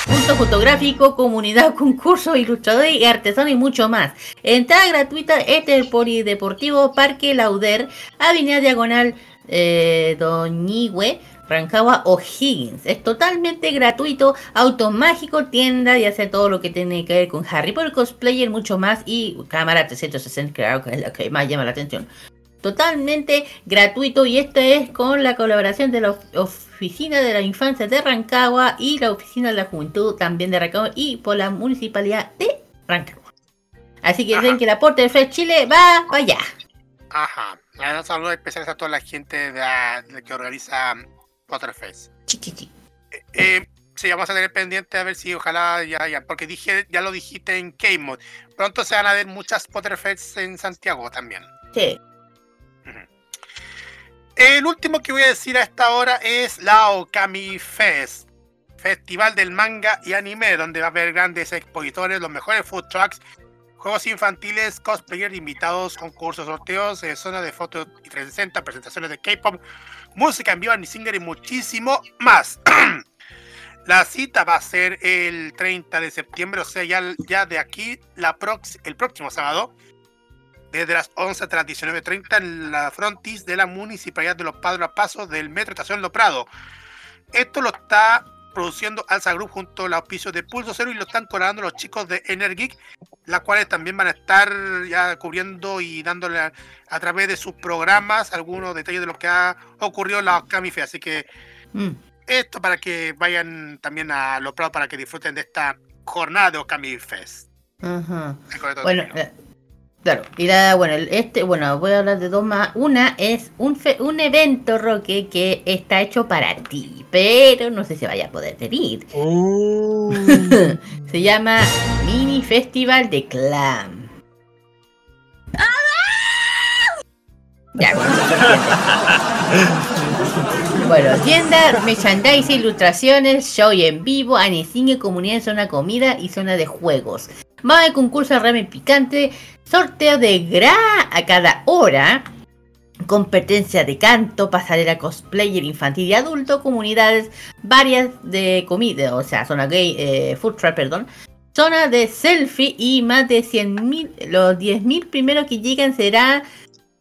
Punto fotográfico, comunidad, concurso, ilustrador y artesano y mucho más. Entrada gratuita, este es el Polideportivo Parque Lauder, Avenida Diagonal eh, Doñigüe, Rancagua O'Higgins. Es totalmente gratuito, automágico, tienda y hace todo lo que tiene que ver con Harry Potter cosplayer, mucho más y cámara 360, claro que es la que más llama la atención totalmente gratuito y esto es con la colaboración de la of- Oficina de la Infancia de Rancagua y la Oficina de la Juventud también de Rancagua y por la Municipalidad de Rancagua. Así que ven que el aporte de Fred Chile va para allá. Ajá. Un saludo especial a toda la gente de, de que organiza Potterfest. Eh, sí, vamos a tener pendiente a ver si ojalá ya, ya, porque dije, ya lo dijiste en K-Mod. Pronto se van a ver muchas Potterfests en Santiago también. Sí. El último que voy a decir a esta hora es la Okami Fest, festival del manga y anime, donde va a haber grandes expositores, los mejores food trucks, juegos infantiles, cosplayer, invitados, concursos, sorteos, eh, zona de fotos y 360, presentaciones de K-pop, música en vivo, singer y muchísimo más. La cita va a ser el 30 de septiembre, o sea, ya, ya de aquí la prox- el próximo sábado, desde las 11 hasta las 19.30 en la frontis de la Municipalidad de Los Padres a Paso del Metro Estación Lo Prado. Esto lo está produciendo Alza Group junto al auspicio de Pulso Cero y lo están colaborando los chicos de Energic, las cuales también van a estar ya cubriendo y dándole a, a través de sus programas algunos detalles de lo que ha ocurrido en la Okami Fe. Así que Mm. esto para que vayan también a Los Prados para que disfruten de esta jornada de. Con esto Bueno, claro. Y la, bueno, este, bueno, voy a hablar de dos más. Una es un, fe- un evento, Roque, que está hecho para ti, pero no sé si vaya a poder venir. Se llama Mini Festival de Clam. Ya, bueno. Bueno, tienda, merchandising, ilustraciones, show en vivo, anime, comunidad, zona comida y zona de juegos. Más de concurso de ramen picante, sorteo de gra a cada hora, competencia de canto, pasarela cosplayer infantil y adulto, comunidades varias de comida, o sea, zona gay, eh, food truck, perdón, zona de selfie y más de 100.000, los 10.000 primeros que llegan será,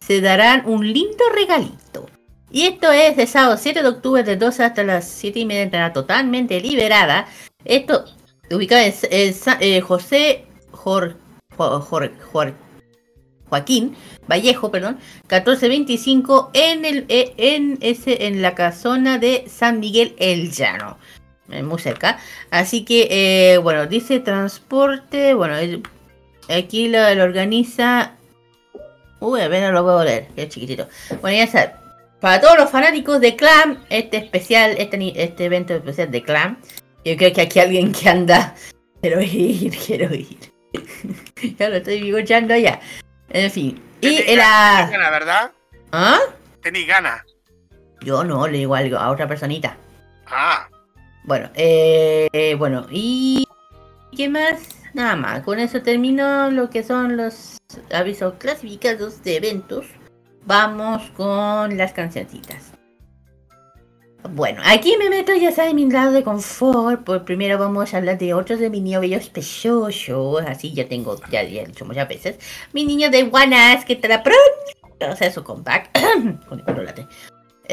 se darán un lindo regalito. Y esto es de sábado 7 de octubre de 12 hasta las 7 y media, entrada totalmente liberada. Esto ubicado en, en eh, José Jor, Jor- Jor- Joaquín Vallejo, perdón, 1425 en el eh, en ese en la casona de San Miguel El Llano. eh, Muy cerca. Así que, eh, bueno, dice transporte. Bueno, aquí lo, organiza. Uy, a ver, no lo puedo leer, es chiquitito. Bueno, ya sabes. Para todos los fanáticos de Clam, este especial, este, este evento especial de Clam. Yo creo que aquí alguien que anda. Quiero ir, quiero ir. ya lo estoy bigochando ya. En fin. Y era. gana, ¿verdad? ¿Ah? Tenéis ganas. Yo no, le digo algo a otra personita. Ah, Bueno, eh, eh, bueno, y ¿qué más? Nada más, con eso termino lo que son los avisos clasificados de eventos. Vamos con las cancioncitas. Bueno, aquí me meto ya saben mi lado de confort. Por primero vamos a hablar de otros de mi niño bello preciosos. Así ya tengo, ya, ya he dicho muchas veces. Mi niño de Guanas que estará pronto a hacer su chocolate.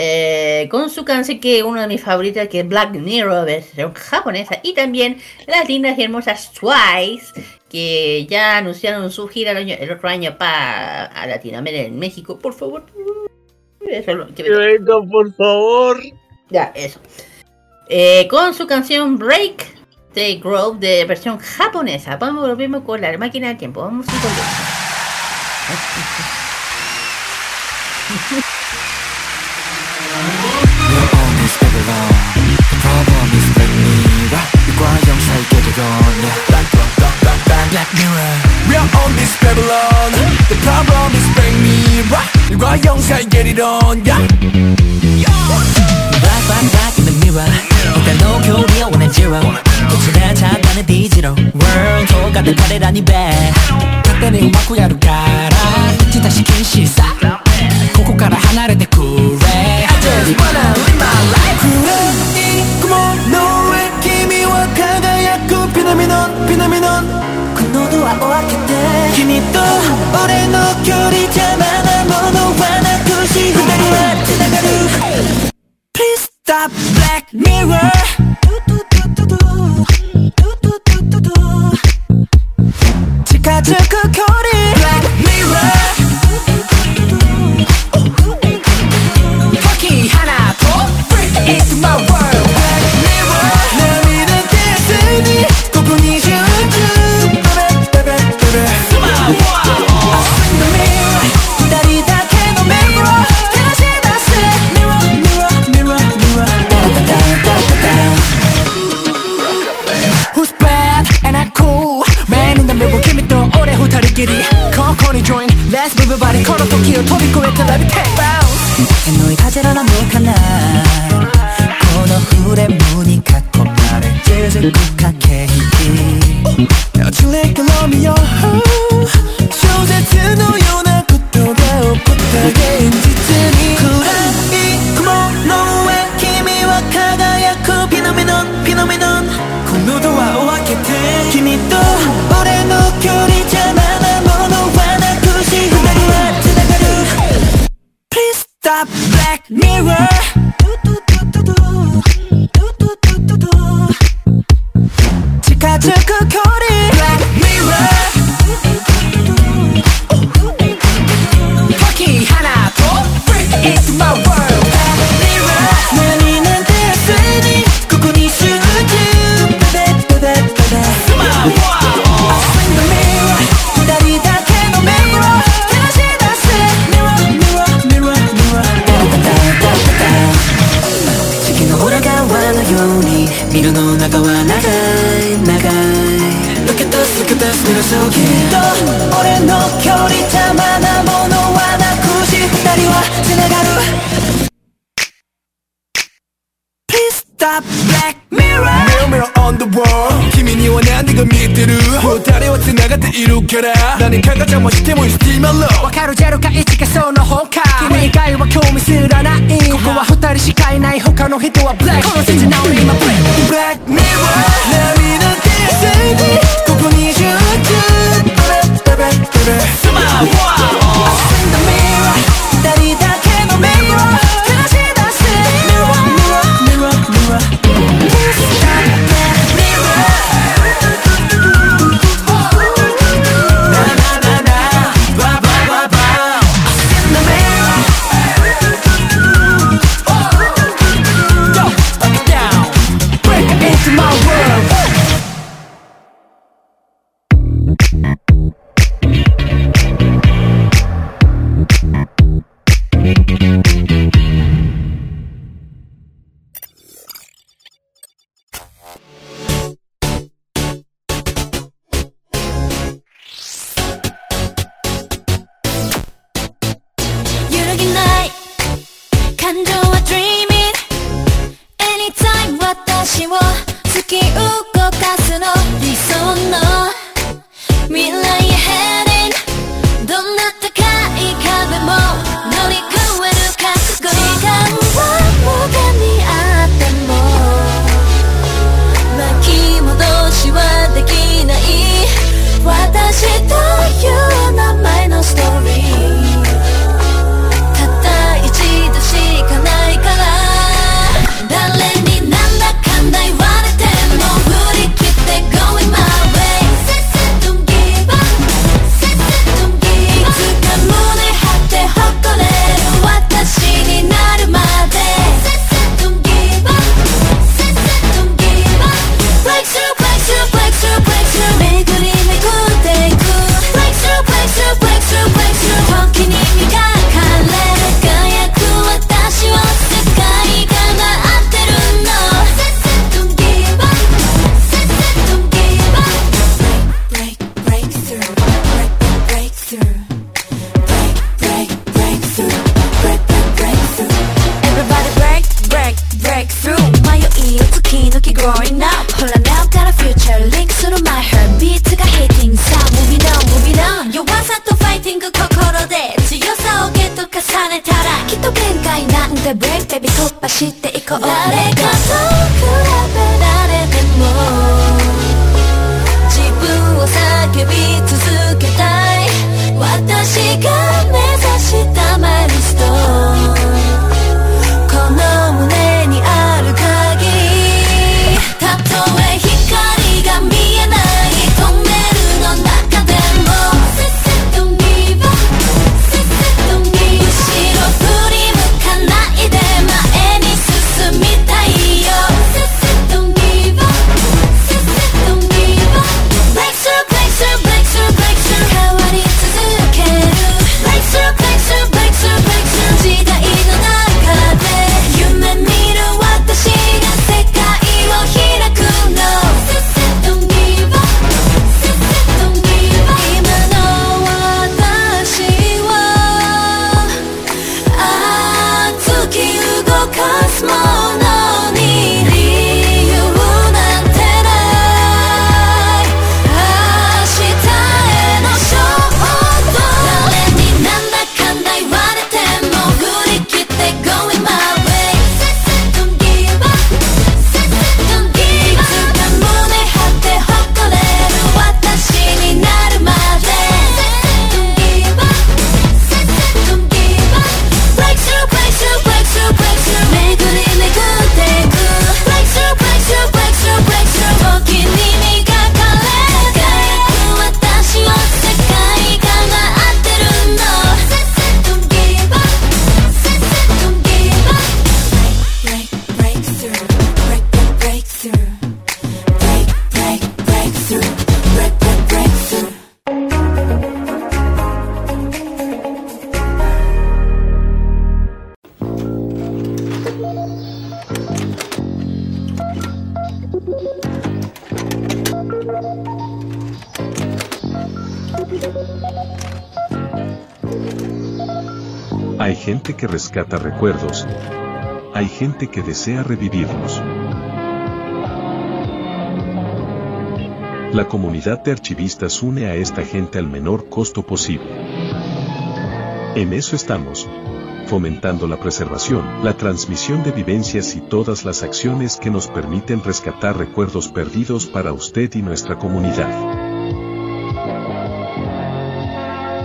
Eh, con su canción que uno de mis favoritos que es Black Mirror versión japonesa y también las lindas y hermosas Twice que ya anunciaron su gira el, año- el otro año para Latinoamérica en México por favor eso es lo que Que vengan, por favor. Ya, eso. Eh, con su canción Break the Grove de versión japonesa. Vamos, volvemos con la máquina del tiempo. Vamos a Black Mirror We are on this Babylon The problem is bring me right You got young side get it on Yeah, yeah. back back in the mirror. 歌の距離を同じろ突然ちゃったね D 字路 World 遠かって彼らにべ勝手にうまくやるから自他し禁止さここから離れてくれ I just wanna live my life. about Black Mirror. 치카즈크 코리 eyes move your body 걸어 도끼로 토비코 외쳐 let me take bounce 너의 가제라나 몰카나 코너 후레 문이 갖고 나를 재즈 국학해 내가 줄래 can love me your heart desea revivirlos. La comunidad de archivistas une a esta gente al menor costo posible. En eso estamos. Fomentando la preservación, la transmisión de vivencias y todas las acciones que nos permiten rescatar recuerdos perdidos para usted y nuestra comunidad.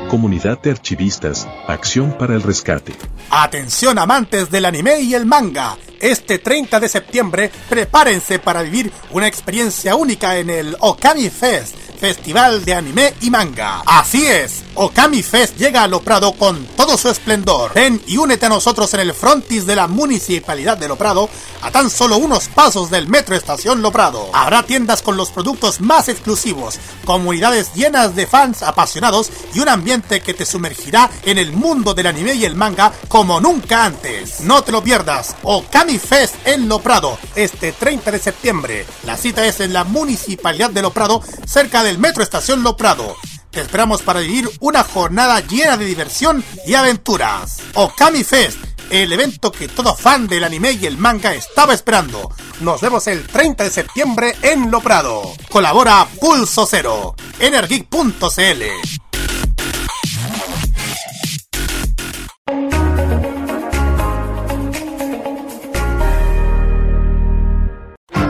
Comunidad de Archivistas, Acción para el Rescate. Atención amantes del anime y el manga. Este 30 de septiembre prepárense para vivir una experiencia única en el Okami Fest Festival de Anime y Manga. Así es, Okami Fest llega a Loprado con todo su esplendor. Ven y únete a nosotros en el frontis de la Municipalidad de Loprado, tan solo unos pasos del Metro Estación Loprado. Habrá tiendas con los productos más exclusivos, comunidades llenas de fans apasionados y un ambiente que te sumergirá en el mundo del anime y el manga como nunca antes. No te lo pierdas, Okami Fest en Loprado, este 30 de septiembre. La cita es en la Municipalidad de Loprado, cerca del Metro Estación Loprado. Te esperamos para vivir una jornada llena de diversión y aventuras. Okami Fest, el evento que todo fan del anime y el manga estaba esperando. Nos vemos el 30 de septiembre en Loprado. Colabora Pulso Cero, Energic.cl.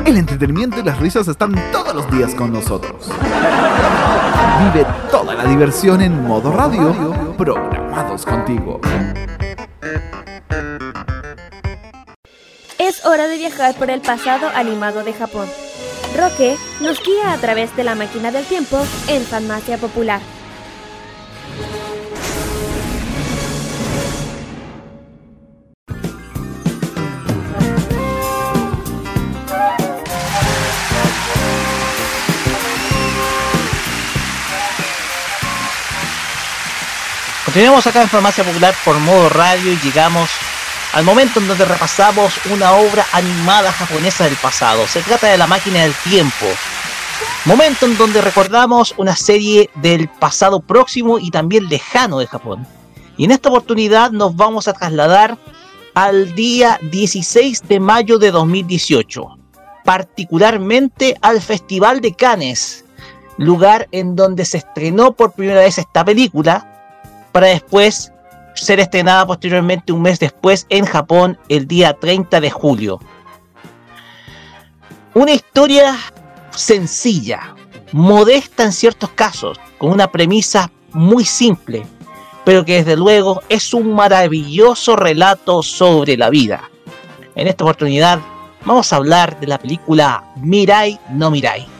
El entretenimiento y las risas están todos los días con nosotros. Vive toda la diversión en modo radio, programados contigo. Es hora de viajar por el pasado animado de Japón. Roque nos guía a través de la máquina del tiempo en Farmacia Popular. Continuamos acá en Farmacia Popular por modo radio y llegamos al momento en donde repasamos una obra animada japonesa del pasado. Se trata de La máquina del tiempo. Momento en donde recordamos una serie del pasado próximo y también lejano de Japón. Y en esta oportunidad nos vamos a trasladar al día 16 de mayo de 2018, particularmente al Festival de Cannes, lugar en donde se estrenó por primera vez esta película, para después ser estrenada posteriormente un mes después en Japón el día 30 de julio. Una historia sencilla, modesta en ciertos casos, con una premisa muy simple, pero que desde luego es un maravilloso relato sobre la vida. En esta oportunidad vamos a hablar de la película Mirai no Mirai.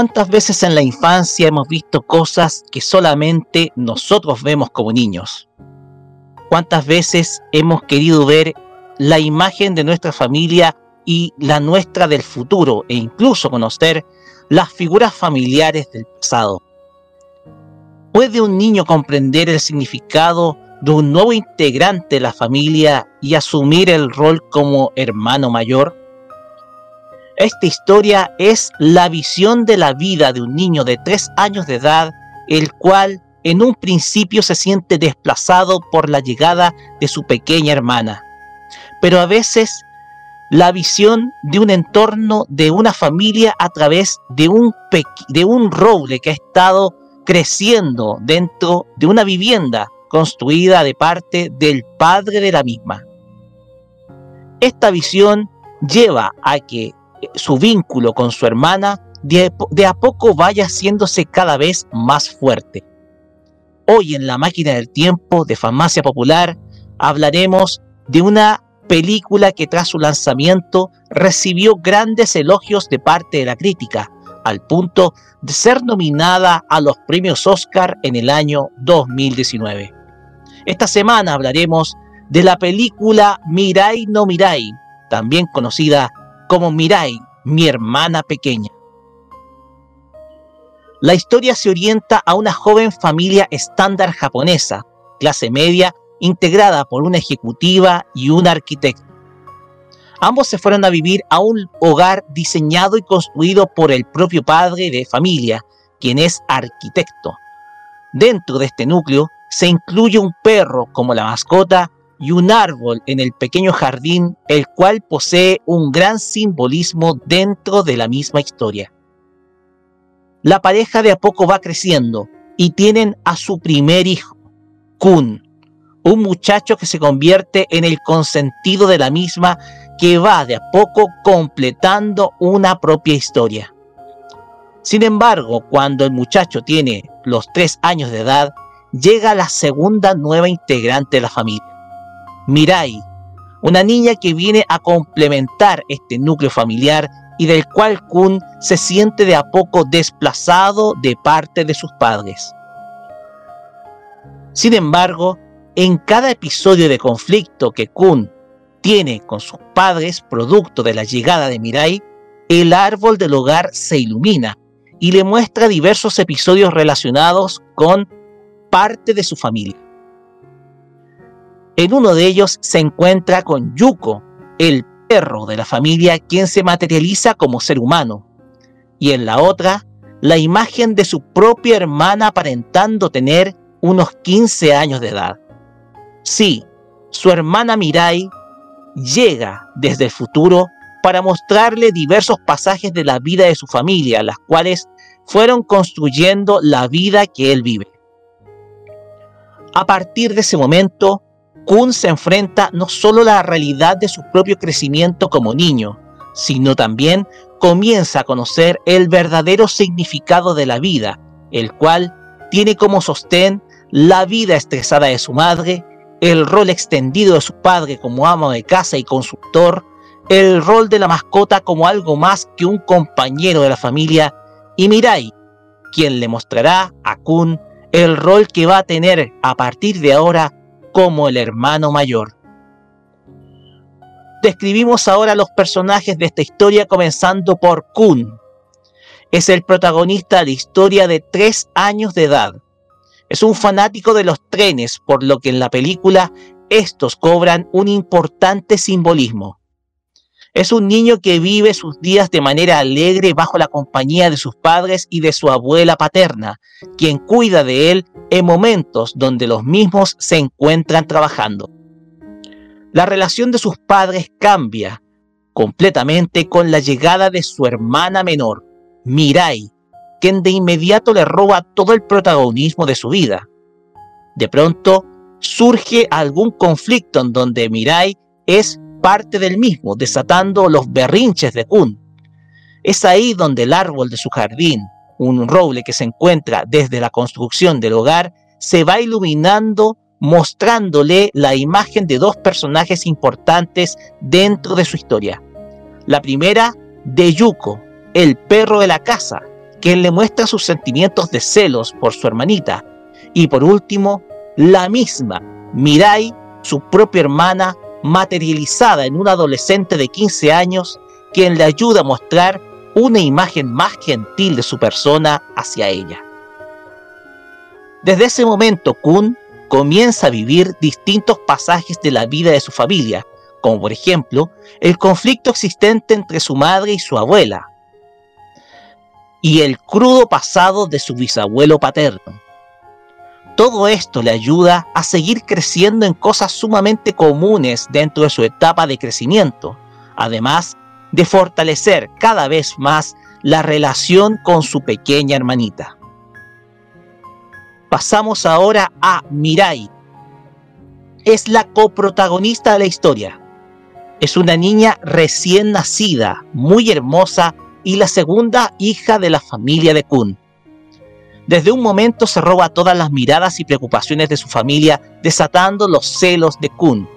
¿Cuántas veces en la infancia hemos visto cosas que solamente nosotros vemos como niños? ¿Cuántas veces hemos querido ver la imagen de nuestra familia y la nuestra del futuro e incluso conocer las figuras familiares del pasado? ¿Puede un niño comprender el significado de un nuevo integrante de la familia y asumir el rol como hermano mayor? Esta historia es la visión de la vida de un niño de tres años de edad, el cual en un principio se siente desplazado por la llegada de su pequeña hermana. Pero a veces la visión de un entorno, de una familia a través de un, de un roble que ha estado creciendo dentro de una vivienda construida de parte del padre de la misma. Esta visión lleva a que su vínculo con su hermana de, a poco vaya haciéndose cada vez más fuerte. Hoy en la máquina del tiempo de Farmacia Popular hablaremos de una película que tras su lanzamiento recibió grandes elogios de parte de la crítica, al punto de ser nominada a los premios Oscar en el año 2019. Esta semana hablaremos de la película Mirai no Mirai, también conocida como Mirai, mi hermana pequeña. La historia se orienta a una joven familia estándar japonesa, clase media, integrada por una ejecutiva y un arquitecto. Ambos se fueron a vivir a un hogar diseñado y construido por el propio padre de familia, quien es arquitecto. Dentro de este núcleo se incluye un perro como la mascota y un árbol en el pequeño jardín, el cual posee un gran simbolismo dentro de la misma historia. La pareja de a poco va creciendo y tienen a su primer hijo, Kun, un muchacho que se convierte en el consentido de la misma que va de a poco completando una propia historia. Sin embargo, cuando el muchacho tiene los tres años de edad, llega la segunda nueva integrante de la familia, Mirai, una niña que viene a complementar este núcleo familiar y del cual Kun se siente de a poco desplazado de parte de sus padres. Sin embargo, en cada episodio de conflicto que Kun tiene con sus padres, producto de la llegada de Mirai, el árbol del hogar se ilumina y le muestra diversos episodios relacionados con parte de su familia. En uno de ellos se encuentra con Yuko, el perro de la familia, quien se materializa como ser humano. Y en la otra, la imagen de su propia hermana aparentando tener unos 15 años de edad. Sí, su hermana Mirai llega desde el futuro para mostrarle diversos pasajes de la vida de su familia, las cuales fueron construyendo la vida que él vive. A partir de ese momento, Kun se enfrenta no solo a la realidad de su propio crecimiento como niño, sino también comienza a conocer el verdadero significado de la vida, el cual tiene como sostén la vida estresada de su madre, el rol extendido de su padre como amo de casa y consultor, el rol de la mascota como algo más que un compañero de la familia, y Mirai, quien le mostrará a Kun el rol que va a tener a partir de ahora como el hermano mayor. Describimos ahora los personajes de esta historia comenzando por Kun. Es el protagonista de la historia de tres años de edad. Es un fanático de los trenes, por lo que en la película estos cobran un importante simbolismo. Es un niño que vive sus días de manera alegre bajo la compañía de sus padres y de su abuela paterna, quien cuida de él en momentos donde los mismos se encuentran trabajando. La relación de sus padres cambia completamente con la llegada de su hermana menor, Mirai, quien de inmediato le roba todo el protagonismo de su vida. De pronto surge algún conflicto en donde Mirai es parte del mismo, desatando los berrinches de Kun. Es ahí donde el árbol de su jardín, un roble que se encuentra desde la construcción del hogar, se va iluminando mostrándole la imagen de dos personajes importantes dentro de su historia. La primera, de Yuko, el perro de la casa, quien le muestra sus sentimientos de celos por su hermanita. Y por último, la misma, Mirai, su propia hermana, materializada en un adolescente de 15 años, quien le ayuda a mostrar una imagen más gentil de su persona hacia ella. Desde ese momento, Kun comienza a vivir distintos pasajes de la vida de su familia, como por ejemplo el conflicto existente entre su madre y su abuela, y el crudo pasado de su bisabuelo paterno. Todo esto le ayuda a seguir creciendo en cosas sumamente comunes dentro de su etapa de crecimiento, además de fortalecer cada vez más la relación con su pequeña hermanita. Pasamos ahora a Mirai. Es la coprotagonista de la historia. Es una niña recién nacida, muy hermosa y la segunda hija de la familia de Kun. Desde un momento se roba todas las miradas y preocupaciones de su familia, desatando los celos de Kun.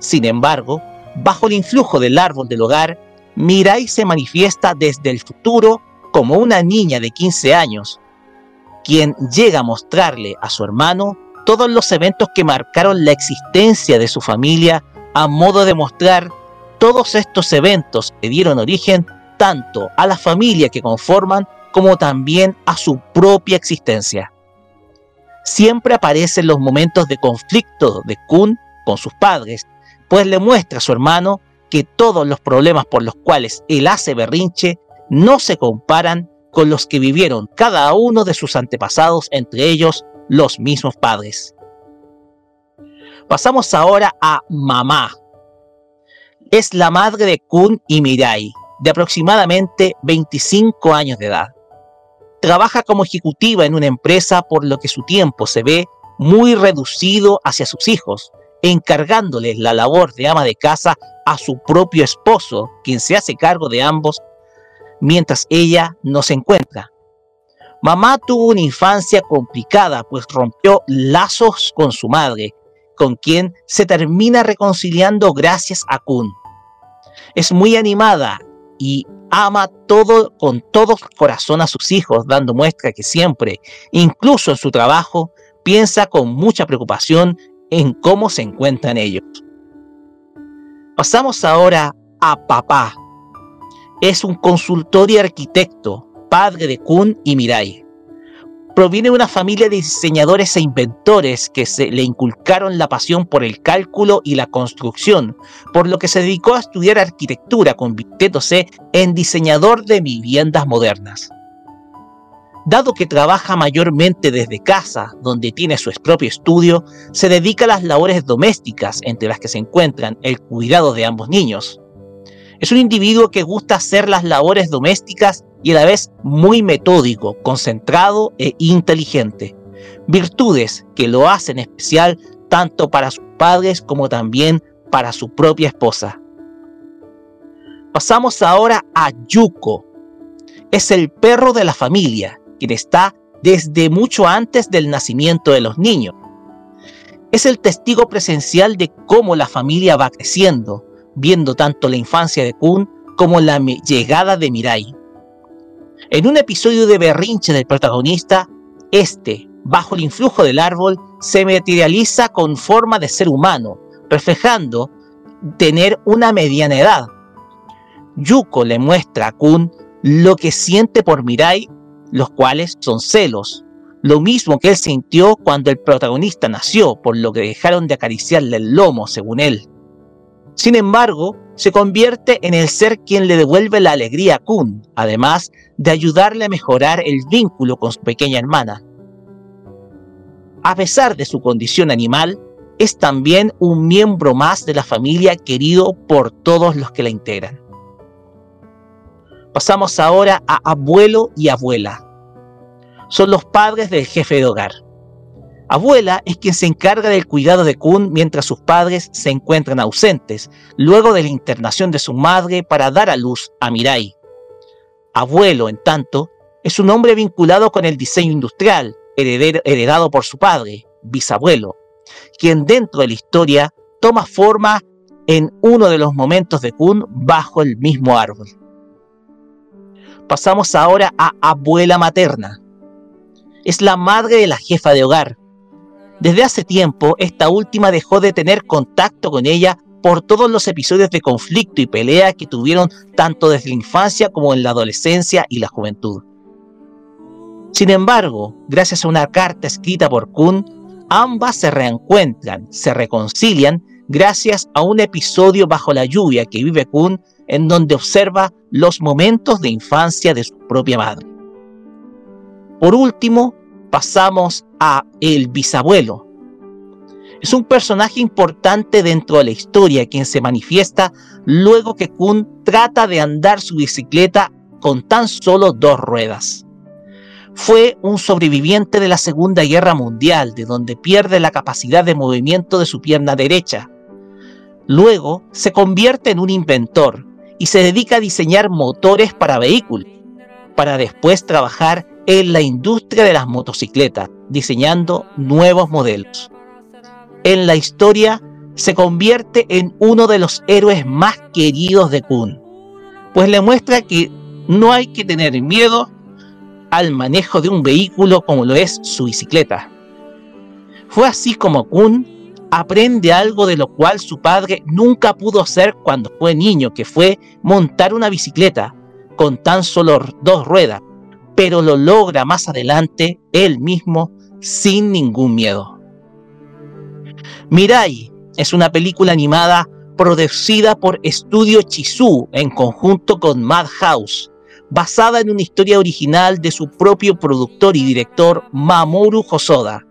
Sin embargo, bajo el influjo del árbol del hogar, Mirai se manifiesta desde el futuro como una niña de 15 años, quien llega a mostrarle a su hermano todos los eventos que marcaron la existencia de su familia a modo de mostrar todos estos eventos que dieron origen tanto a la familia que conforman como también a su propia existencia. Siempre aparecen los momentos de conflicto de Kun con sus padres, pues le muestra a su hermano que todos los problemas por los cuales él hace berrinche no se comparan con los que vivieron cada uno de sus antepasados, entre ellos los mismos padres. Pasamos ahora a Mamá. Es la madre de Kun y Mirai, de aproximadamente 25 años de edad. Trabaja como ejecutiva en una empresa por lo que su tiempo se ve muy reducido hacia sus hijos, encargándoles la labor de ama de casa a su propio esposo, quien se hace cargo de ambos mientras ella no se encuentra. Mamá tuvo una infancia complicada, pues rompió lazos con su madre, con quien se termina reconciliando gracias a Kun. Es muy animada y ama todo con todo corazón a sus hijos, dando muestra que siempre, incluso en su trabajo, piensa con mucha preocupación en cómo se encuentran ellos. Pasamos ahora a papá. Es un consultor y arquitecto, padre de Kun y Mirai. Proviene de una familia de diseñadores e inventores que se le inculcaron la pasión por el cálculo y la construcción, por lo que se dedicó a estudiar arquitectura, convirtiéndose en diseñador de viviendas modernas. Dado que trabaja mayormente desde casa, donde tiene su propio estudio, se dedica a las labores domésticas, entre las que se encuentran el cuidado de ambos niños. Es un individuo que gusta hacer las labores domésticas y a la vez muy metódico, concentrado e inteligente. Virtudes que lo hacen especial tanto para sus padres como también para su propia esposa. Pasamos ahora a Yuko. Es el perro de la familia quien está desde mucho antes del nacimiento de los niños. Es el testigo presencial de cómo la familia va creciendo, viendo tanto la infancia de Kun como la llegada de Mirai. En un episodio de berrinche del protagonista, este, bajo el influjo del árbol, se materializa con forma de ser humano, reflejando tener una mediana edad. Yuko le muestra a Kun lo que siente por Mirai los cuales son celos, lo mismo que él sintió cuando el protagonista nació, por lo que dejaron de acariciarle el lomo, según él. Sin embargo, se convierte en el ser quien le devuelve la alegría a Kun, además de ayudarle a mejorar el vínculo con su pequeña hermana. A pesar de su condición animal, es también un miembro más de la familia querido por todos los que la integran. Pasamos ahora a abuelo y abuela son los padres del jefe de hogar. Abuela es quien se encarga del cuidado de Kun mientras sus padres se encuentran ausentes, luego de la internación de su madre para dar a luz a Mirai. Abuelo, en tanto, es un hombre vinculado con el diseño industrial, heredado por su padre, bisabuelo, quien dentro de la historia toma forma en uno de los momentos de Kun bajo el mismo árbol. Pasamos ahora a abuela materna es la madre de la jefa de hogar. Desde hace tiempo, esta última dejó de tener contacto con ella por todos los episodios de conflicto y pelea que tuvieron tanto desde la infancia como en la adolescencia y la juventud. Sin embargo, gracias a una carta escrita por Kun, Ambas se reencuentran, se reconcilian gracias a un episodio bajo la lluvia que vive Kun en donde observa los momentos de infancia de su propia madre. Por último, pasamos el bisabuelo. Es un personaje importante dentro de la historia quien se manifiesta luego que Kun trata de andar su bicicleta con tan solo dos ruedas. Fue un sobreviviente de la Segunda Guerra Mundial, de donde pierde la capacidad de movimiento de su pierna derecha. Luego se convierte en un inventor y se dedica a diseñar motores para vehículos, para después trabajar en la industria de las motocicletas, diseñando nuevos modelos. En la historia se convierte en uno de los héroes más queridos de Kun, pues le muestra que no hay que tener miedo al manejo de un vehículo como lo es su bicicleta. Fue así como Kun aprende algo de lo cual su padre nunca pudo hacer cuando fue niño, que fue montar una bicicleta con tan solo dos ruedas, pero lo logra más adelante él mismo sin ningún miedo. Mirai es una película animada producida por Studio Chizu en conjunto con Madhouse, basada en una historia original de su propio productor y director Mamoru Hosoda,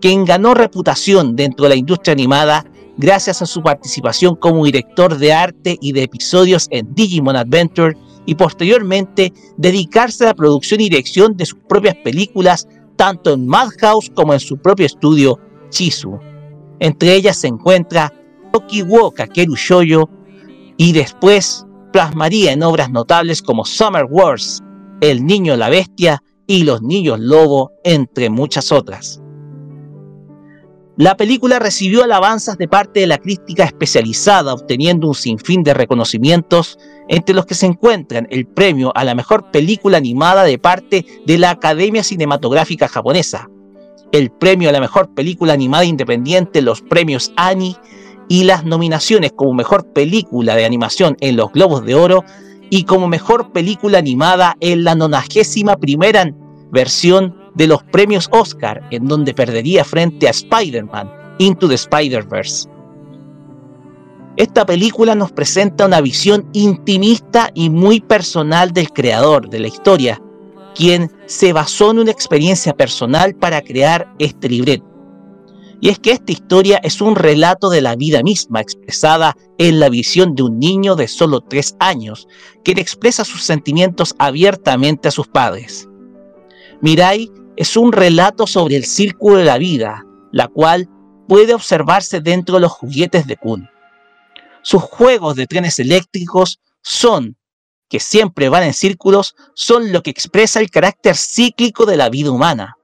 quien ganó reputación dentro de la industria animada gracias a su participación como director de arte y de episodios en Digimon Adventure y posteriormente dedicarse a la producción y dirección de sus propias películas tanto en Madhouse como en su propio estudio Chizu. Entre ellas se encuentra Tokiwo Kakeru Shoyo y después plasmaría en obras notables como Summer Wars, El Niño la Bestia y Los Niños Lobo, entre muchas otras. La película recibió alabanzas de parte de la crítica especializada, obteniendo un sinfín de reconocimientos, entre los que se encuentran el premio a la mejor película animada de parte de la Academia Cinematográfica Japonesa, el premio a la mejor película animada independiente, los premios Annie y las nominaciones como mejor película de animación en los Globos de Oro y como mejor película animada en la 91 primera versión de los premios Oscar, en donde perdería frente a Spider-Man, Into the Spider-Verse. Esta película nos presenta una visión intimista y muy personal del creador de la historia, quien se basó en una experiencia personal para crear este libreto. Y es que esta historia es un relato de la vida misma expresada en la visión de un niño de solo tres años, quien expresa sus sentimientos abiertamente a sus padres. Mirai es un relato sobre el círculo de la vida, la cual puede observarse dentro de los juguetes de Kun. Sus juegos de trenes eléctricos son, que siempre van en círculos, son lo que expresa el carácter cíclico de la vida humana.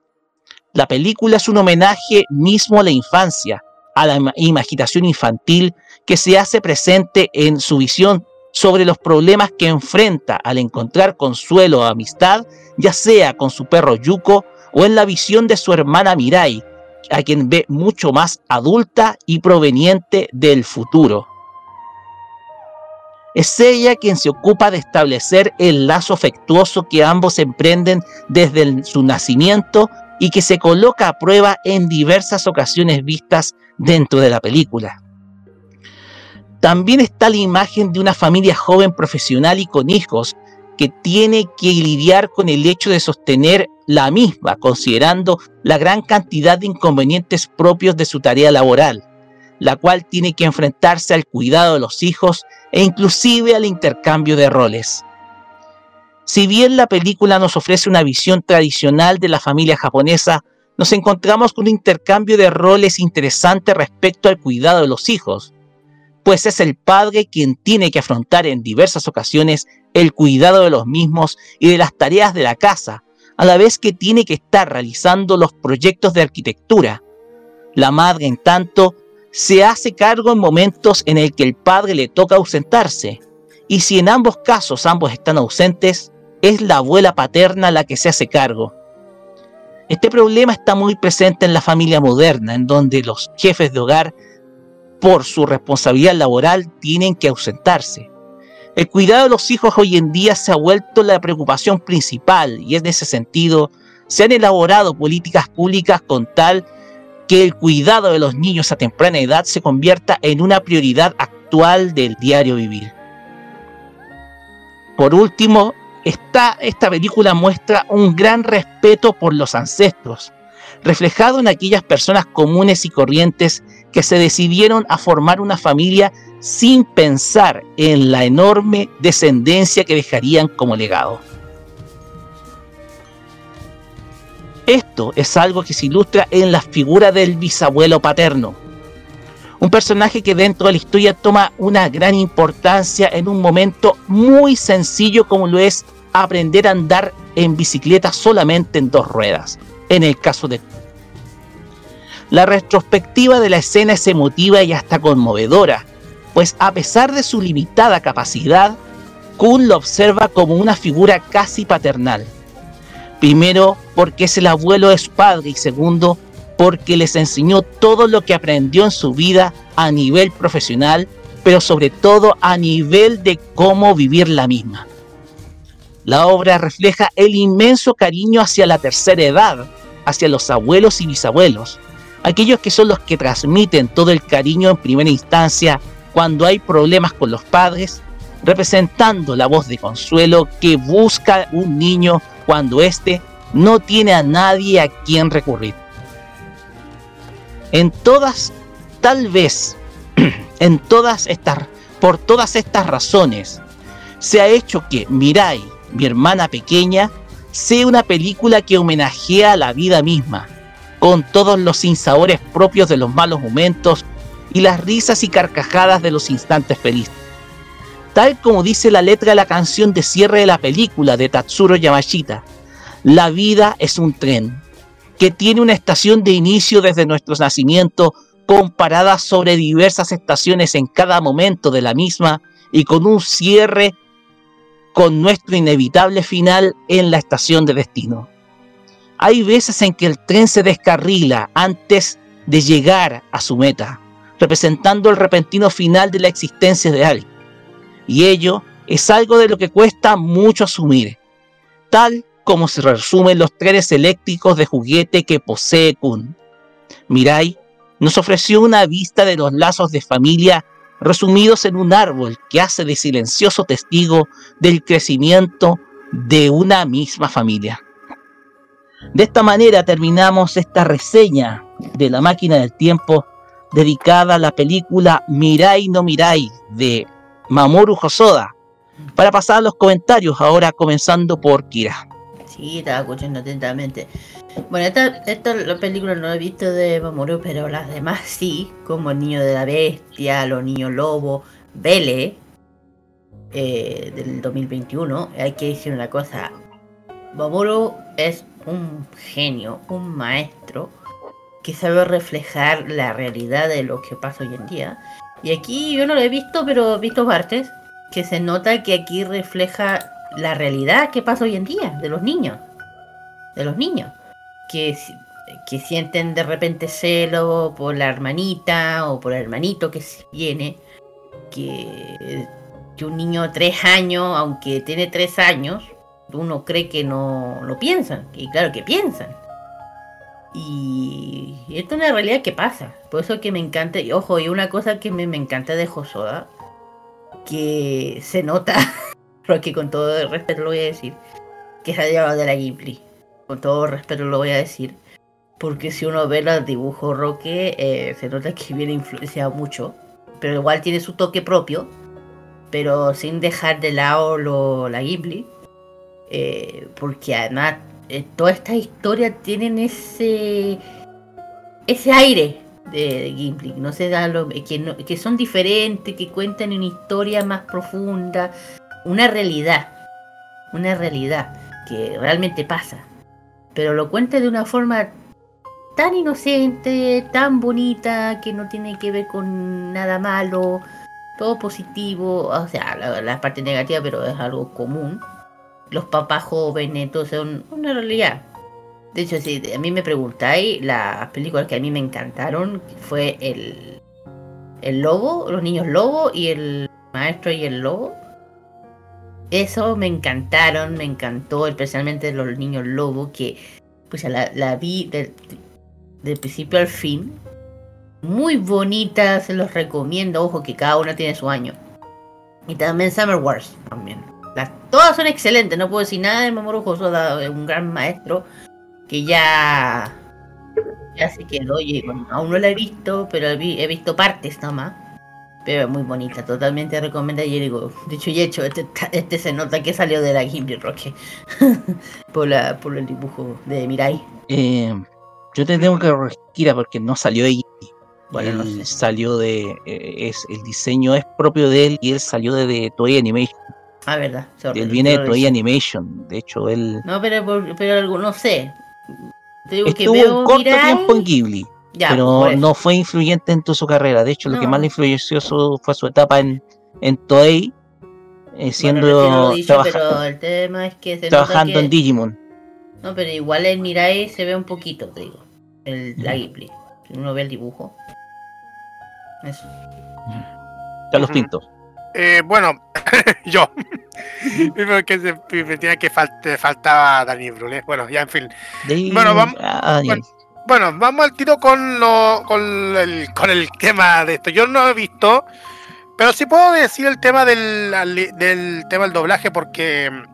La película es un homenaje mismo a la infancia, a la imaginación infantil que se hace presente en su visión sobre los problemas que enfrenta al encontrar consuelo o amistad, ya sea con su perro Yuko o en la visión de su hermana Mirai, a quien ve mucho más adulta y proveniente del futuro. Es ella quien se ocupa de establecer el lazo afectuoso que ambos emprenden desde su nacimiento y que se coloca a prueba en diversas ocasiones vistas dentro de la película. También está la imagen de una familia joven profesional y con hijos que tiene que lidiar con el hecho de sostener la misma, considerando la gran cantidad de inconvenientes propios de su tarea laboral, la cual tiene que enfrentarse al cuidado de los hijos e inclusive al intercambio de roles. Si bien la película nos ofrece una visión tradicional de la familia japonesa, nos encontramos con un intercambio de roles interesante respecto al cuidado de los hijos, pues es el padre quien tiene que afrontar en diversas ocasiones el cuidado de los mismos y de las tareas de la casa, a la vez que tiene que estar realizando los proyectos de arquitectura. La madre, en tanto, se hace cargo en momentos en el que el padre le toca ausentarse, y si en ambos casos ambos están ausentes, es la abuela paterna la que se hace cargo. Este problema está muy presente en la familia moderna, en donde los jefes de hogar, por su responsabilidad laboral, tienen que ausentarse. El cuidado de los hijos hoy en día se ha vuelto la preocupación principal y en ese sentido se han elaborado políticas públicas con tal que el cuidado de los niños a temprana edad se convierta en una prioridad actual del diario vivir. Por último, esta, esta película muestra un gran respeto por los ancestros, reflejado en aquellas personas comunes y corrientes que se decidieron a formar una familia sin pensar en la enorme descendencia que dejarían como legado. Esto es algo que se ilustra en la figura del bisabuelo paterno, un personaje que dentro de la historia toma una gran importancia en un momento muy sencillo como lo es aprender a andar en bicicleta solamente en dos ruedas, en el caso de... La retrospectiva de la escena es emotiva y hasta conmovedora, pues a pesar de su limitada capacidad, Kun lo observa como una figura casi paternal. Primero, porque es el abuelo de su padre y segundo, porque les enseñó todo lo que aprendió en su vida a nivel profesional, pero sobre todo a nivel de cómo vivir la misma. La obra refleja el inmenso cariño hacia la tercera edad, hacia los abuelos y bisabuelos, aquellos que son los que transmiten todo el cariño en primera instancia cuando hay problemas con los padres, representando la voz de consuelo que busca un niño cuando éste no tiene a nadie a quien recurrir. En todas, tal vez, en todas estas, por todas estas razones, se ha hecho que Mirai, mi hermana pequeña, sea una película que homenajea la vida misma, con todos los sinsabores propios de los malos momentos y las risas y carcajadas de los instantes felices. Tal como dice la letra de la canción de cierre de la película de Tatsuro Yamashita, la vida es un tren que tiene una estación de inicio desde nuestro nacimiento comparada sobre diversas estaciones en cada momento de la misma y con un cierre con nuestro inevitable final en la estación de destino. Hay veces en que el tren se descarrila antes de llegar a su meta representando el repentino final de la existencia de alguien. Y ello es algo de lo que cuesta mucho asumir, tal como se resumen los trenes eléctricos de juguete que posee Kun. Mirai nos ofreció una vista de los lazos de familia resumidos en un árbol que hace de silencioso testigo del crecimiento de una misma familia. De esta manera terminamos esta reseña de la máquina del tiempo dedicada a la película Mirai no Mirai de Mamoru Hosoda. Para pasar a los comentarios, ahora comenzando por Kira. Sí, estaba escuchando atentamente. Bueno, esta, esta la película no he visto de Mamoru, pero las demás sí, como El Niño de la Bestia, Los Niños Lobo, Vele, eh, del 2021. Hay que decir una cosa, Mamoru es un genio, un maestro que sabe reflejar la realidad de lo que pasa hoy en día. Y aquí yo no lo he visto, pero he visto partes que se nota que aquí refleja la realidad que pasa hoy en día de los niños. De los niños. Que, sienten de repente celo por la hermanita o por el hermanito que viene. Que, que un niño de tres años, aunque tiene tres años, uno cree que no lo piensan. Y claro que piensan y esto es una realidad que pasa. Por eso que me encanta. Y ojo, y una cosa que me, encanta de Josoda, que se nota, porque con todo el respeto lo voy a decir, que se ha llevado de la Ghibli. Con todo respeto lo voy a decir. Porque si uno ve los dibujos Roque, eh, se nota que viene influenciado mucho. Pero igual tiene su toque propio. Pero sin dejar de lado lo, la Ghibli. Eh, porque además eh, todas estas historias tienen ese ese aire de, de no sé, lo, que, que son diferentes, que cuentan una historia más profunda, una realidad, una realidad que realmente pasa, pero lo cuenta de una forma tan inocente, tan bonita, que no tiene que ver con nada malo, todo positivo, o sea, la, parte negativa, pero es algo común los papás jóvenes, todo son una realidad. De hecho, si a mí me preguntáis, las películas que a mí me encantaron fue el, el lobo, los niños lobo y el maestro y el lobo. Eso me encantaron, me encantó, especialmente los niños lobo, que pues la, la vi, de principio al fin. Muy bonita, se los recomiendo. Ojo que cada una tiene su año. Y también Summer Wars también. Las, todas son excelentes, no puedo decir nada de Mamoru Hosoda, un gran maestro que ya ya se quedó y bueno, aún no la he visto, pero he, he visto partes nomás. Pero es muy bonita, totalmente recomendada. Y digo, dicho y hecho, este, este se nota que salió de la Ghibli Roque por, la, por el dibujo de Mirai. Eh, yo te tengo que corregir porque no salió de Ghibli. Bueno, Él no salió de. eh, es, el diseño es propio de él y él salió de, de Toei Animation. Ah, verdad. sorry, Él viene de Toei. Animation. De hecho, él No, pero, pero algo, no sé. Te digo que estuvo veo un corto Mirai- tiempo en Ghibli. Ya, pero no fue influyente en toda su carrera. De hecho, lo que más le influenció su- fue su etapa en, en Toei, eh, Bueno, siendo recién lo dije, trabaja- pero el tema es que se trabajando nota que... en Digimon. No, pero igual el Mirai se ve un poquito, te digo. El, la Ghibli. Si uno ve el dibujo. Eso. Carlos Pinto. Eh, bueno, yo. Porque se, me tenía que falt- faltaba Dani Brulé. Bueno, ya en fin. De- Bueno, vamos. Ah, Daniel. Bueno, vamos al tiro con lo, con el, con el tema de esto. Yo no he visto, pero sí puedo decir el tema del, del tema del doblaje, porque mm,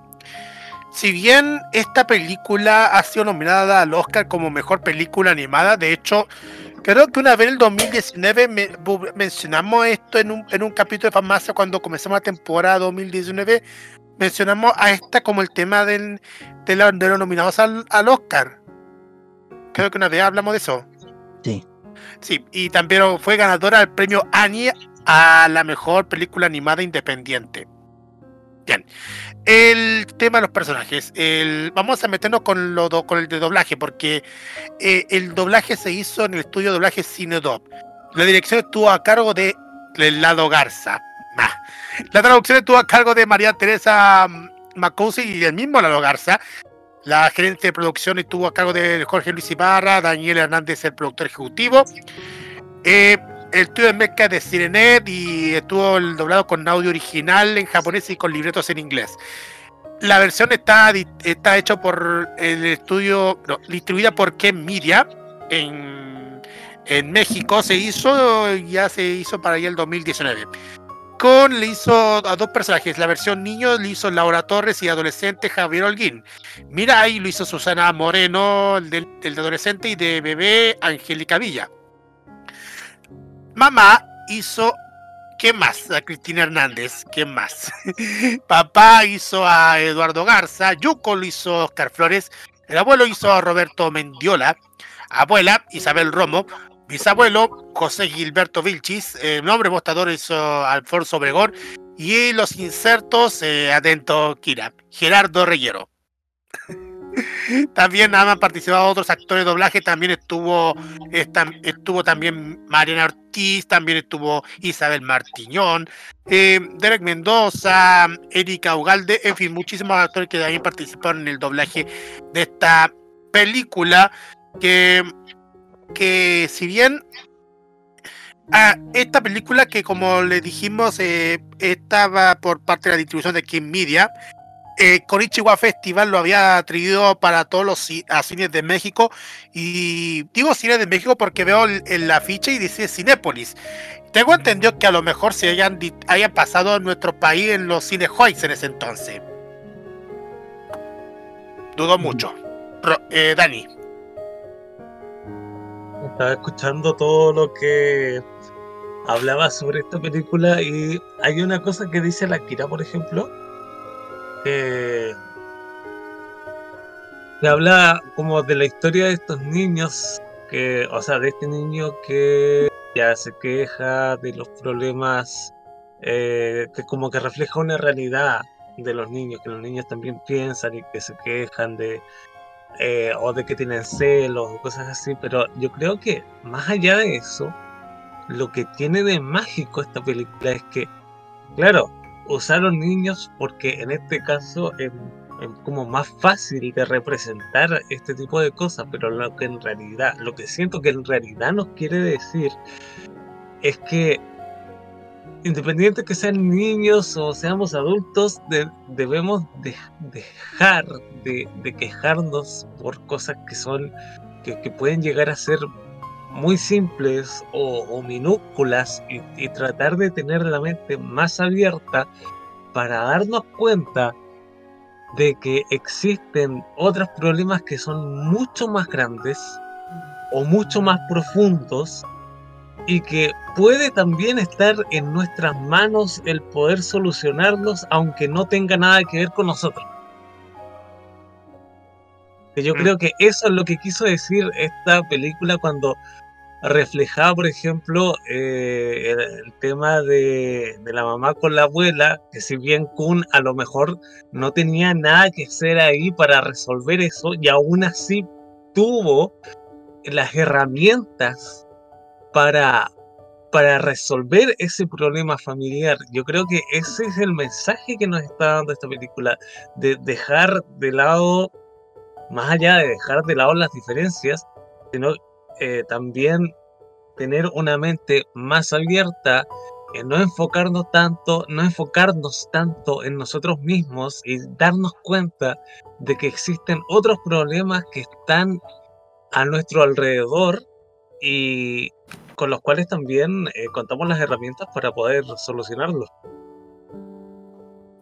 si bien esta película ha sido nominada al Oscar como mejor película animada, de hecho, creo que una vez en el 2019 me- mencionamos esto en un, en un capítulo de farmacia cuando comenzamos la temporada 2019. Mencionamos a esta como el tema del, de, la- de los nominados al, al Oscar. Creo que una vez hablamos de eso. Sí. Sí, y también fue ganadora del premio Annie a la mejor película animada independiente. Bien. El tema de los personajes. El, vamos a meternos con, lo do- con el de doblaje, porque eh, el doblaje se hizo en el estudio de doblaje Cinedob. La dirección estuvo a cargo de Lado Garza. Ah. La traducción estuvo a cargo de María Teresa mm, Macousi y el mismo Lado Garza. La gerente de producción estuvo a cargo de Jorge Luis Ibarra, Daniel Hernández, el productor ejecutivo. Eh, el estudio de mezcla de Sirenet y estuvo doblado con audio original en japonés y con libretos en inglés. La versión está, está hecha por el estudio, distribuida por Ken Media en, en México. Se hizo, ya se hizo para allá el 2019. Con le hizo a dos personajes. La versión niño le hizo Laura Torres y adolescente Javier Holguín. Mira ahí lo hizo Susana Moreno, el, de adolescente, y de bebé Angélica Villa. Mamá hizo. ¿Qué más? A Cristina Hernández. ¿Qué más? Papá hizo a Eduardo Garza. Yuko lo hizo Oscar Flores. El abuelo hizo a Roberto Mendiola. Abuela Isabel Romo. Bisabuelo José Gilberto Vilchis. El nombre mostrador hizo Alfonso Obregón. Y los insertos, eh, atento Kira. Gerardo Reyero. También han participado otros actores de doblaje. También estuvo, esta- estuvo también Mariana Ortiz, también estuvo Isabel Martiñón, eh, Derek Mendoza, Erika Ugalde, en fin, muchísimos actores que también participaron en el doblaje de esta película. Que, que si bien ah, esta película que como le dijimos eh, estaba por parte de la distribución de King Media, eh, Konichiwa Festival lo había atribuido para todos los ci- a cines de México y digo cines de México porque veo el, el afiche y dice Cinépolis. Tengo entendido que a lo mejor se hayan, pasado en nuestro país en los cines Hoyts en ese entonces. Dudo mucho. Eh, Dani. Estaba escuchando todo lo que hablaba sobre esta película y hay una cosa que dice la Kira, por ejemplo, que, habla como de la historia de estos niños, que, o sea, de este niño que ya se queja de los problemas, eh, que como que refleja una realidad de los niños, que los niños también piensan y que se quejan de, eh, o de que tienen celos o cosas así, pero yo creo que más allá de eso, lo que tiene de mágico esta película es que, claro, usaron niños porque en este caso es, es como más fácil de representar este tipo de cosas, pero lo que en realidad, lo que siento que en realidad nos quiere decir es que independiente que sean niños o seamos adultos, de- debemos de- dejar de, quejarnos por cosas que son que, pueden llegar a ser muy simples o, minúsculas y tratar de tener la mente más abierta para darnos cuenta de que existen otros problemas que son mucho más grandes o mucho más profundos y que puede también estar en nuestras manos el poder solucionarlos aunque no tenga nada que ver con nosotros. Yo creo que eso es lo que quiso decir esta película cuando reflejaba, por ejemplo, eh, el, el tema de, de la mamá con la abuela, que si bien Kun a lo mejor no tenía nada que hacer ahí para resolver eso, y aún así tuvo las herramientas para, para resolver ese problema familiar. Yo creo que ese es el mensaje que nos está dando esta película, de dejar de lado, más allá de dejar de lado las diferencias, sino eh, también tener una mente más abierta, en no enfocarnos tanto, no enfocarnos tanto en nosotros mismos y darnos cuenta de que existen otros problemas que están a nuestro alrededor y con los cuales también eh, contamos las herramientas para poder solucionarlos.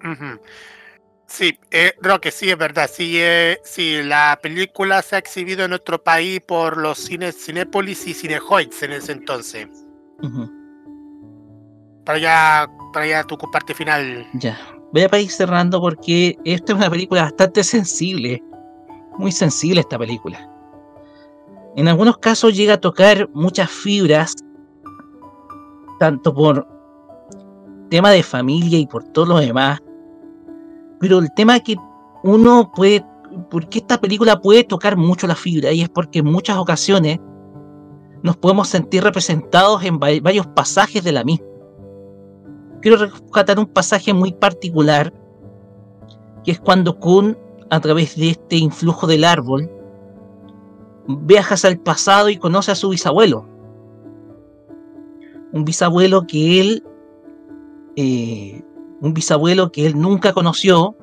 Ujú. Sí, eh, Roque, sí, es verdad. Sí, eh, sí, la película se ha exhibido en nuestro país por los cines Cinépolis y Cinehoids en ese entonces. Para allá, para allá tu parte final. Ya. Voy a para ir cerrando porque esta es una película bastante sensible. Muy sensible esta película. En algunos casos llega a tocar muchas fibras, tanto por tema de familia y por todo lo demás. Pero el tema que uno puede, porque esta película puede tocar mucho la fibra y es porque en muchas ocasiones nos podemos sentir representados en va- varios pasajes de la misma. Quiero rescatar un pasaje muy particular, que es cuando Kun, a través de este influjo del árbol, viajas al pasado y conoce a su bisabuelo. Un bisabuelo que él, eh, un bisabuelo que él nunca conoció,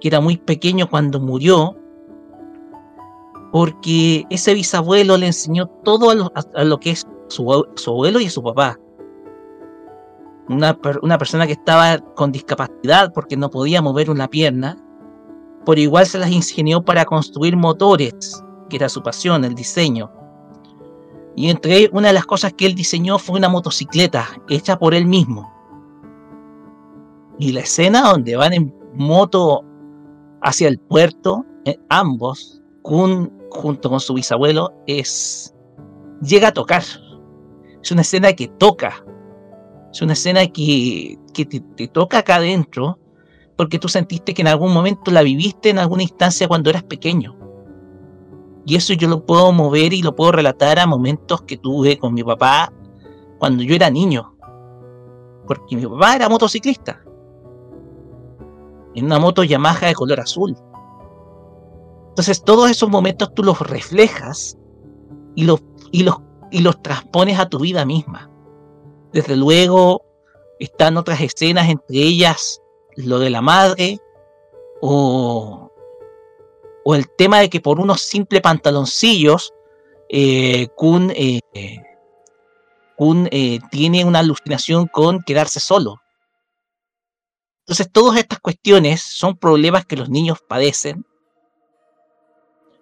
que era muy pequeño cuando murió, porque ese bisabuelo le enseñó todo a lo, que es su, abue- su abuelo y su papá. Una, una persona que estaba con discapacidad porque no podía mover una pierna, por igual se las ingenió para construir motores, que era su pasión, el diseño. Y entre una de las cosas que él diseñó fue una motocicleta hecha por él mismo. Y la escena donde van en moto hacia el puerto, eh, ambos, Kun junto con su bisabuelo, es llega a tocar. Es una escena que toca. Es una escena que, que te, te toca acá adentro porque tú sentiste que en algún momento la viviste en alguna instancia cuando eras pequeño. Y eso yo lo puedo mover y lo puedo relatar a momentos que tuve con mi papá cuando yo era niño. Porque mi papá era motociclista. En una moto Yamaha de color azul. Entonces todos esos momentos tú los reflejas y los, y los, y los transpones a tu vida misma. Desde luego están otras escenas, entre ellas lo de la madre o, o el tema de que por unos simples pantaloncillos eh, Kun, eh, eh, tiene una alucinación con quedarse solo. Entonces todas estas cuestiones son problemas que los niños padecen,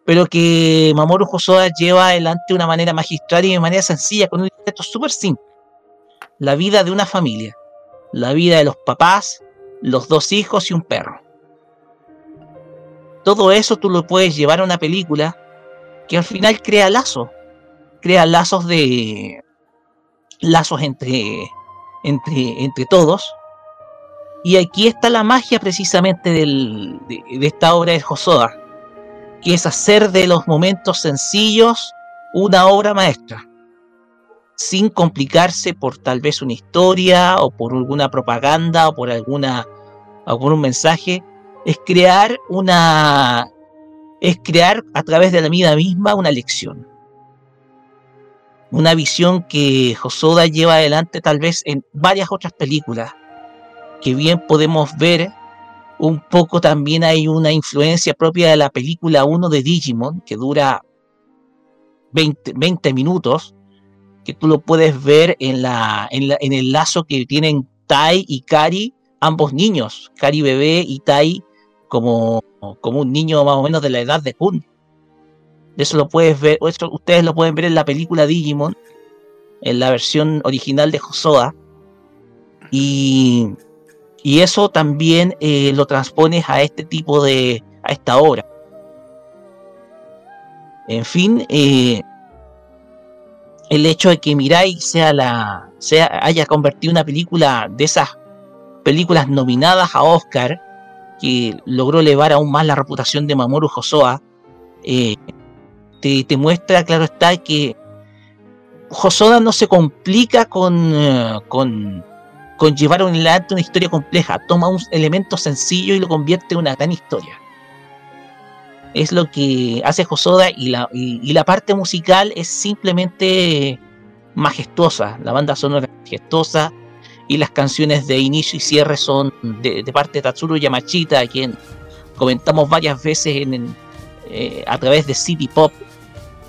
pero que Mamoru Hosoda lleva adelante de una manera magistral y de manera sencilla, con un libreto súper simple. La vida de una familia, la vida de los papás, los dos hijos y un perro. Todo eso tú lo puedes llevar a una película que al final crea lazos, crea lazos de lazos entre entre entre todos. Y aquí está la magia precisamente del- de, esta obra de Hosoda, que es hacer de los momentos sencillos una obra maestra, sin complicarse por tal vez una historia o por alguna propaganda o por alguna un mensaje, es crear una es crear a través de la vida misma una lección. Una visión que Hosoda lleva adelante tal vez en varias otras películas, que bien podemos ver un poco también hay una influencia propia de la película 1 de Digimon, que dura 20, 20 minutos, que tú lo puedes ver en, la, en, la- en el lazo que tienen Tai y Kari, ambos niños, Kari bebé y Tai como, como un niño más o menos de la edad de Kun. Eso lo puedes ver, ustedes lo pueden ver en la película Digimon, en la versión original de Hosoda. Y, y eso también eh, lo transpones a este tipo de, a esta obra. En fin, eh, el hecho de que Mirai sea la, sea, haya convertido una película de esas películas nominadas a Oscar, que logró elevar aún más la reputación de Mamoru Hosoda, eh, te, te muestra, claro está, que Hosoda no se complica con, eh, con, con llevar adelante una historia compleja, toma un elemento sencillo y lo convierte en una gran historia. Es lo que hace Hosoda y la, y la parte musical es simplemente majestuosa. La banda sonora es majestuosa y las canciones de inicio y cierre son de, de parte de Tatsuro Yamachita, a quien comentamos varias veces en, en, eh, a través de City Pop.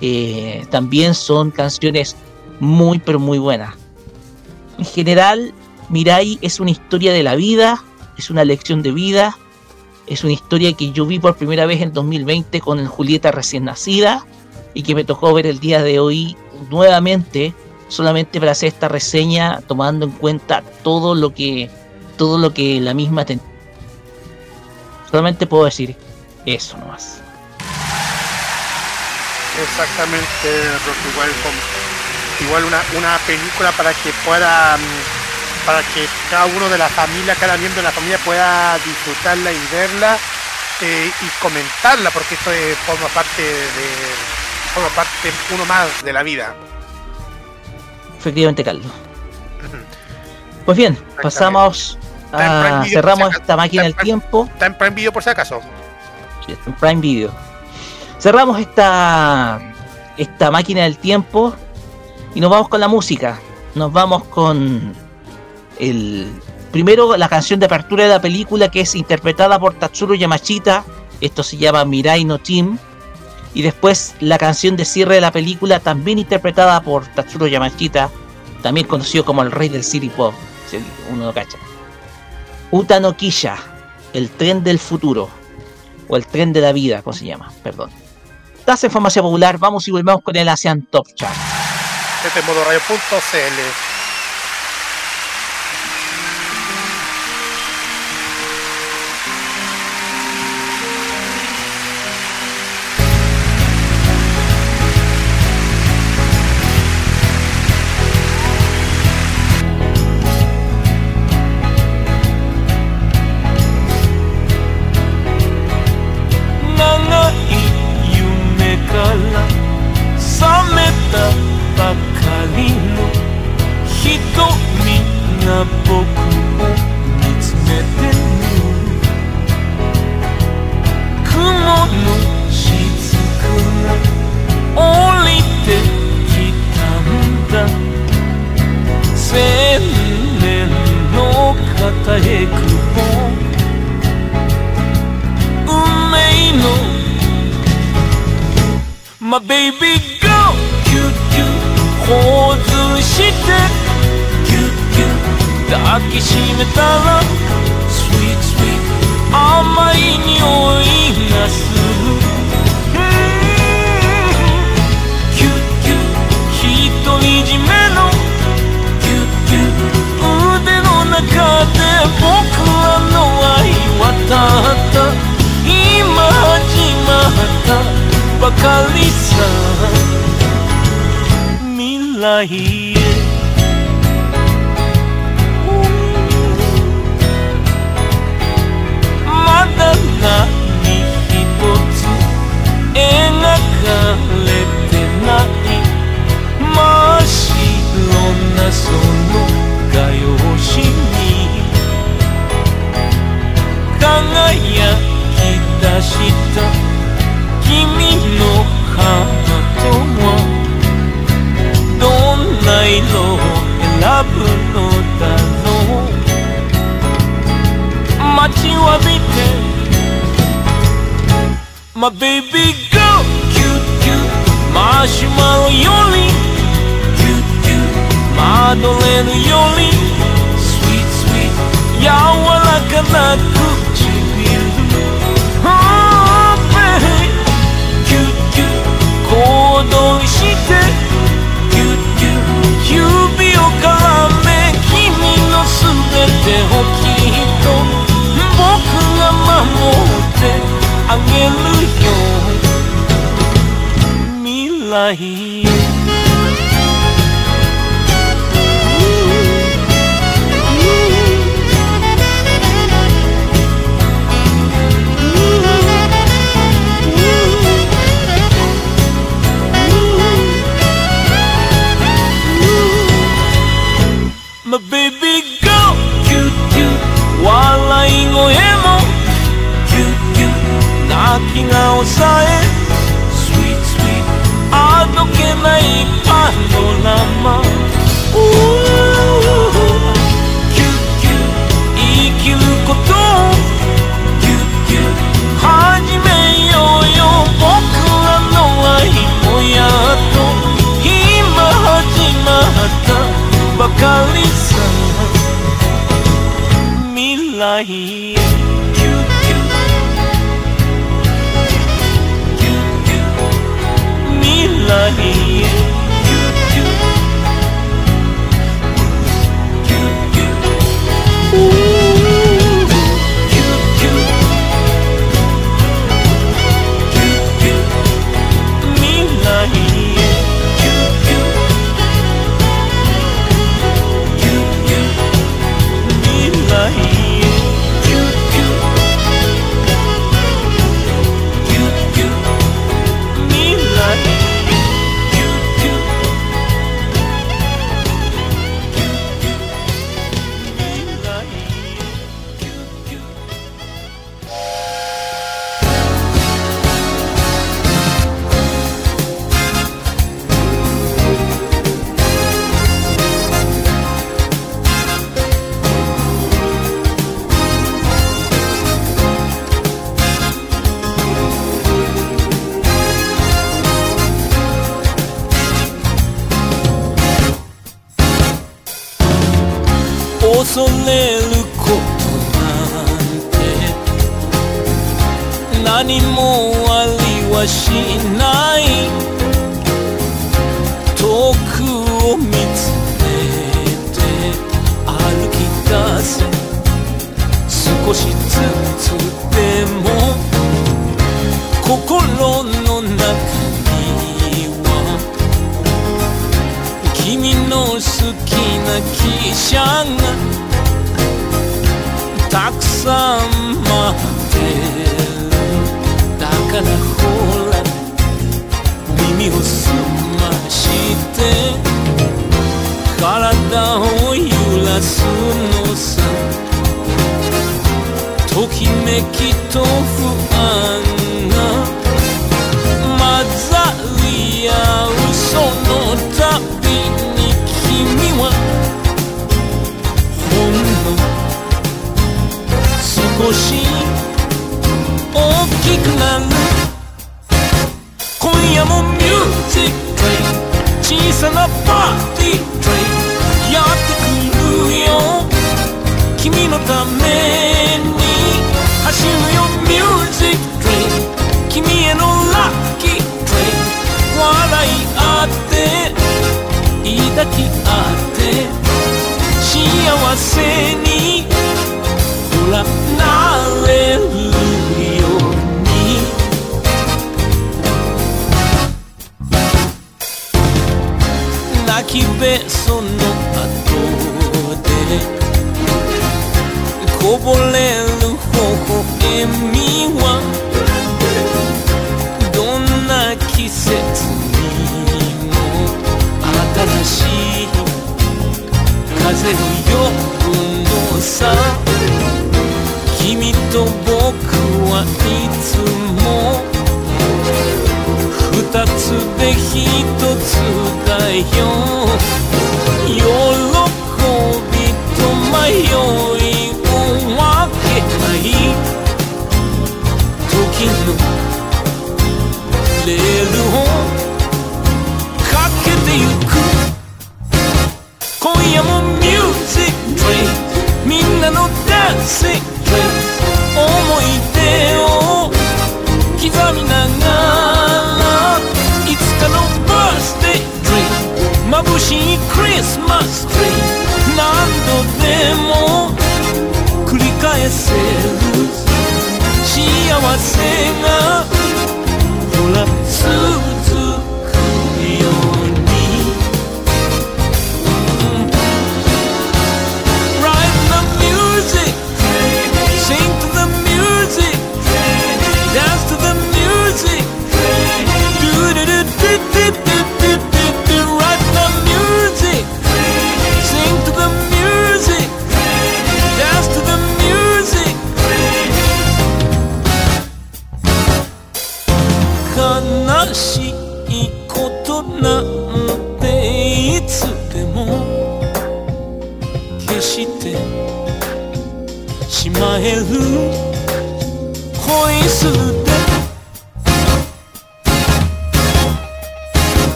Eh, también son canciones muy pero muy buenas. En general, Mirai es una historia de la vida, es una lección de vida, es una historia que yo vi por primera vez en 2020 con Julieta recién nacida y que me tocó ver el día de hoy nuevamente solamente para hacer esta reseña tomando en cuenta todo lo que todo lo que la misma ten... solamente puedo decir eso nomás Exactamente, igual, igual una, una película para que pueda, mm, para que cada uno de la familia, cada miembro de la familia pueda disfrutarla y verla eh, y comentarla, porque esto eh, forma parte de, forma parte uno más de la vida. Efectivamente Carlos pues bien pasamos Está a cerramos si esta máquina del Está Prime- tiempo Está en Prime Video por si acaso. Sí, en Prime Video. Cerramos esta, esta máquina del tiempo y nos vamos con la música. Nos vamos con el primero la canción de apertura de la película que es interpretada por Tatsuro Yamashita. Esto se llama Mirai no Team. Y después la canción de cierre de la película también interpretada por Tatsuro Yamashita, también conocido como el rey del City Pop, si uno lo cacha. Uta no Kisha, el tren del futuro o el tren de la vida, ¿cómo se llama? Perdón. Das en Farmacia Popular, vamos y volvemos con el ASEAN Top Chart. Este と僕が守ってあげるよ未来声もギュキュ泣きが抑えスイーツスイーツあどけないパノラマ。おキュキュ生きること。をギュキュ始めようよ。僕らの愛もやっと今始まった。ばかり चाहिए Yeah.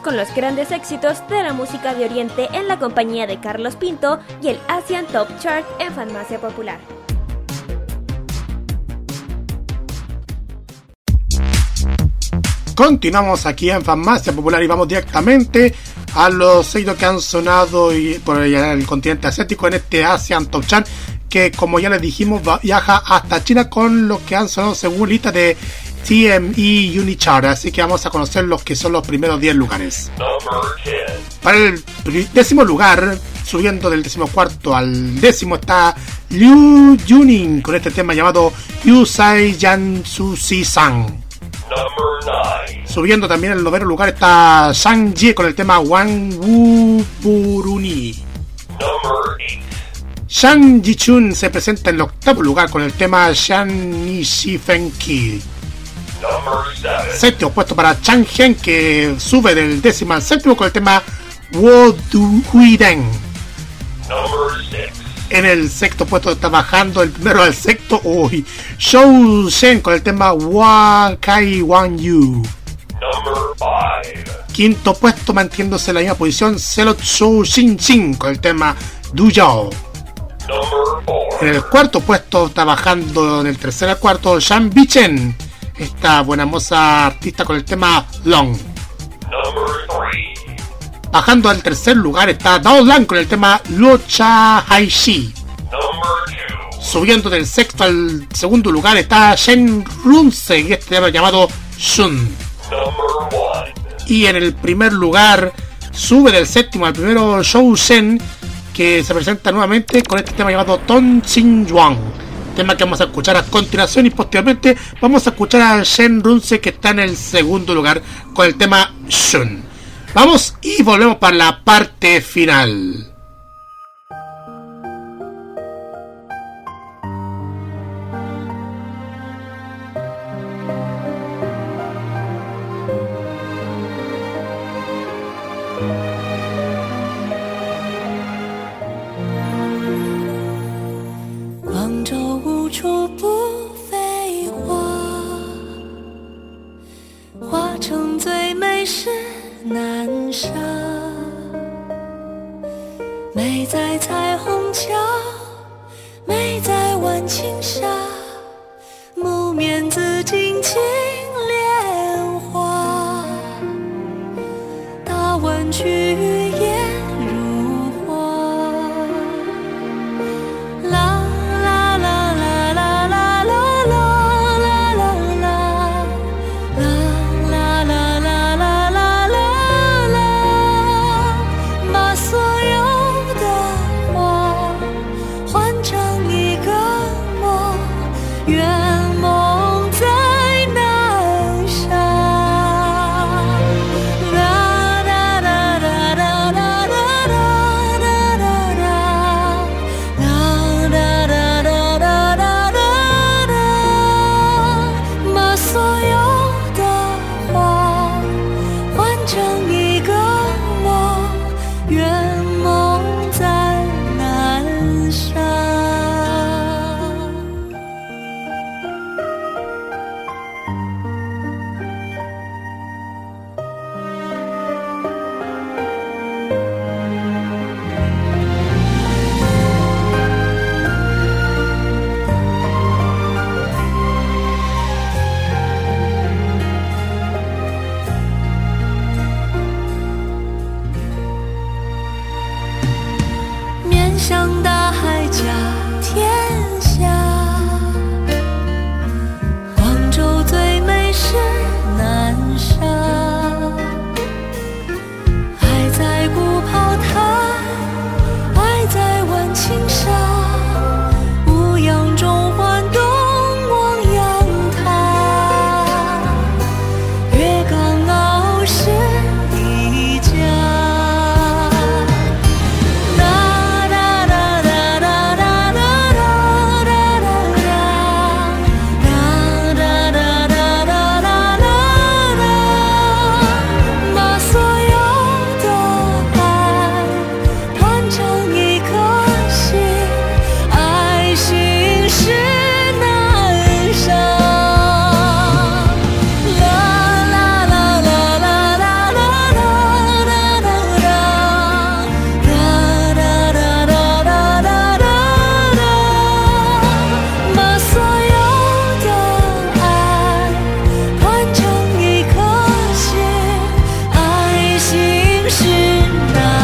Con los grandes éxitos de la música de Oriente en la compañía de Carlos Pinto y el Asian Top Chart en Farmacia Popular. Continuamos aquí en Farmacia Popular y vamos directamente a los éxitos que han sonado por el, continente asiático en este Asian Top Chart que como ya les dijimos viaja hasta China con los que han sonado según lista de TME Unichart así que vamos a conocer los que son los primeros 10 lugares. Para el décimo lugar subiendo del decimocuarto al décimo está Liu Junin con este tema llamado Yusai Jansu Si San. Subiendo también en el noveno lugar está Shang Ji con el tema Wang Wu Buruni. Shang Ji Chun se presenta en el octavo lugar con el tema Shan Ni Shi Fen Ki. Séptimo puesto para Chang Hen que sube del décimo al séptimo con el tema Wo Du Hui Den. En el sexto puesto está bajando el primero al sexto. Uy, Shou Shen con el tema Wa Kai Wan Yu. Quinto puesto manteniéndose en la misma posición Celo Shou Shin Shin con el tema Du Yao. En el cuarto puesto está bajando en el tercer al cuarto Shan Bichen. Esta buena moza artista con el tema Long. Bajando al tercer lugar está Dao Lan con el tema Lucha Haishi. Subiendo del sexto al segundo lugar está Shen Runse y este tema llamado Shun. Y en el primer lugar sube del séptimo al primero Shou Shen que se presenta nuevamente con este tema llamado Ton Xin Yuan. Tema que vamos a escuchar a continuación y posteriormente vamos a escuchar a Shen Runse que está en el segundo lugar con el tema Shun. Vamos y volvemos para la parte final. 是那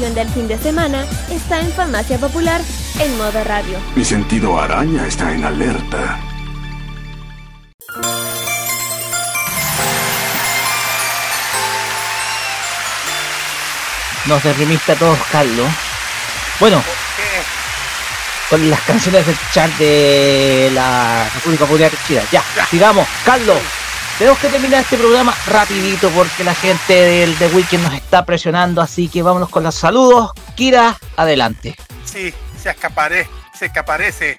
del fin de semana está en Farmacia Popular en modo radio. Mi sentido araña está en alerta. Nos deprimiste a todos, Carlos. Bueno, con las canciones del chat de la República Popular China. Ya, sigamos, Carlos. Tenemos que terminar este programa rapidito porque la gente del The Weekend nos está presionando, así que vámonos con los saludos. Kira, adelante. Sí, se escaparé, se escaparece.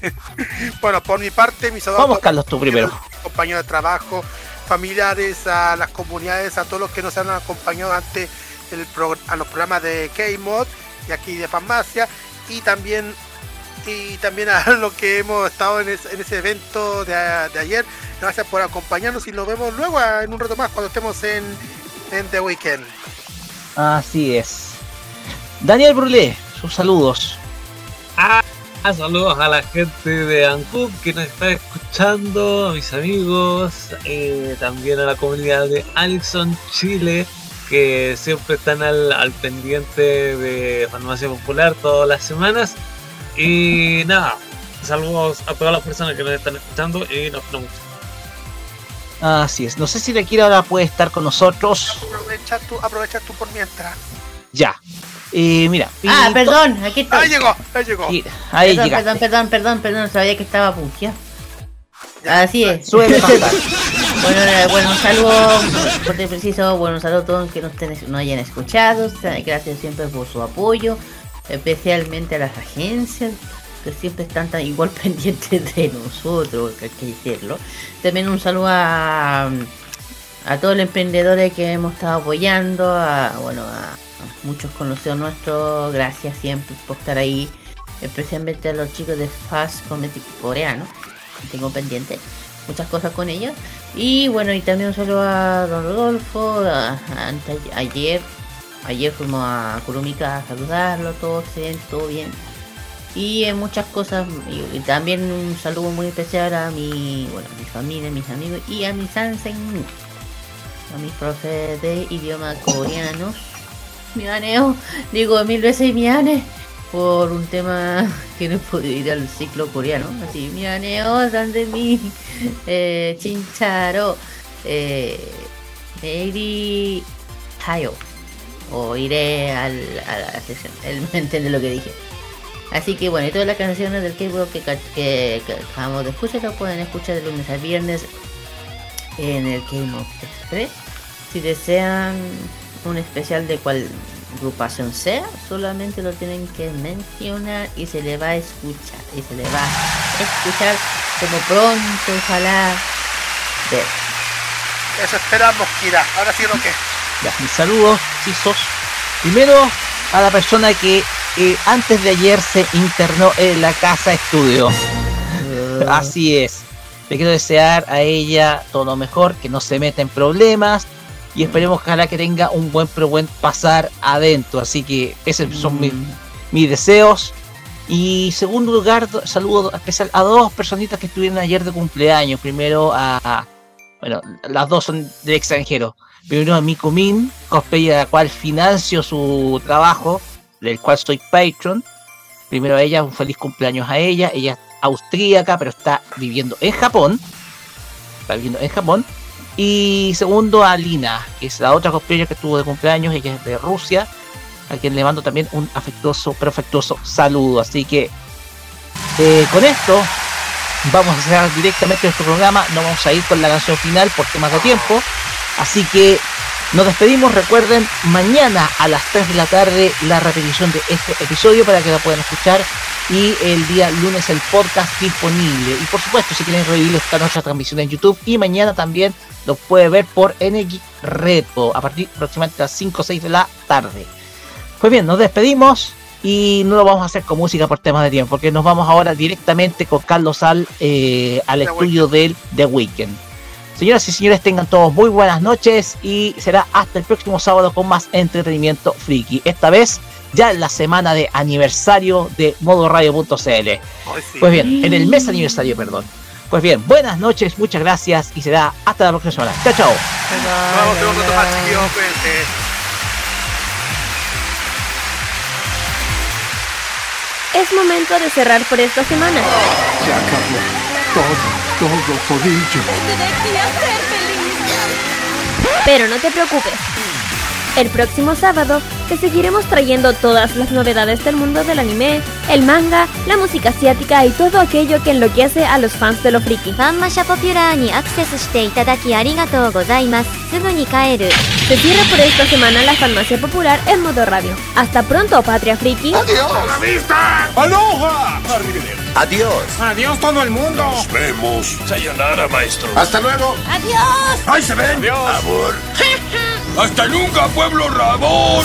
bueno, por mi parte, mis saludos. Vamos, Carlos, tú primero. Compañeros de trabajo, familiares, a las comunidades, a todos los que nos han acompañado ante el a los programas de K-Mod y aquí de farmacia y también y también a los que hemos estado en, ese, en ese evento de, de, ayer. Gracias por acompañarnos y nos vemos luego en un rato más cuando estemos en, en The Weekend. Así es. Daniel Brulé, sus saludos. Ah, saludos a la gente de Ancub que nos está escuchando, a mis amigos, eh, también a la comunidad de Alison Chile que siempre están al, al pendiente de Farmacia Popular todas las semanas. Y nada, saludos a todas las personas que nos están escuchando y nos vemos. Así es. No sé si Lequira ahora puede estar con nosotros. Aprovecha tú, aprovecha tú por mientras. Ya. Eh, mira. Ah, perdón, aquí está. Ahí llegó, ahí llegó. Ahí perdón, llegaste. perdón, perdón, perdón, perdón, sabía que estaba puncia. Así es. Suele pasar. Bueno, eh, bueno, un saludo, por ser preciso, bueno, un saludo a todos que no, estén, no hayan escuchado. Gracias siempre por su apoyo, especialmente a las agencias que siempre están tan igual pendientes de nosotros, que hay que decirlo. También un saludo a, a todos los emprendedores que hemos estado apoyando, a, bueno, a, muchos conocidos nuestros, gracias siempre por estar ahí, especialmente a los chicos de Fast Cosmetic coreano, tengo pendiente muchas cosas con ellos. Y bueno, y también un saludo a Don Rodolfo, a- a- ayer, ayer fuimos a Kurumika a saludarlo, todo excelente, todo bien. Y en muchas cosas, y, y también un saludo muy especial a mi, bueno, a mi familia, mis amigos y a mi Sansen, a mis profes de idioma coreanos. Mi aneo, digo mil veces mi ane, por un tema que no he podido ir al ciclo coreano. Así, mi aneo, de mi eh, chincharo, eh, Tayo. O iré al, a la sesión. Él me entiende lo que dije. Así que bueno, y todas las canciones del K-pop que, que, que acabamos de escuchar lo pueden escuchar de lunes a viernes en el K-pop Express. Si desean un especial de cual agrupación sea, solamente lo tienen que mencionar y se le va a escuchar. Y se le va a escuchar como pronto, ojalá. ver. Eso esperamos, Kira. Ahora sí lo que. Ya, mis saludos, Chisos. Primero a la persona que eh, antes de ayer se internó en la casa estudio. Así es. Le quiero desear a ella todo lo mejor, que no se meta en problemas y esperemos ojalá que tenga un buen pero buen pasar adentro. Así que esos son mis, mis deseos. Y segundo lugar, do- saludo especial a dos personitas que estuvieron ayer de cumpleaños. Primero a, bueno, las dos son del extranjero. Primero a Miku Min, cosplayer a la cual financio su trabajo, del cual soy patron. Primero a ella, un feliz cumpleaños a ella. Ella es austríaca, pero está viviendo en Japón. Está viviendo en Japón. Y segundo a Lina, que es la otra cosplayer que estuvo de cumpleaños, ella es de Rusia, a quien le mando también un afectuoso, pero afectuoso saludo. Así que eh, con esto vamos a cerrar directamente nuestro programa. No vamos a ir con la canción final por temas de tiempo. Así que nos despedimos. Recuerden, mañana a las 3 de la tarde la repetición de este episodio para que la puedan escuchar. Y el día lunes el podcast disponible. Y por supuesto, si quieren revivir está nuestra transmisión en YouTube. Y mañana también lo puede ver por NX Reto a partir aproximadamente de las 5 o 6 de la tarde. Pues bien, nos despedimos y no lo vamos a hacer con música por temas de tiempo, porque nos vamos ahora directamente con Carlos al, eh, al estudio del The Weekend. Señoras y señores, tengan todos muy buenas noches y será hasta el próximo sábado con más entretenimiento friki. Esta vez ya en la semana de aniversario de modoradio.cl. Pues bien, en el mes aniversario, perdón. Pues bien, buenas noches, muchas gracias y será hasta la próxima semana. Chao, chao. Vamos, tengo que tomar chiquillos. Es momento de cerrar por esta semana. Se acabó. Todo, todo todillo. Pero no te preocupes. El próximo sábado te seguiremos trayendo todas las novedades del mundo del anime, el manga, la música asiática y todo aquello que enloquece a los fans de lo friki. Fanmasha Popular ni acceso Se cierra por esta semana la Farmacia Popular en modo radio. Hasta pronto, Patria Friki. ¡Adiós! La vista! ¡Aloha! ¡Adiós! ¡Adiós todo el mundo! Nos vemos. Sayonara, maestro. ¡Hasta luego! ¡Adiós! ¡Ahí se ven! ¡Adiós! ¡Abur! ¡Hasta nunca, pueblo rabón!